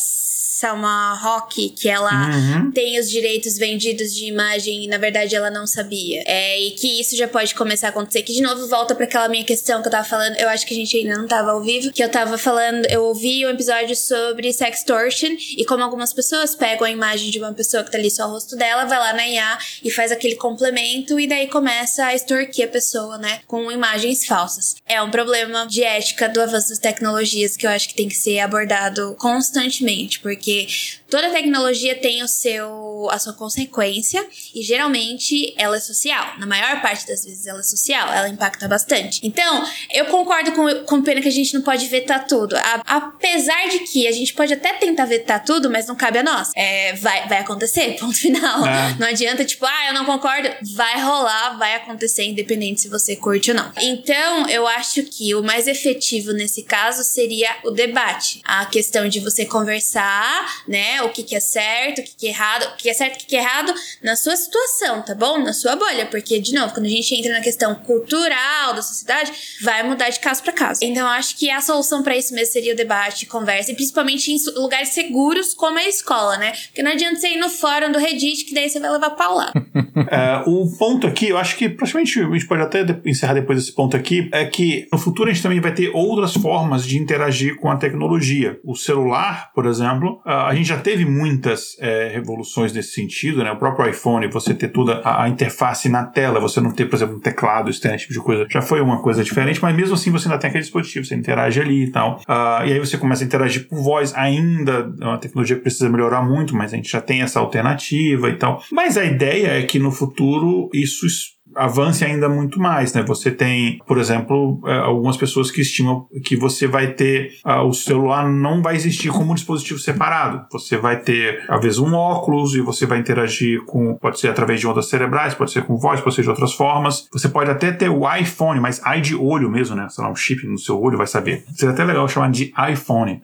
Salma Rock, que ela uhum. tem os direitos vendidos de imagem e na verdade ela não sabia. É, e que isso já pode começar a acontecer. Que de novo volta para aquela minha questão que eu tava falando. Eu acho que a gente ainda não tava ao vivo. Que eu tava falando, eu ouvi um episódio sobre sextortion e como algumas pessoas pegam a imagem de uma pessoa que tá ali só o rosto dela, vai lá na IA e faz aquele complemento e daí começa a extorquir a pessoa, né? Com imagens falsas. É um problema de ética do avanço das tecnologias que eu acho que tem que ser abordado constantemente, porque porque toda tecnologia tem o seu a sua consequência e geralmente ela é social. Na maior parte das vezes ela é social, ela impacta bastante. Então, eu concordo com, com o Pena que a gente não pode vetar tudo. A, apesar de que a gente pode até tentar vetar tudo, mas não cabe a nós. É, vai, vai acontecer, ponto final. É. Não adianta, tipo, ah, eu não concordo. Vai rolar, vai acontecer, independente se você curte ou não. Então, eu acho que o mais efetivo nesse caso seria o debate. A questão de você conversar né, o que, que é certo, o que, que é errado, o que é certo, o que, que é errado na sua situação, tá bom? Na sua bolha, porque, de novo, quando a gente entra na questão cultural da sociedade, vai mudar de caso para caso. Então, eu acho que a solução para isso mesmo seria o debate, conversa, e principalmente em lugares seguros como a escola, né? Porque não adianta você ir no fórum do Reddit, que daí você vai levar pau lá. é, o ponto aqui, eu acho que praticamente a gente pode até encerrar depois desse ponto aqui, é que no futuro a gente também vai ter outras formas de interagir com a tecnologia. O celular, por exemplo, a gente já teve muitas é, revoluções nesse sentido, né? O próprio iPhone, você ter toda a, a, interface na tela, você não ter, por exemplo, um teclado esse tipo de coisa, já foi uma coisa diferente, mas mesmo assim você ainda tem aquele dispositivo, você interage ali e tal. Uh, e aí você começa a interagir por voz, ainda é uma tecnologia que precisa melhorar muito, mas a gente já tem essa alternativa e tal. Mas a ideia é que no futuro isso avance ainda muito mais, né? Você tem, por exemplo, é, algumas pessoas que estimam que você vai ter uh, o celular não vai existir como um dispositivo separado. Você vai ter, às vezes, um óculos e você vai interagir com, pode ser através de ondas cerebrais, pode ser com voz, pode ser de outras formas. Você pode até ter o iPhone, mas i de olho mesmo, né? Sei lá, um chip no seu olho vai saber. Seria até legal chamar de iPhone.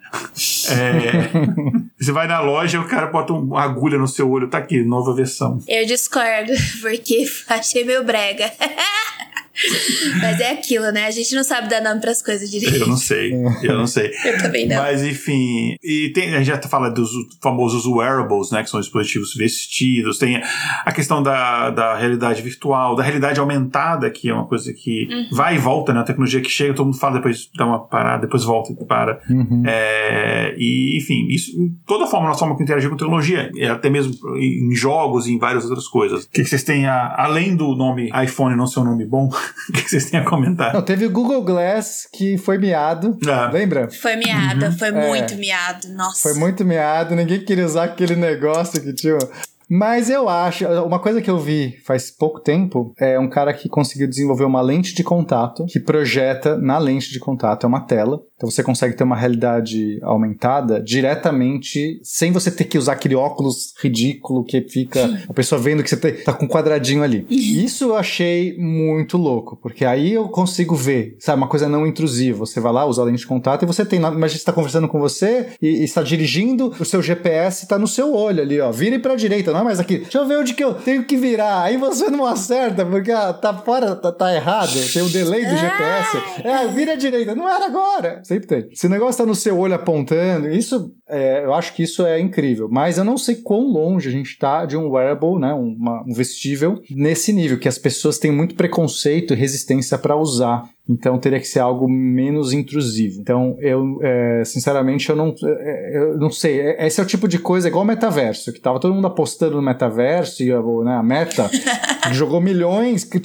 É, você vai na loja, o cara bota uma agulha no seu olho, tá aqui, nova versão. Eu discordo, porque achei meu brega. Mas é aquilo, né? A gente não sabe dar nome pras coisas direito. Eu não sei, eu não sei. Eu também não. Mas enfim, e tem, a gente já fala dos famosos wearables, né? Que são dispositivos vestidos, tem a questão da, da realidade virtual, da realidade aumentada, que é uma coisa que Uhum. vai e volta, né? A tecnologia que chega, todo mundo fala, depois dá uma parada, depois volta e para. Uhum. É, e, enfim, isso, toda a forma, nossa forma que interagir com tecnologia, é até mesmo em jogos e em várias outras coisas. O que que vocês têm, a, além do nome iPhone não ser um nome bom, o que vocês têm a comentar? Não, teve o Google Glass que foi miado. Ah, Lembra? Foi miada, foi É. muito miado. Nossa. Foi muito miado, ninguém queria usar aquele negócio que tinha. Mas eu acho, uma coisa que eu vi faz pouco tempo é um cara que conseguiu desenvolver uma lente de contato que projeta na lente de contato, é uma tela. Então você consegue ter uma realidade aumentada diretamente, sem você ter que usar aquele óculos ridículo que fica a pessoa vendo que você tá com um quadradinho ali. Isso eu achei muito louco, porque aí eu consigo ver, sabe, uma coisa não intrusiva. Você vai lá, usa a lente de contato e você tem. na- Imagina você está conversando com você e, e está dirigindo, o seu GPS está no seu olho ali, ó. Vire pra direita, não é mais aqui. Deixa eu ver onde que eu tenho que virar. Aí você não acerta, porque ah, tá fora, tá, tá errado. Tem o delay do GPS. É, vira à direita. Não era agora. Sempre tem. Se o negócio tá no seu olho apontando, isso, é, eu acho que isso é incrível. Mas eu não sei quão longe a gente tá de um wearable, né? uma- um vestível nesse nível, que as pessoas têm muito preconceito e resistência para usar. Então teria que ser algo menos intrusivo. Então eu, é, sinceramente, eu não, é, eu não sei. É- Esse é o tipo de coisa igual o metaverso, que tava todo mundo apostando no metaverso e a, né, a Meta jogou milhões, que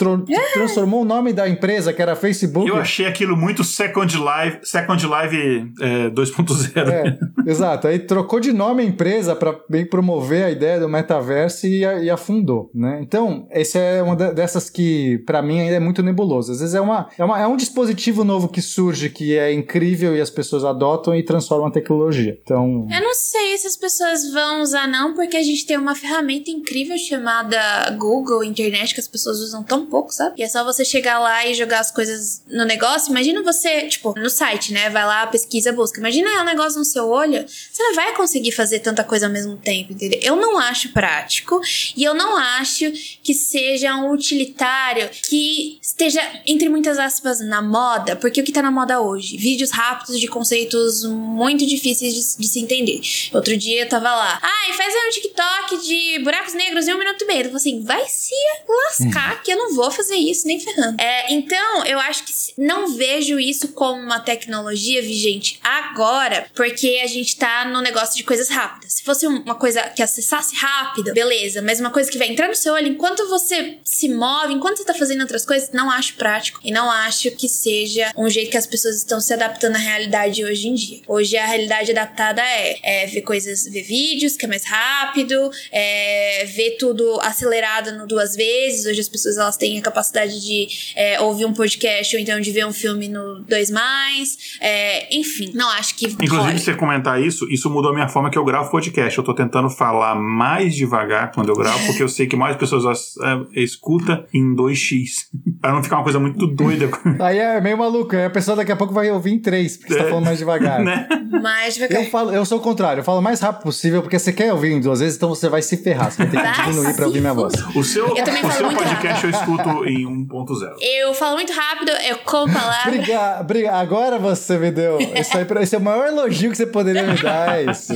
transformou o nome da empresa, que era Facebook. eu achei aquilo muito Second Life, Second Life é, 2.0. É, exato. Aí trocou de nome a empresa para bem promover a ideia do metaverso e, e afundou, né? Então, esse é uma de- dessas que, para mim, ainda é muito nebuloso. Às vezes é, uma, é, uma, é um dispositivo novo que surge, que é incrível e as pessoas adotam e transformam a tecnologia. Então, Eu não sei se as pessoas vão usar, não, porque a gente tem uma ferramenta incrível chamada Google, internet, que as pessoas usam tão pouco, sabe? E é só você chegar lá e jogar as coisas no negócio. Imagina você, tipo, no site, né? Vai lá, pesquisa, busca. Imagina um negócio no seu olho. Você não vai conseguir fazer tanta coisa ao mesmo tempo, entendeu? Eu não acho prático e eu não acho que seja um utilitário que esteja, entre muitas aspas, na moda, porque o que tá na moda hoje? Vídeos rápidos de conceitos muito difíceis de, de se entender. Outro dia eu tava lá, ai, faz um TikTok de buracos negros em um minuto e meio. Eu falei assim, vai se lascar que eu não vou fazer isso nem ferrando. É, então, eu acho que não vejo isso como uma tecnologia vigente agora, porque a gente tá no negócio de coisas rápidas. Se fosse um- uma coisa que acessasse rápido, beleza, mas uma coisa que vai entrar no seu olho enquanto você se move, enquanto você tá fazendo outras coisas, não acho prático e não acho que seja um jeito que as pessoas estão se adaptando à realidade hoje em dia. Hoje a realidade adaptada é, é ver coisas, ver vídeos que é mais rápido, é, ver tudo acelerado no duas vezes. Hoje as pessoas elas têm a capacidade de é, ouvir um podcast ou então de ver um filme no dois mais. É, enfim, não acho que Inclusive, se você comentar isso, isso mudou a minha forma que eu gravo podcast. Eu tô tentando falar mais devagar quando eu gravo, porque eu sei que mais pessoas é, escuta em 2x. pra não ficar uma coisa muito doida. Aí é meio maluco. Aí a pessoa daqui a pouco vai ouvir em três, porque você tá É. falando mais devagar. né? Mas devagar. Eu falo, eu sou o contrário, eu falo o mais rápido possível, porque você quer ouvir em duas vezes, então você vai se ferrar. Você vai ter que diminuir pra ouvir minha voz. O seu, Eu também o falo seu muito podcast eu escuto em 1.0. Eu falo muito rápido, eu como palavras. Obrigado, obrigado. Agora você me deu. Isso aí, esse é o maior elogio que você poderia me dar. é Isso.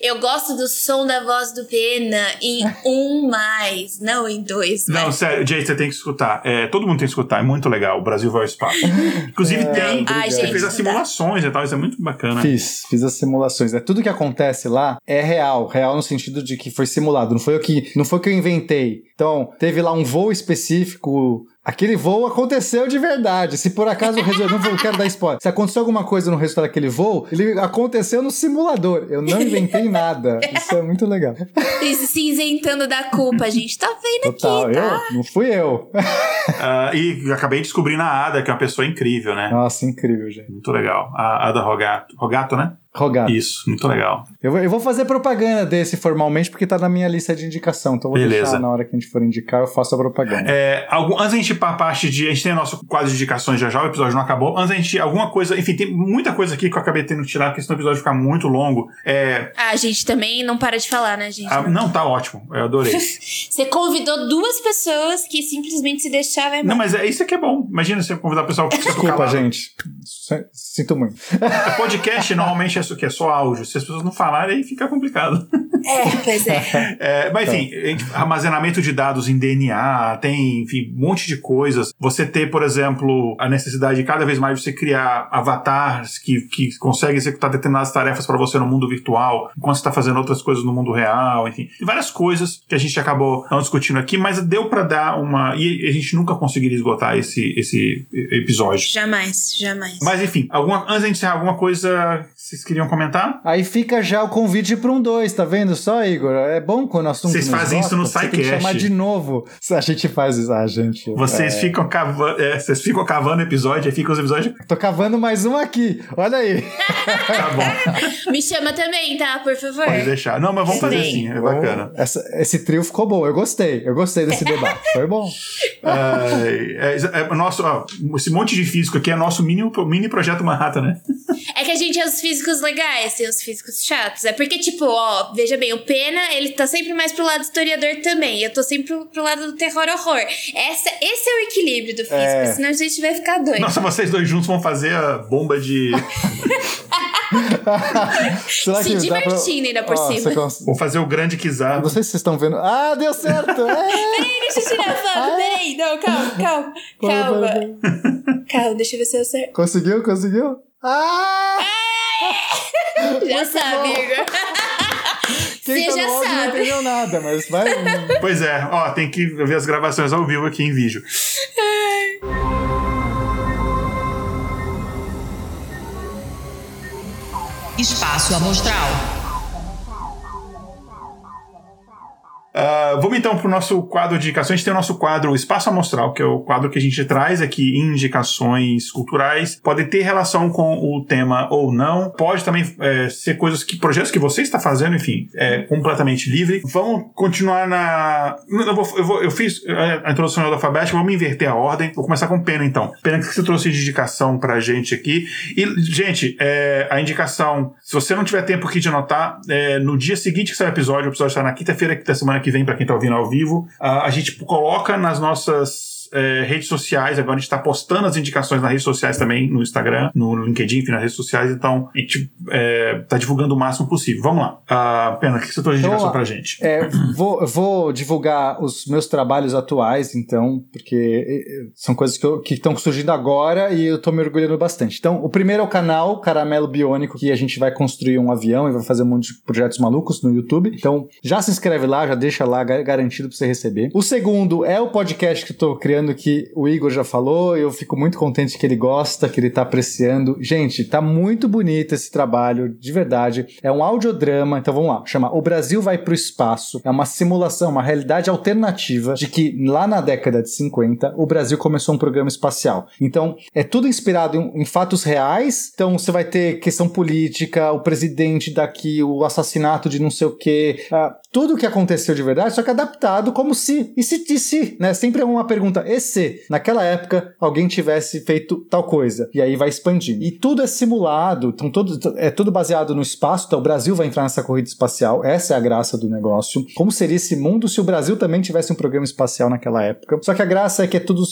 Eu gosto do som da voz do Pena em um mais, não em dois Não, mais. sério, Jay, você tem que escutar. É, todo mundo tem que escutar, é muito legal. O Brasil vai Inclusive, tem. Ai, você gente, fez as simulações e tal, isso é muito bacana. Fiz, fiz as simulações. É tudo que acontece lá é real, real no sentido de que foi simulado. Não foi o que, não foi o que eu inventei. Então, teve lá um voo específico. Aquele voo aconteceu de verdade. Se por acaso o resultado. Não vou- quero dar spoiler. Se aconteceu alguma coisa no resultado daquele voo, ele aconteceu no simulador. Eu não inventei nada. Isso é muito legal. E se isentando da culpa, a gente tá vendo Total, aqui, tá? eu? Não fui eu. Ah, e acabei descobrindo a Ada, que é uma pessoa incrível, né? Nossa, incrível, gente. Muito legal. A Ada Rogato. Rogato, né? Rogato. Isso, muito legal. Eu, vou- eu vou fazer propaganda desse formalmente porque tá na minha lista de indicação. Então vou Beleza. deixar na hora que a gente for indicar, eu faço a propaganda. É, algum- antes da gente ir pra parte de. A gente tem o nosso quadro de indicações já já, o episódio não acabou. Antes da gente. Alguma coisa. Enfim, tem muita coisa aqui que eu acabei tendo que tirar, porque senão o episódio ficar muito longo. É. Ah, a gente também não para de falar, né, gente? ah, não, tá ótimo. Eu adorei. Você convidou duas pessoas que simplesmente se deixavam não, embora. mas é isso que é bom. Imagina você convidar o pessoal que fica Desculpa, calado. gente. Sinto muito. O podcast normalmente é isso que é só áudio. Se as pessoas não falarem, aí fica complicado. É, pois é. É, mas enfim, a gente- armazenamento de dados em DNA, tem, enfim, um monte de coisas. Você ter, por exemplo, a necessidade de cada vez mais você criar avatars que, que conseguem executar determinadas tarefas para você no mundo virtual, enquanto você está fazendo outras coisas no mundo real, enfim. Tem várias coisas que a gente acabou não discutindo aqui, mas deu para dar uma. E a gente nunca conseguiria esgotar esse, esse episódio. Jamais, jamais. Mas enfim, alguma, antes de encerrar, alguma coisa vocês queriam comentar? Aí fica já o convite para um dois, tá vendo só, Igor? É bom quando o assunto Vocês fazem isso gosta, no você Tem que SciCast. chamar de novo. A gente faz isso. Ah, gente. Vocês é. ficam cavando. é, vocês ficam cavando episódio, aí ficam os episódios. Tô cavando mais um aqui. Olha aí. Tá bom. Me chama também, tá? Por favor. Pode deixar. Não, mas vamos fazer Sim. assim, é bacana. Essa- esse trio ficou bom. Eu gostei. Eu gostei desse debate. Foi bom. É, é, é, nosso, ó, esse monte de físico aqui é nosso mini, mini projeto Manhattan, né? É que a gente é os físicos legais, tem os físicos chatos. É porque, tipo, ó, veja bem, o Pena, ele tá sempre mais pro lado historiador também. Eu tô sempre pro, pro lado do terror horror. Essa, esse é o equilíbrio do físico, É. senão a gente vai ficar doido. Nossa, vocês dois juntos vão fazer a bomba de. Será Se dá pra- divertindo ainda por Ó, cima. cons- vou fazer o grande Kizado. Não sei se vocês estão vendo. Ah, deu certo! É. Peraí, deixa eu tirar a foto, peraí. Não, calma, calma. Calma. Calma, deixa eu ver se eu acerto. Conseguiu? Conseguiu? Ah! Já sabe, Igor. Quem Você tá já áudio não sabe. entendeu nada, mas vai. Pois é, ó, tem que ver as gravações ao vivo aqui em vídeo. Espaço Amostral. Ah, vamos então para o nosso quadro de indicações. A gente tem o nosso quadro Espaço Amostral, que é o quadro que a gente traz aqui indicações culturais. Pode ter relação com o tema ou não. Pode também é, ser coisas que, projetos que você está fazendo, enfim, é completamente livre. Vamos continuar na. Eu, vou, eu, vou- eu fiz a introdução do alfabético, vamos inverter a ordem. Vou começar com Pena então. Pena, que você trouxe de indicação pra gente aqui? E, gente, é, a indicação, se você não tiver tempo aqui de anotar, é, no dia seguinte que sair o episódio, o episódio está na quinta-feira da semana que vem, para quem tá ouvindo ao vivo, a, a gente coloca nas nossas é, redes sociais, agora a gente tá postando as indicações nas redes sociais também, no Instagram, no LinkedIn, enfim, nas redes sociais, então a gente é, tá divulgando o máximo possível. Vamos lá. Ah, Pena, o que você trouxe de Então, indicação ó, pra gente? É, vou, vou divulgar os meus trabalhos atuais, então, porque eh, são coisas que estão surgindo agora e eu tô me orgulhando bastante. Então, o primeiro é o canal Caramelo Biônico, que a gente vai construir um avião e vai fazer um monte de projetos malucos no YouTube. Então, já se inscreve lá, já deixa lá gar- garantido pra você receber. O segundo é o podcast que eu tô criando, que o Igor já falou, eu fico muito contente que ele gosta, que ele tá apreciando. Gente, tá muito bonito esse trabalho, de verdade. É um audiodrama, então vamos lá, chama O Brasil Vai Pro Espaço. É uma simulação, uma realidade alternativa de que lá na década de 50 o Brasil começou um programa espacial. Então, é tudo inspirado em, em fatos reais. Então, você vai ter questão política, o presidente daqui, o assassinato de não sei o quê, ah, tudo que aconteceu de verdade, só que adaptado como se, e se, e se, né? Sempre é uma pergunta, e se naquela época alguém tivesse feito tal coisa? E aí vai expandindo. E tudo é simulado, então todo, é tudo baseado no espaço, então o Brasil vai entrar nessa corrida espacial, essa é a graça do negócio. Como seria esse mundo se o Brasil também tivesse um programa espacial naquela época? Só que a graça é que é tudo,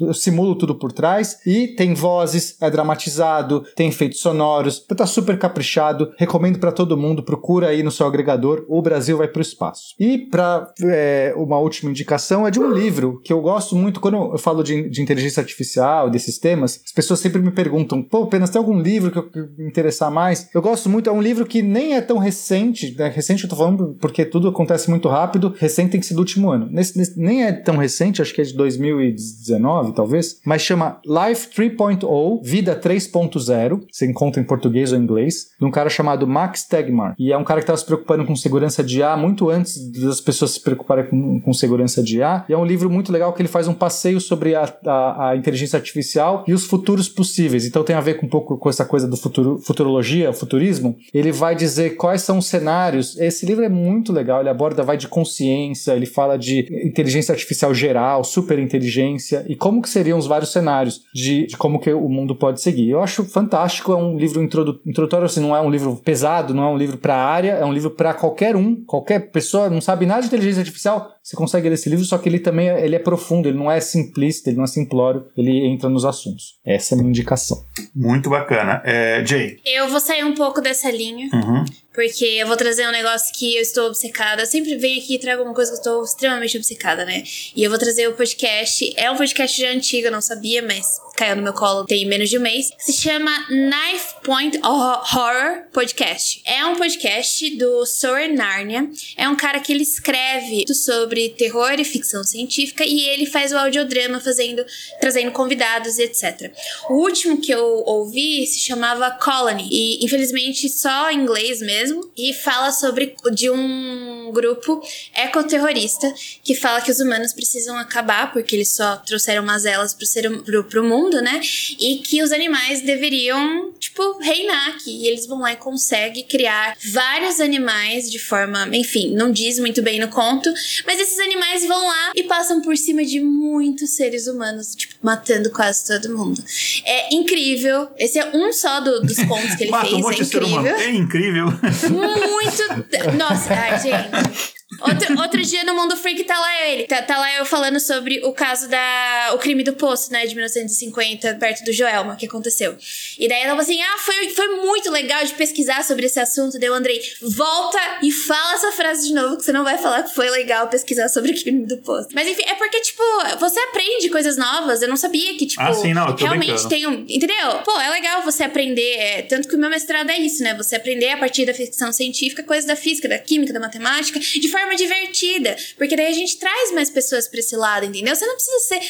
eu simulo tudo por trás, e tem vozes, é dramatizado, tem efeitos sonoros, então tá super caprichado, recomendo pra todo mundo, procura aí no seu agregador, o Brasil vai pro espaço. E pra é, uma última indicação é de um livro que eu gosto muito, quando eu falo de, de inteligência artificial, desses temas, as pessoas sempre me perguntam, pô, apenas tem algum livro que eu que me interessar mais? Eu gosto muito, é um livro que nem é tão recente, né? recente eu tô falando porque tudo acontece muito rápido, recente tem que ser do último ano. Nesse- nesse- nem é tão recente, acho que é de 2019, talvez, mas chama Life 3.0, Vida 3.0, você encontra em português ou em inglês, de um cara chamado Max Tegmark. E é um cara que estava se preocupando com segurança de IA muito antes das pessoas se preocuparem com, com segurança de IA. E é um livro muito legal que ele faz faz um passeio sobre a, a, a, inteligência artificial e os futuros possíveis. Então tem a ver com um pouco com essa coisa do futuro, futurologia, futurismo. Ele vai dizer quais são os cenários. Esse livro é muito legal, ele aborda, vai de consciência, ele fala de inteligência artificial geral, superinteligência e como que seriam os vários cenários de, de como que o mundo pode seguir. Eu acho fantástico, é um livro introdu introdutório, assim, não é um livro pesado, não é um livro para a área, é um livro para qualquer um, qualquer pessoa, não sabe nada de inteligência artificial, você consegue ler esse livro, só que ele também é, ele é profundo, ele não é simplista, ele não é simplório, ele entra nos assuntos. Essa é a minha indicação. Muito bacana. É, Jay? Eu vou sair um pouco dessa linha. Uhum porque eu vou trazer um negócio que eu estou obcecada. Eu sempre venho aqui e trago uma coisa que eu estou extremamente obcecada, né? E eu vou trazer o podcast. É um podcast já antigo, eu não sabia, mas caiu no meu colo tem menos de um mês. Se chama Knife Point Horror Podcast. É um podcast do Soren Narnia. É um cara que ele escreve sobre terror e ficção científica e ele faz o audiodrama fazendo, trazendo convidados e etc. O último que eu ouvi se chamava Colony e infelizmente só em inglês mesmo e fala sobre de um grupo ecoterrorista que fala que os humanos precisam acabar porque eles só trouxeram mazelas pro, ser, pro, pro mundo mundo, né? E que os animais deveriam, tipo, reinar aqui. E eles vão lá e conseguem criar vários animais de forma, enfim, não diz muito bem no conto, mas esses animais vão lá e passam por cima de muitos seres humanos, tipo, matando quase todo mundo. É incrível. Esse é um só do, dos contos que ele Mata fez. Um monte é incrível. É incrível. Muito. Nossa, ai, gente. Outro, outro dia no Mundo Freak tá lá ele. Tá, tá, lá eu falando sobre o caso da. O crime do poço, né? De 1950, perto do Joelma, que aconteceu. E daí ela falou assim: ah, foi, foi muito legal de pesquisar sobre esse assunto. Deu, Andrei, volta e fala essa frase de novo, que você não vai falar que foi legal pesquisar sobre o crime do poço. Mas enfim, é porque, tipo, você aprende coisas novas. Eu não sabia que, tipo, ah, sim, não, realmente brincando. tem um. Entendeu? Pô, é legal você aprender. É, tanto que o meu mestrado é isso, né? Você aprender a partir da ficção científica coisas da física, da química, da matemática, de forma forma divertida. Porque daí a gente traz mais pessoas pra esse lado, entendeu? Você não precisa ser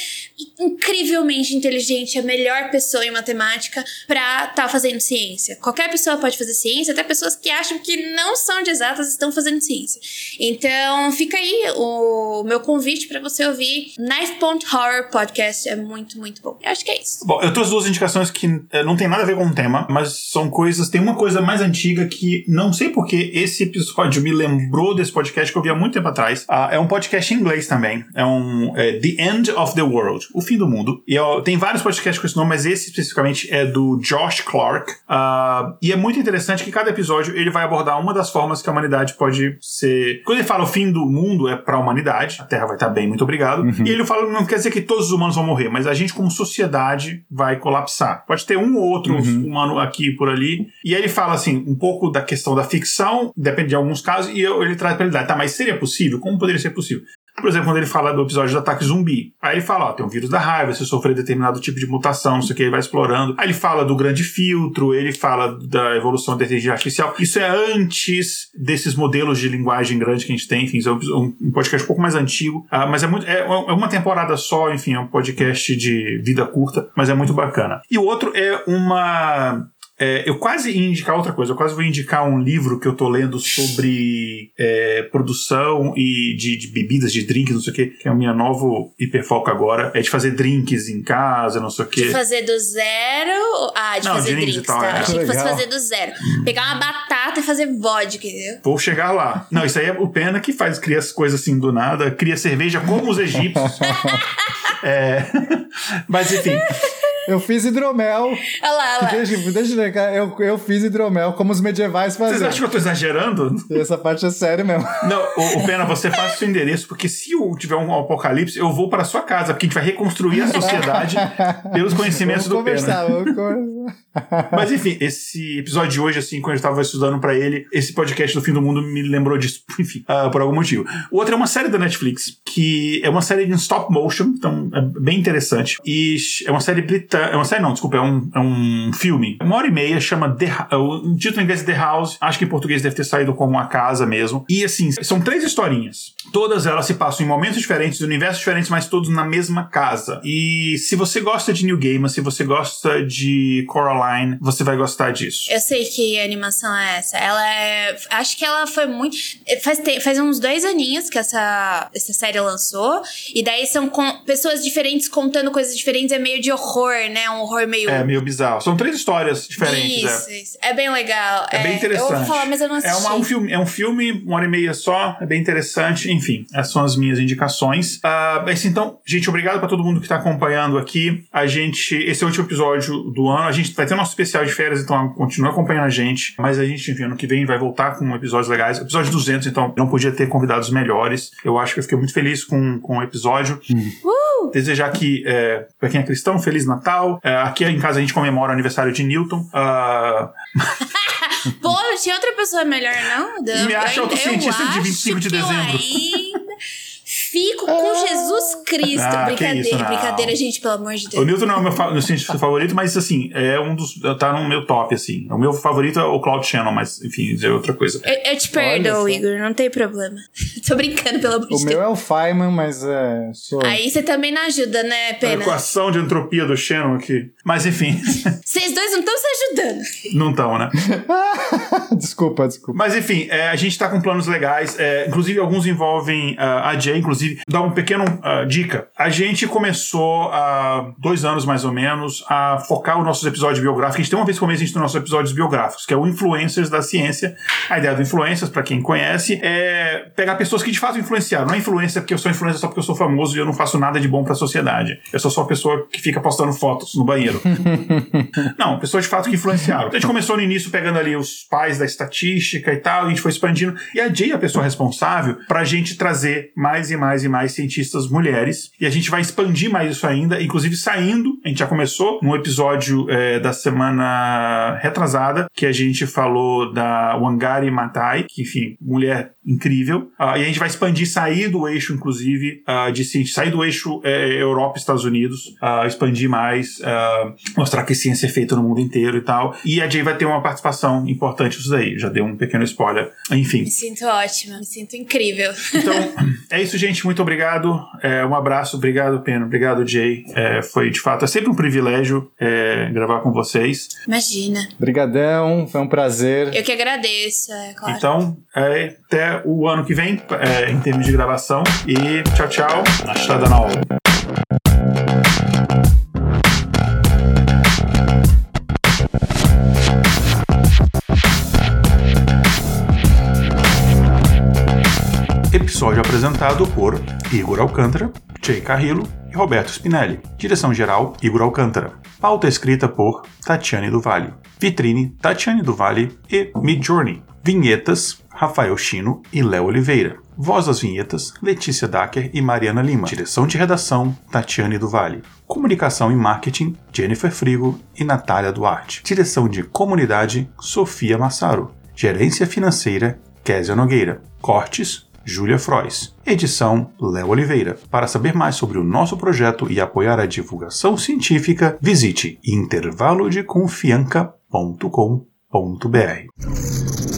incrivelmente inteligente, a melhor pessoa em matemática pra estar tá fazendo ciência. Qualquer pessoa pode fazer ciência, até pessoas que acham que não são de exatas estão fazendo ciência. Então, fica aí o meu convite para você ouvir Knife Point Horror Podcast. É muito, muito bom. Eu acho que é isso. Bom, eu trouxe duas indicações que é, não tem nada a ver com o tema, mas são coisas. Tem uma coisa mais antiga que não sei porque esse episódio me lembrou desse podcast que eu vi há muito tempo atrás. Uh, é um podcast em inglês também. É um é, The End of the World, o fim do mundo. E ó, tem vários podcasts com esse nome, mas esse especificamente é do Josh Clark. Uh, e é muito interessante que cada episódio ele vai abordar uma das formas que a humanidade pode ser. Quando ele fala o fim do mundo é para a humanidade, a Terra vai estar bem, muito obrigado. Uhum. E ele fala não quer dizer que todos os humanos vão morrer, mas a gente como sociedade vai colapsar. Pode ter um ou outro uhum. humano aqui por ali. E aí ele fala assim um pouco da questão da ficção, depende de alguns casos, e eu, ele traz para ele, tá, mas seria possível? Como poderia ser possível? Por exemplo, quando ele fala do episódio do ataque zumbi. Aí ele fala, ó, tem um vírus da raiva, você sofreu determinado tipo de mutação, isso aqui, ele vai explorando. Aí ele fala do grande filtro, ele fala da evolução da inteligência artificial. Isso é antes desses modelos de linguagem grande que a gente tem, enfim, é um, podcast um pouco mais antigo, uh, mas é, muito, é, é uma temporada só, enfim, é um podcast de vida curta, mas é muito bacana. E o outro é uma é, eu quase ia indicar outra coisa, eu quase vou indicar um livro que eu tô lendo sobre é, produção e de, de, bebidas, de drinks, não sei o que, que é a minha nova hiperfoco agora, é de fazer drinks em casa, não sei o que. De fazer do zero? Ah, de não, fazer drinks, drinks tal, tá? É. Achei que fosse fazer do zero. Pegar uma batata e fazer vodka, entendeu? Vou chegar lá. Não, isso aí é o Pena que faz, cria as coisas assim do nada, cria cerveja como os egípcios. é, mas enfim... Eu fiz hidromel. Olha lá, olha lá. Deixa, deixa eu, eu fiz hidromel como os medievais faziam. Vocês acham que eu tô exagerando? Essa parte é séria mesmo. Não, o, o Pena, você faz o seu endereço, porque se eu tiver um apocalipse, eu vou para sua casa, porque a gente vai reconstruir a sociedade pelos conhecimentos vamos do conversar, Pena. Vamos conversar. Mas enfim, esse episódio de hoje, assim, quando eu estava estudando para ele, esse podcast do fim do mundo me lembrou disso, enfim, uh, por algum motivo. O outro é uma série da Netflix, que é uma série em stop motion, então é bem interessante. E é uma série britânica é uma série não, desculpa, é um, é um filme. Uma hora e meia, chama The, o título em inglês é The House, acho que em português deve ter saído como A Casa mesmo. E assim, são três historinhas. Todas elas se passam em momentos diferentes, universos diferentes, mas todos na mesma casa. E se você gosta de New Game, se você gosta de Coraline, você vai gostar disso. Eu sei que animação é essa. Ela é. Acho que ela foi muito. Faz, te- faz uns dois aninhos que essa, essa série lançou. E daí são com- pessoas diferentes contando coisas diferentes. É meio de horror, né? Um horror meio. É meio bizarro. São três histórias diferentes. é. Isso, isso. É bem legal. É bem interessante. Eu vou falar, mas eu não É, assisti. uma- um filme, é um filme, uma hora e meia só, é bem interessante. Enfim, essas são as minhas indicações. Mas então, gente, obrigado pra todo mundo que tá acompanhando aqui. A gente, esse é o último episódio do ano. A gente vai ter nosso especial de férias, então continua acompanhando a gente. Mas a gente, enfim, ano que vem vai voltar com episódios legais. Episódio 200, então não podia ter convidados melhores. Eu acho que eu fiquei muito feliz com, com o episódio. Desejar aqui, é, pra quem é cristão, Feliz Natal. É, aqui em casa a gente comemora o aniversário de Newton. Ah, Pô, tinha outra pessoa melhor, não? Me acha autocientista eu de 25 de que dezembro. Fico com Jesus Cristo. Ah, brincadeira, isso, brincadeira, gente, pelo amor de O Deus. Newton não é o meu, fa- meu cientista favorito, mas assim, é um dos. Tá no meu top, assim. O meu favorito é o Cloud Channel, mas enfim, é outra coisa. Eu, eu te perdoo. Igor, não tem problema. Tô brincando, pelo amor O de meu Deus. é o Feynman, mas é. Sou... Aí você também não ajuda, né, A Pena? equação de entropia do Shannon aqui. Mas enfim, Vocês dois não estão se ajudando. não estão, né? desculpa, desculpa. Mas enfim, é, a gente tá com planos legais. é, inclusive, alguns envolvem ah, a Jay. Inclusive, dá um pequeno ah, dica. A gente começou há dois anos, mais ou menos, a focar os nossos episódios biográficos. A gente tem uma vez por mês a gente tem nossos episódios biográficos, que é o Influencers da Ciência. A ideia do Influencers, pra quem conhece, é pegar pessoas que de fato influenciaram. Não é influência porque eu sou influencer só porque eu sou famoso e eu não faço nada de bom pra sociedade. Eu sou só uma pessoa que fica postando fotos no banheiro. Não, pessoas de fato que influenciaram. Então, a gente começou no início pegando ali os pais da estatística e tal, e a gente foi expandindo. E a Jay é a pessoa responsável pra gente trazer mais e mais e mais cientistas mulheres. E a gente vai expandir mais isso ainda, inclusive saindo. A gente já começou no episódio eh, da semana retrasada, que a gente falou da Wangari Maathai, que, enfim, mulher incrível. Ah, e a gente vai expandir, sair do eixo, inclusive, ah, de ciência, sair do eixo eh, Europa e Estados Unidos, ah, expandir mais, mostrar que ciência é feita no mundo inteiro e tal. E a Jay vai ter uma participação importante nisso daí. Já dei um pequeno spoiler. Enfim. Me sinto ótima, me sinto incrível. Então, é isso, gente. Muito obrigado. É, um abraço. Obrigado, Pena. Obrigado, Jay. É, foi, de fato, é sempre um privilégio é, gravar com vocês. Imagina. Brigadão, foi um prazer. Eu que agradeço, é claro. Então, é, até o ano que vem, é, em termos de gravação. E tchau, tchau. Hasta na aula. Episódio apresentado por Igor Alcântara, Jay Carrillo e Roberto Spinelli. Direção-geral, Igor Alcântara. Pauta escrita por Tatiane do Vale. Vitrine, Tatiane do Vale e Midjourney. Vinhetas, Rafael Chino e Léo Oliveira. Voz das vinhetas, Letícia Dacker e Mariana Lima. Direção de redação, Tatiane do Vale. Comunicação e marketing, Jennifer Frigo e Natália Duarte. Direção de comunidade, Sofia Massaro. Gerência financeira, Késia Nogueira. Cortes, Júlia Frois. Edição Léo Oliveira. Para saber mais sobre o nosso projeto e apoiar a divulgação científica, visite intervalodeconfianca.com.br.